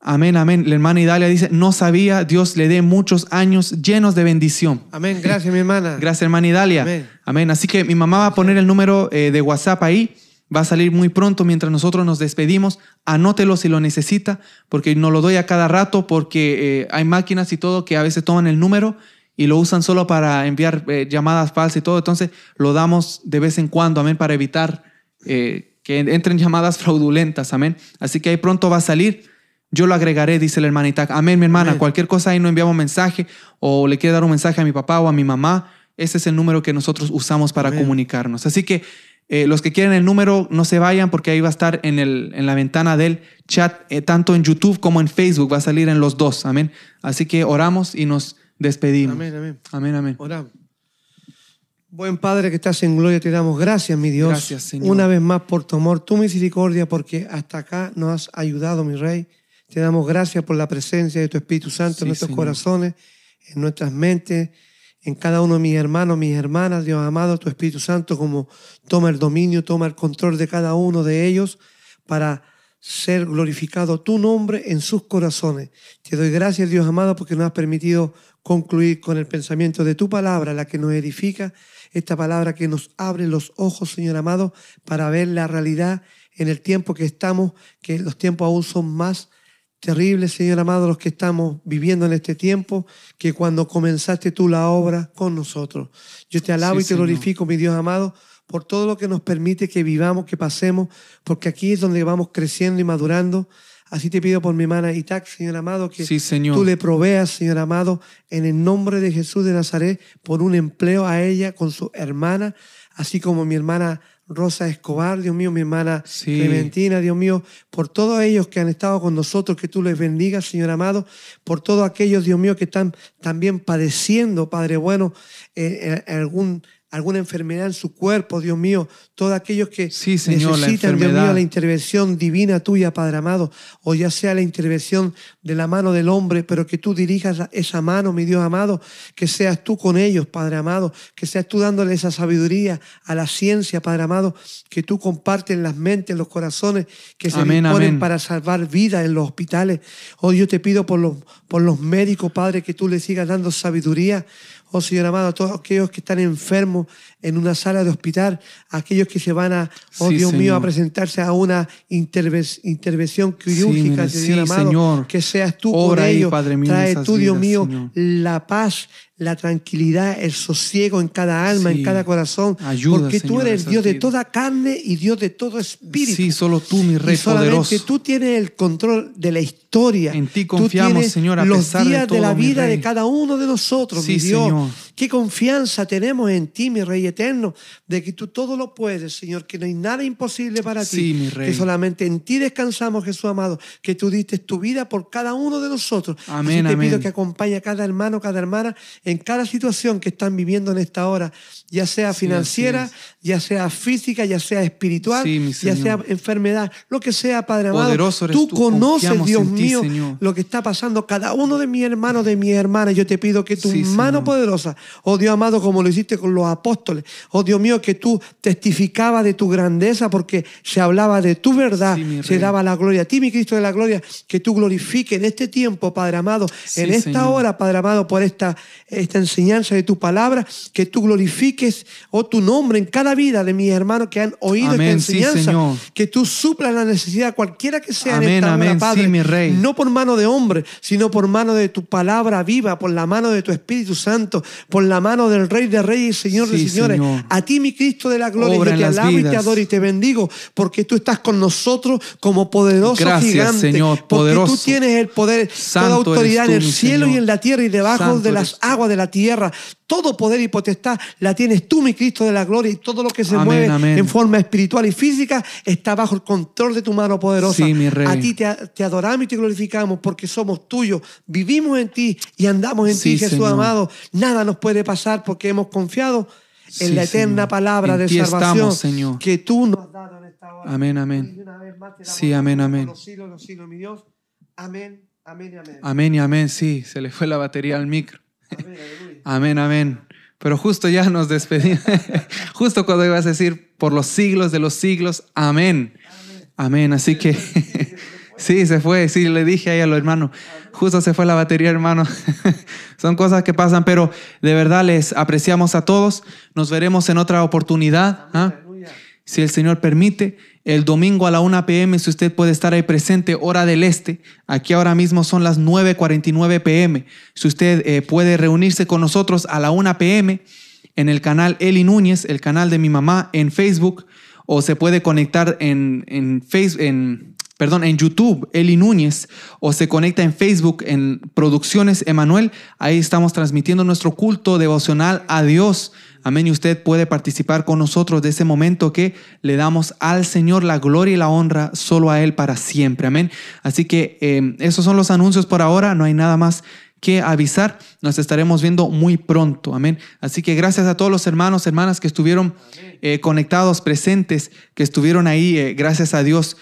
Amén, amén. La hermana Idalia dice, no sabía, Dios le dé muchos años llenos de bendición. Amén. Gracias, mi hermana. Gracias, hermana Idalia. Amén. Amén. Así que mi mamá va a poner el número eh, de WhatsApp ahí. Va a salir muy pronto mientras nosotros nos despedimos. Anótelo si lo necesita, porque no lo doy a cada rato, porque eh, hay máquinas y todo que a veces toman el número y lo usan solo para enviar eh, llamadas falsas y todo. Entonces lo damos de vez en cuando, amén, para evitar que entren llamadas fraudulentas, amén. Así que ahí pronto va a salir. Yo lo agregaré, dice la hermanita. Amén, mi hermana. Amén. Cualquier cosa ahí no enviamos mensaje o le quiere dar un mensaje a mi papá o a mi mamá. Ese es el número que nosotros usamos para Amén. comunicarnos. Así que eh, los que quieren el número, no se vayan porque ahí va a estar en, el, en la ventana del chat, eh, tanto en YouTube como en Facebook. Va a salir en los dos. Amén. Así que oramos y nos despedimos. Amén, amén. Amén, amén. Oramos. Buen Padre que estás en gloria, te damos gracias, mi Dios. Gracias, Señor. Una vez más por tu amor, tu misericordia, porque hasta acá nos has ayudado, mi Rey. Te damos gracias por la presencia de tu Espíritu Santo Sí, en nuestros Señor. corazones, en nuestras mentes, en cada uno de mis hermanos, mis hermanas, Dios amado, tu Espíritu Santo, como toma el dominio, toma el control de cada uno de ellos para ser glorificado tu nombre en sus corazones. Te doy gracias, Dios amado, porque nos has permitido concluir con el pensamiento de tu palabra, la que nos edifica, esta palabra que nos abre los ojos, Señor amado, para ver la realidad en el tiempo que estamos, que los tiempos aún son más terribles, Señor amado, los que estamos viviendo en este tiempo, que cuando comenzaste tú la obra con nosotros. Yo te alabo y te glorifico, mi Dios amado, por todo lo que nos permite que vivamos, que pasemos, porque aquí es donde vamos creciendo y madurando. Así te pido por mi hermana Itac, Señor amado, que tú le proveas, Señor amado, en el nombre de Jesús de Nazaret, por un empleo a ella con su hermana, así como mi hermana Rosa Escobar, Dios mío, mi hermana Clementina, Dios mío, por todos ellos que han estado con nosotros, que tú les bendigas, Señor amado, por todos aquellos, Dios mío, que están también padeciendo, Padre bueno, eh, eh, algún alguna enfermedad en su cuerpo, Dios mío, todos aquellos que necesitan, Dios mío, la intervención divina tuya, Padre amado, o ya sea la intervención de la mano del hombre, pero que tú dirijas esa mano, mi Dios amado, que seas tú con ellos, Padre amado, que seas tú dándole esa sabiduría a la ciencia, Padre amado, que tú compartes las mentes, los corazones que se disponen para salvar vidas en los hospitales. Oh, yo te pido por los, por los médicos, Padre, que tú les sigas dando sabiduría Oh Señor amado, a todos aquellos que están enfermos en una sala de hospital, aquellos que se van a, oh Dios mío, a presentarse a una intervención quirúrgica, Señor amado, que seas tú por ellos. Trae tú, Dios mío, la paz la tranquilidad, el sosiego en cada alma, en cada corazón. porque tú eres Dios de toda carne y Dios de todo espíritu. Sí, solo tú, mi Rey y solamente poderoso. tú tienes el control de la historia. En ti confiamos, Señor, a los pesar días de, todo, la vida de cada uno de nosotros, mi Dios. Señor. Qué confianza tenemos en ti, mi Rey eterno, de que tú todo lo puedes, Señor, que no hay nada imposible para ti. Mi Rey. Que solamente en ti descansamos, Jesús amado, que tú diste tu vida por cada uno de nosotros. Amén, Así te pido que acompañe a cada hermano, cada hermana en cada situación que están viviendo en esta hora, ya sea financiera, ya sea física, ya sea espiritual, ya sea enfermedad, lo que sea, Padre amado. tú, conoces, Dios mío, lo que está pasando cada uno de mis hermanos, de mis hermanas. Yo te pido que tu mano poderosa, oh Dios amado, como lo hiciste con los apóstoles, oh Dios mío, que tú testificabas de tu grandeza porque se hablaba de tu verdad, se daba la gloria a ti, mi Cristo de la gloria, que tú glorifiques en este tiempo, Padre amado, en esta hora, Padre amado, por esta, esta enseñanza de tu palabra, que tú glorifiques, oh tu nombre en cada vida de mis hermanos que han oído esta enseñanza. que tú suplas la necesidad cualquiera que sea en esta hora, Padre. mi rey. No por mano de hombre, sino por mano de tu palabra viva, por la mano de tu Espíritu Santo, por la mano del Rey de Reyes y Señor de Señores. A ti, mi Cristo de la gloria, yo te alabo y te adoro y te bendigo, porque tú estás con nosotros como poderoso gigante. Señor, poderoso. Porque tú tienes el poder, toda autoridad en el cielo y en la tierra y debajo de las aguas de la tierra. Todo poder y potestad la tienes tú, mi Cristo de la gloria, y todo lo que se mueve en forma espiritual y física está bajo el control de tu mano poderosa. A ti te, adoramos y te glorificamos porque somos tuyos, vivimos en ti y andamos en ti, Jesús amado. Nada nos puede pasar porque hemos confiado en la eterna palabra de salvación Señor. que tú nos has dado en esta hora. Amén, amén. Sí, amén, amén. Amén, amén y amén. Amén y amén, sí, se le fue la batería al micro. Amén, [laughs] amén. Pero justo ya nos despedimos. [laughs] justo cuando ibas a decir, por los siglos de los siglos, amén. Amén. Así que [laughs] sí, se fue. Sí, le dije ahí a los hermanos. Justo se fue la batería, hermano. [laughs] Son cosas que pasan, pero de verdad les apreciamos a todos. Nos veremos en otra oportunidad. ¿ah? Si el Señor permite el domingo a la 1 pm, si usted puede estar ahí presente, hora del este. Aquí ahora mismo son las 9.49 pm. Si usted eh, puede reunirse con nosotros a la 1 pm en el canal Eli Núñez, el canal de mi mamá en Facebook, o se puede conectar en, en, Facebook, en, perdón, en YouTube, Eli Núñez, o se conecta en Facebook en Producciones Emanuel. Ahí estamos transmitiendo nuestro culto devocional a Dios Amén. Y usted puede participar con nosotros de ese momento que le damos al Señor la gloria y la honra solo a Él para siempre. Amén. Así que eh, esos son los anuncios por ahora. No hay nada más que avisar. Nos estaremos viendo muy pronto. Amén. Así que gracias a todos los hermanos, hermanas que estuvieron eh, conectados, presentes, que estuvieron ahí. Eh, gracias a Dios.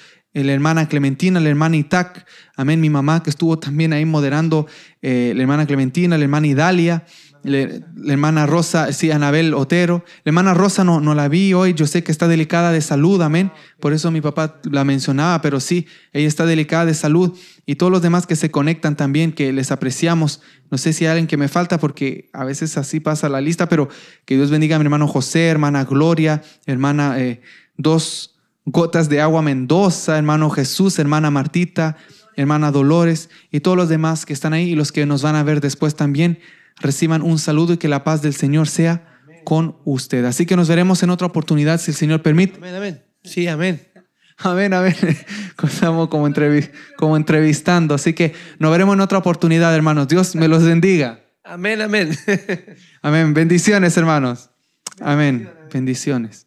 La hermana Clementina, la hermana Itac, amén, mi mamá que estuvo también ahí moderando, la hermana Clementina, la hermana Idalia, la hermana Rosa, sí, Anabel Otero. La hermana Rosa no, no la vi hoy, yo sé que está delicada de salud, amén. Por eso mi papá la mencionaba, pero sí, ella está delicada de salud. Y todos los demás que se conectan también, que les apreciamos. No sé si hay alguien que me falta, porque a veces así pasa la lista, pero que Dios bendiga a mi hermano José, hermana Gloria, hermana eh, Dos Gotas de Agua Mendoza, hermano Jesús, hermana Martita, hermana Dolores y todos los demás que están ahí y los que nos van a ver después también reciban un saludo y que la paz del Señor sea con usted. Así que nos veremos en otra oportunidad si el Señor permite. Amén, amén. Sí, amén. Amén, amén. [laughs] Estamos como, como entrevistando. Así que nos veremos en otra oportunidad, hermanos. Dios me los bendiga. Amén, amén. [laughs] Amén. Bendiciones, hermanos. Amén. Bendiciones.